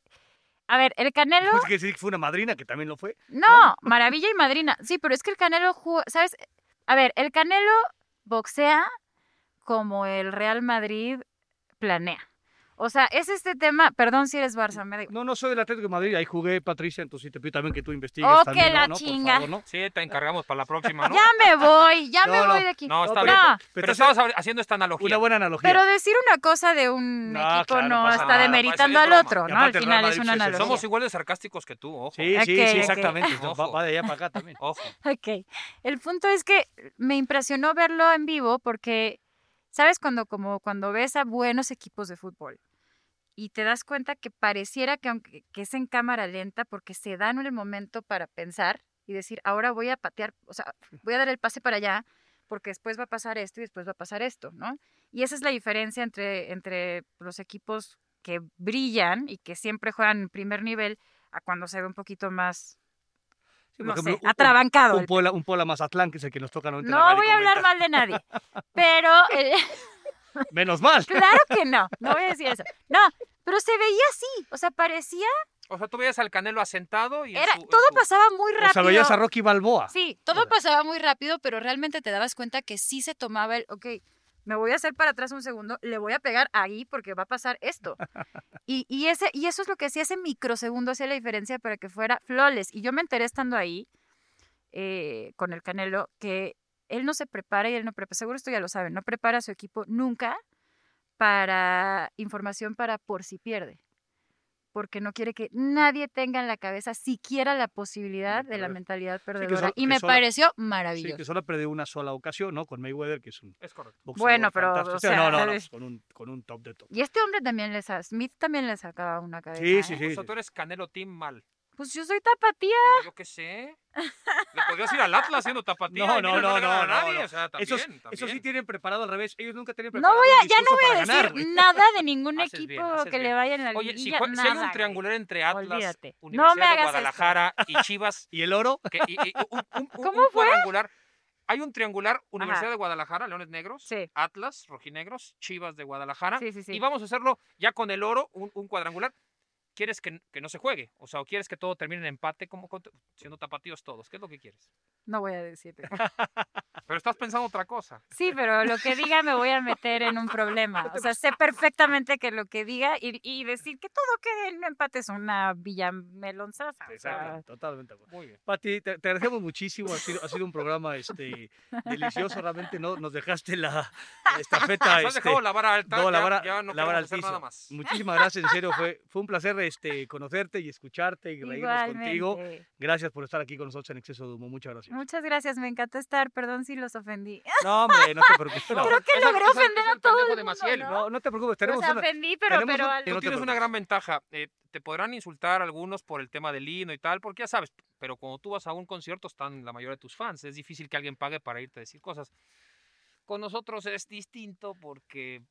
A ver, el Canelo... Pues que decir que fue una madrina que también lo fue. No, maravilla y madrina. Sí, pero es que el Canelo juega, ¿sabes? A ver, el Canelo boxea como el Real Madrid planea. O sea, es este tema, perdón si eres Barça, me No, no soy del Atlético de Madrid, ahí jugué, Patricia, entonces te pido también que tú investigues Oh, también, que la chinga. favor, ¿no? Sí, te encargamos para la próxima, ¿no? Ya me voy, ya me No, voy de aquí. No, está bien. pero- Pero, pero estabas hab- haciendo esta analogía. Una buena analogía. Pero decir una cosa de un No, equipo claro, no está nada, demeritando es al otro, ¿no? Al final Madrid es una analogía. Somos igual de sarcásticos que tú, ojo. Sí, sí, sí, exactamente. Ojo. va de allá para acá también. Ojo. Ok. El punto es que me impresionó verlo en vivo porque, ¿sabes? Cuando, como cuando ves a buenos equipos de fútbol y te das cuenta que pareciera que aunque que es en cámara lenta porque se dan el momento para pensar y decir, ahora voy a patear, o sea, voy a dar el pase para allá porque después va a pasar esto y después va a pasar esto, ¿no? Y esa es la diferencia entre, entre los equipos que brillan y que siempre juegan en primer nivel a cuando se ve un poquito más, Sí, no ejemplo, sé, un- atrabancado. Un el Puebla, un Puebla Mazatlán, que es el que nos toca no no voy a hablar mal de nadie, pero eh, Menos mal. claro que no, no voy a decir eso. No, pero se veía así, o sea, parecía, O sea, tú veías al Canelo asentado y era, su- todo su- pasaba muy rápido. O sea, veías a Rocky Balboa. Sí, todo pasaba muy rápido, pero realmente te dabas cuenta que sí se tomaba el, ok, me voy a hacer para atrás un segundo, le voy a pegar ahí porque va a pasar esto. Y, y, ese, y eso es lo que hacía ese microsegundo, hacía la diferencia para que fuera flawless. Y yo me enteré estando ahí eh, con el Canelo que él no se prepara y él no prepara, seguro esto ya lo saben, no prepara a su equipo nunca para información para por si pierde. Porque no quiere que nadie tenga en la cabeza siquiera la posibilidad de la mentalidad perdedora. solo- y me solo- pareció Sí, maravilloso. que solo ha perdido una sola ocasión, ¿no? Con Mayweather, que es un Es correcto. Bueno, pero, o sea, no, no, no, con un, con un top de top. Y este hombre también le sa- Smith también le sacaba una cabeza. Sí, ¿eh? sí, O sí. sea, tú eres Canelo Team mal. Pues yo soy tapatía. No, yo qué sé. Le podrías ir al Atlas siendo tapatía. No, no, no no, no, no, no. O sea, también, Esos, también. esos sí tienen preparado al revés. Ellos nunca tienen No preparado. voy un a, ya no voy a decir ganar, nada de ningún Haces equipo bien, que le vaya en la Oye, si, liguilla, jue- si hay un triangular entre Atlas, Olvídate. No Universidad de. Guadalajara y Chivas, ¿Y el oro? que, y- y un, un- ¿Cómo un fue? cuadrangular. Hay un triangular, Universidad Ajá. de Guadalajara, Leones Negros, Sí. Atlas, Rojinegros, Chivas de Guadalajara. Sí, sí, sí. Y vamos a hacerlo ya con el oro, un, un cuadrangular. ¿Quieres que, que no se juegue? O sea, ¿o quieres que todo termine en empate, como siendo tapatíos todos? ¿Qué es lo que quieres? No voy a decirte. Pero estás pensando otra cosa. Sí, pero lo que diga me voy a meter en un problema. O sea, sé perfectamente que lo que diga y, y decir que todo quede en un empate es una villamelonzaza. o sea, Exacto, totalmente. de acuerdo. Muy bien. Pati, te, te agradecemos muchísimo. Ha sido, ha sido un programa este, delicioso. Realmente no, nos dejaste la, la estafeta. Nos has este, dejado la vara alta. no, la ya- vara, ya no la vara altísima. nada más. Muchísimas gracias, en serio. Fue, fue un placer este, conocerte y escucharte y reírnos contigo. Gracias por estar aquí con nosotros en Exceso de Humo. Muchas gracias. Muchas gracias, me encantó estar. Perdón si los ofendí. No, hombre, no te preocupes. No, Creo que Esa- logré esa- ofender es a todo el mundo. ¿no? no, no te preocupes. Tenemos ofendí, pero, tenemos pero un- Tú no tienes una gran ventaja. eh, te podrán insultar algunos por el tema del himno y tal, porque ya sabes, pero cuando tú vas a un concierto están la mayoría de tus fans. Es difícil que alguien pague para irte a decir cosas. Con nosotros es distinto porque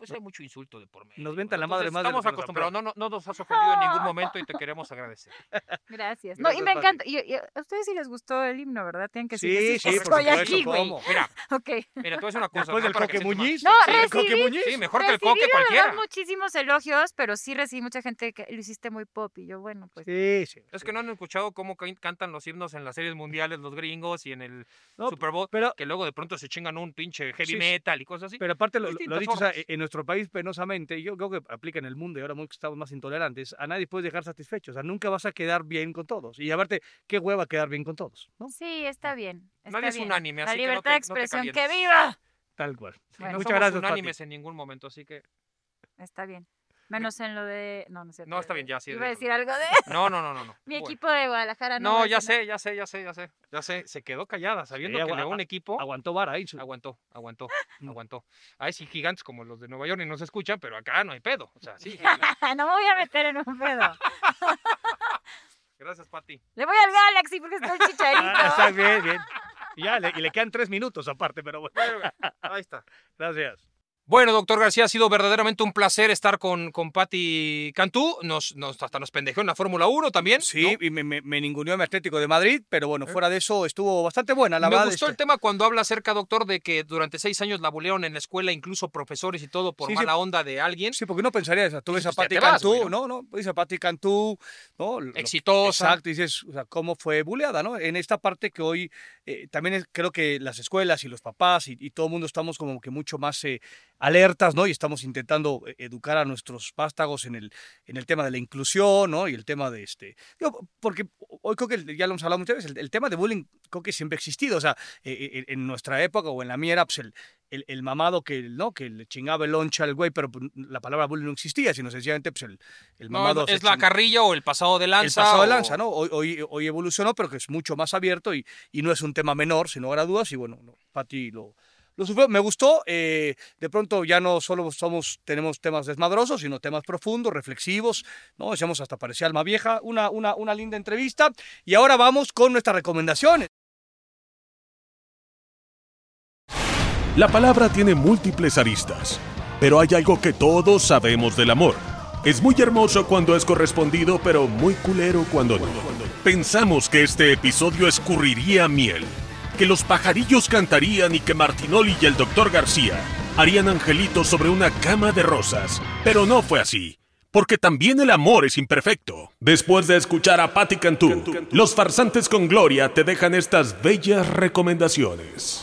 pues hay mucho insulto de por medio. Nos ventan la madre Entonces, más Estamos acostumbrados, no, no, no nos has ofendido en ningún momento y te queremos agradecer. Gracias. No, y me encanta. Y, y a ustedes sí les gustó el himno, ¿verdad? Tienen que Sí, decir sí, estoy aquí, güey. Mira, Ok. mira, tú voy a decir una cosa. Después del Coque Muñiz. No, sí, el Coque recibí- Muñiz. Sí, mejor que el Recibí, coque cualquiera. muchísimos elogios, pero sí recibí mucha gente que lo hiciste muy pop y yo, bueno, pues Sí, sí. Es que no han escuchado cómo can- cantan los himnos en las series mundiales los gringos y en el No, Super Bowl, pero- que luego de pronto se chingan un pinche heavy metal y cosas así. Pero aparte, lo, dicho, o sea, formas. en nuestro país penosamente, y yo creo que aplica en el mundo y ahora muy que estamos más intolerantes, a nadie puedes dejar satisfecho. O sea, nunca vas a quedar bien con todos. Y aparte, qué hueva quedar bien con todos, ¿no? sí, está bien. Está Nadie es unánime, La así que no libertad te- de no te expresión, ¡que viva! Tal cual. Bueno. no Muchas somos gracias, Pati. unánimes en ningún momento, así que Está bien. Menos en lo de. No, no es cierto. No, está bien, ya, sí, Iba a decir algo de. no, no, no, no, no. Mi Bueno. equipo de Guadalajara. No, No, ya sé, ya sé, ya sé, ya sé, ya sé. Se quedó callada, sabiendo Sí, que León a- equipo Aguantó vara ahí. aguantó, aguantó, Mm. aguantó. Hay sí gigantes como los de Nueva York y no se escuchan, pero acá no hay pedo. O sea, sí. no me voy a meter en un pedo. Gracias, Pati. Le voy al Galaxy porque está el chicharito. Ah, está bien, bien. Y ya, le, y le quedan tres minutos aparte, pero bueno. Ahí está. Gracias. Bueno, doctor García, ha sido verdaderamente un placer estar con, con Patti Cantú. Nos, nos, hasta nos pendejeó en la Fórmula 1 también. Sí, ¿no? y me, me, me ninguneó mi Atlético de Madrid, pero bueno, fuera de eso estuvo bastante buena, la Me gustó este- el tema cuando habla acerca, doctor, de que durante seis años la bulearon en la escuela, incluso profesores y todo, por Sí, sí. mala onda de alguien. Sí, porque no pensaría eso. Tú ves a vas, Cantú, ¿no? ¿no? Ves a Pati Cantú, Exitosa. Exacto, dices, o sea, cómo fue buleada, ¿no? En esta parte que hoy eh, también es- creo que las escuelas y los papás y, y todo el mundo estamos como que mucho más eh, alertas, ¿no? Y estamos intentando eh, educar a nuestros vástagos en el, en el tema de la inclusión, ¿no? Y el tema de este... digo, porque hoy creo que ya lo hemos hablado muchas veces, el, el tema de bullying creo que siempre ha existido, o sea, eh, eh, en nuestra época o en la mía era pues, el, el, el mamado que, ¿no? que le chingaba el loncha al güey, pero pues, la palabra bullying no existía, sino sencillamente pues, el, el No, mamado... es, se es la ching- carrilla o el pasado de lanza. el pasado de o- lanza, ¿no? Hoy, hoy, hoy evolucionó, pero que es mucho más abierto y, y no es un tema menor, sin lugar a dudas. Y bueno, no, Pati lo, lo. Me gustó. eh, de pronto ya no solo somos, tenemos temas desmadrosos, sino temas profundos, reflexivos. ¿no? Decíamos hasta parecía alma vieja. Una, una, una linda entrevista. Y ahora vamos con nuestras recomendaciones. La palabra tiene múltiples aristas, pero hay algo que todos sabemos del amor. Es muy hermoso cuando es correspondido, pero muy culero cuando no. Pensamos que este episodio escurriría miel, que los pajarillos cantarían y que Martinoli y el doctor García harían angelitos sobre una cama de rosas, pero no fue así. Porque también el amor es imperfecto. Después de escuchar a Patti Cantú, los farsantes con gloria te dejan estas bellas recomendaciones.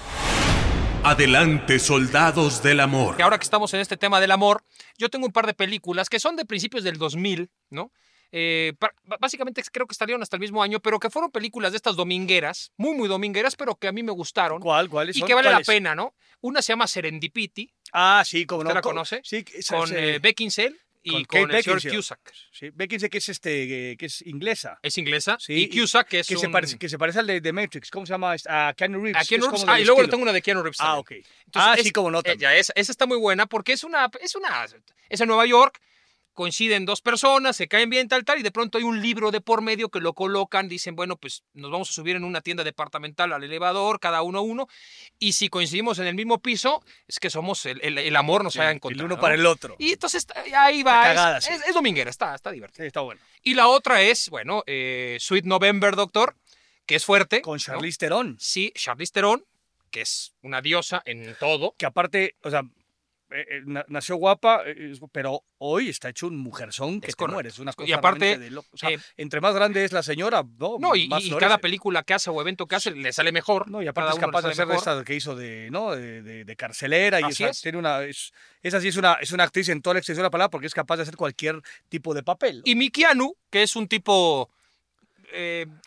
Adelante, soldados del amor. ahora que estamos en este tema del amor, yo tengo un par de películas que son de principios del 2000, ¿no? Eh, básicamente creo que salieron hasta el mismo año, pero que fueron películas de estas domingueras, muy, muy domingueras, pero que a mí me gustaron ¿Cuál? ¿Cuáles y son? que vale la pena, ¿no? Una se llama Serendipity, Ah, sí, como no. ¿Usted la con- conoce? Sí, esa- con eh, Beckinsale y con con, el señor. Cusack. sí, Beckinsale, que es, este, que es inglesa. Es inglesa. Sí, y Cusack, que es que, se parece, que se parece al de, de Matrix. ¿Cómo se llama? A Keanu Reeves. a Keanu es Reeves. Ah, y luego le tengo una de Keanu Reeves. Ah, también. ok. Entonces, ah, es- sí, como no. eh, ya, esa, esa está muy buena porque es una, es una, es en Nueva York coinciden dos personas, se caen bien, tal, tal, y de pronto hay un libro de por medio que lo colocan, dicen, bueno, pues nos vamos a subir en una tienda departamental al elevador, cada uno uno, y si coincidimos en el mismo piso, es que somos, el, el- el amor nos ha el encontrado. uno ¿no? para el otro. Y entonces ahí va, cagada, es, sí. es dominguera, está, está divertido. Sí, está bueno. Y la otra es, bueno, eh, Sweet November, doctor, que es fuerte. Con ¿no? Charlize Theron, Sí, Charlize Theron, que es una diosa en todo. que aparte, o sea, eh, eh, na- nació guapa, eh, es- pero hoy está hecho un mujerzón que Es te mueres. Una Y cosa aparte, realmente de. O sea, eh, entre más grande es la señora, ¿no? No, y, más y cada película que hace o evento que hace le sale mejor. No, y aparte es capaz de hacer mejor. esta que hizo de, ¿no? de, de- de carcelera y esa, es. tiene una es- esa sí es una es una actriz en toda la extensión de la palabra porque es capaz de hacer cualquier tipo de papel. Y mi Keanu, que es un tipo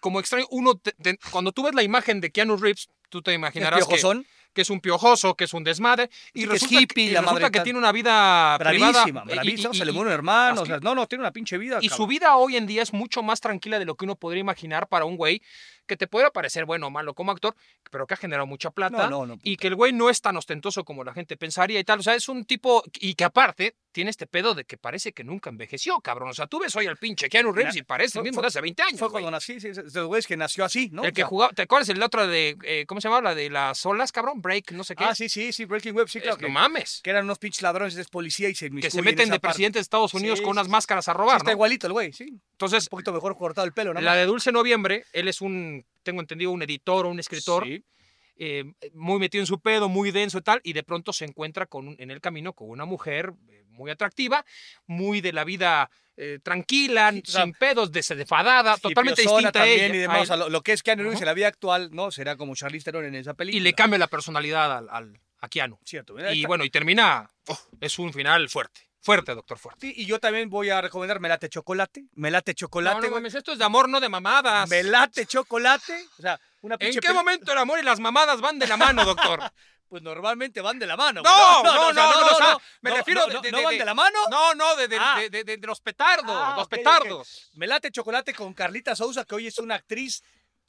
como extraño, uno te- te- cuando tú ves la imagen de Keanu Reeves, tú te Es imaginarás que, piojosón, que es un piojoso, que es un desmadre, y que es resulta, hippie, que, y la resulta madre que tiene una vida privada. bravísima, y- bravísima, y- se le y- muere un hermano, o así. sea, no, no, tiene una pinche vida. Y su vida hoy en día es mucho más tranquila de lo que uno podría imaginar para un güey que te pueda parecer bueno o malo como actor, pero que ha generado mucha plata No, no, no, y que el güey no es tan ostentoso como la gente pensaría y tal. O sea, es un tipo y que aparte tiene este pedo de que parece que nunca envejeció, cabrón. O sea, tú ves hoy al pinche Keanu Reeves y parece el mismo de hace 20 años. Fue cuando nací, sí, es de los güeyes que nació así, ¿no? el que jugaba, ¿te acuerdas el otro de, eh, ¿cómo se llama? La de las olas, cabrón? Break, no sé qué. Ah, sí, sí, sí, Breaking Web, sí, Es- claro. no que, mames. que eran unos pinches ladrones de policía y se Que se meten en de parte. presidente de Estados Unidos Sí, con unas sí, máscaras a Sí, robar, está ¿no? igualito el güey, sí. Un Entonces, poquito mejor cortado el pelo, ¿no? la de Dulce Noviembre, él es un, tengo entendido, un editor o un escritor Sí. eh, muy metido en su pedo, muy denso y tal, y de pronto se encuentra con un- en el camino con una mujer eh, muy atractiva, muy de la vida eh, tranquila, Sí, sin pedos, desenfadada, totalmente distinta a ella. y demás. O sea, lo, lo que es Keanu Reeves Ajá. en la vida actual, ¿no? Será como Charlize Theron en esa película. y le cambia la personalidad al, al- a Keanu. Cierto. Y bueno, y termina, uf, es un final fuerte, fuerte, doctor, fuerte. Y yo también voy a recomendar Melate Chocolate. Melate No, Chocolate, no güey. mames, esto es de amor, no de mamadas. Melate Chocolate. O sea, una ¿En qué momento el amor y las mamadas van de la mano, doctor? Pues normalmente van de la mano. No, no, no, no, me no, refiero no, no, ¿no van de- la mano. No, no, de, de- Ah. los petardos, Ah, los petardos. Melate Chocolate con Carlita Sousa, que hoy es una actriz.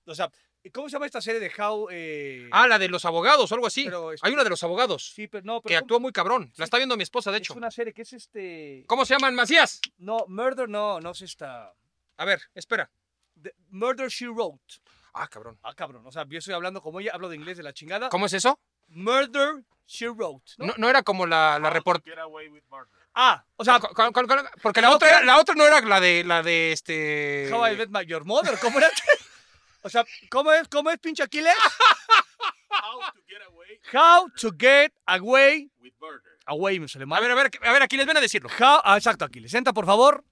O sea, ¿cómo se llama esta serie de How? eh, Ah, la de los abogados o algo así. Pero, Hay una de los abogados sí, pero no, pero que ¿cómo? actúa muy cabrón. La Sí. está viendo mi esposa, de Es hecho. una serie que es este. ¿Cómo se llaman, Macías? No, Murder, no, no es esta. A ver, espera. The- Murder She Wrote. Ah, cabrón. Ah, cabrón. O sea, yo estoy hablando como ella, hablo de inglés de la chingada. ¿Cómo es eso? Murder She Wrote. ¿no? No, no era como la, la report... Ah, o sea, Porque la otra, era- la otra no era la de la de este. How I Met My Your Mother. ¿Cómo era? o sea, ¿cómo es, cómo es pinche Aquiles? How to get away. Away, me sale A mal. ver, a ver, a ver, aquí les ven a decirlo. How, ah, exacto, Aquiles. Senta, por favor.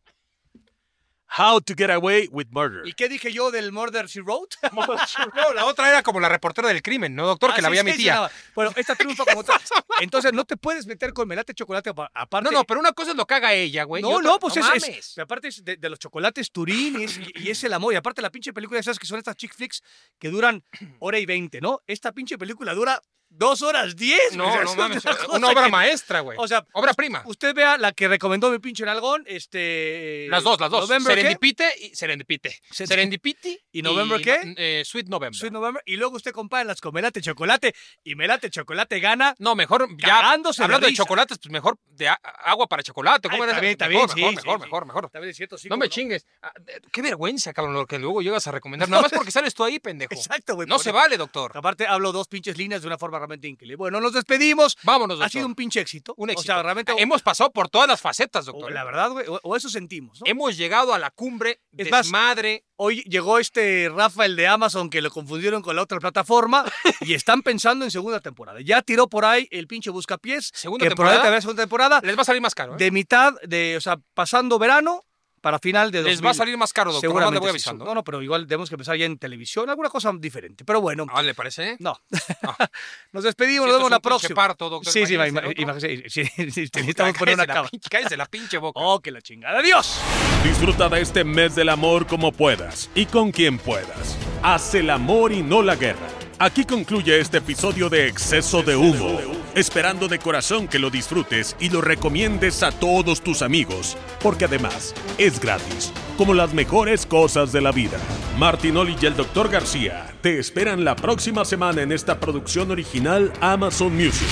How to get away with murder. ¿Y qué dije yo del Murder She Wrote? No, la otra era como la reportera del crimen, ¿no, doctor? Ah, que la veía sí, mi tía. Bueno, esta triunfa como tal. Entonces, no te puedes meter con melate chocolate apa- aparte. No, no, pero una cosa es lo que haga ella, güey. No, otra- no, pues es, es- mames. pero aparte es de, de los chocolates Turín y es, y- y es el amor. Y aparte la pinche película, esas que son estas chick flicks que duran hora y veinte, ¿no? Esta pinche película dura dos horas diez. No, no es mames. una obra que- maestra, güey. O sea, obra prima. usted vea la que recomendó mi pinche nalgón, este... Las dos, las dos. November, ¿qué? Serendipite y Serendipite. Se- Serendipity ¿Y November qué? eh, Sweet November. Sweet November. Y luego usted compara las con melate chocolate y melate chocolate gana. No, mejor ya de hablando de, risa. chocolates, pues mejor de agua para chocolate. ¿Cómo Ay, era? está bien, está mejor, sí, mejor, sí, mejor, sí. mejor, mejor. Cierto. No me chingues. Ah, de- Qué vergüenza, cabrón, lo que luego llegas a recomendar. Nada más porque sales tú ahí, pendejo. Exacto, güey. No se vale, doctor. Aparte hablo dos pinches líneas de una forma realmente increíble. Bueno, nos despedimos. Vámonos, doctor. Ha sido un pinche éxito. Un éxito. O sea, realmente... Hemos pasado por todas las facetas, o- doctor. la verdad, güey, o, eso sentimos, ¿no? Hemos llegado a la cumbre Es más, desmadre. Hoy llegó este Rafael de Amazon que lo confundieron con la otra plataforma y están pensando en segunda temporada. Ya tiró por ahí el pinche buscapiés. ¿Segunda que temporada? segunda temporada. Les va a salir más caro. ¿eh? De mitad, de, o sea, pasando verano para final de 2000. Les va a salir más caro, doctor. Seguramente le voy sí. avisando. No, no, pero igual tenemos que empezar ya en televisión, alguna cosa diferente. Pero bueno, Ah, ¿Le parece? no. Ah. Nos despedimos, Si nos vemos la próxima. parto, doctor, sí, sí, imagínese, ima- ¿no? imagínese, sí, sí, sí, necesitamos poner una cama. pinche- Cállese la pinche boca. Oh, que la chingada. ¡Adiós! Disfruta de este mes del amor como puedas y con quien puedas. Haz el amor y no la guerra. Aquí concluye este episodio de Exceso de Humo. Esperando de corazón que lo disfrutes y lo recomiendes a todos tus amigos, porque además es gratis, como las mejores cosas de la vida. Martinoli y el Dr. García te esperan la próxima semana en esta producción original Amazon Music.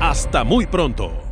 Hasta muy pronto.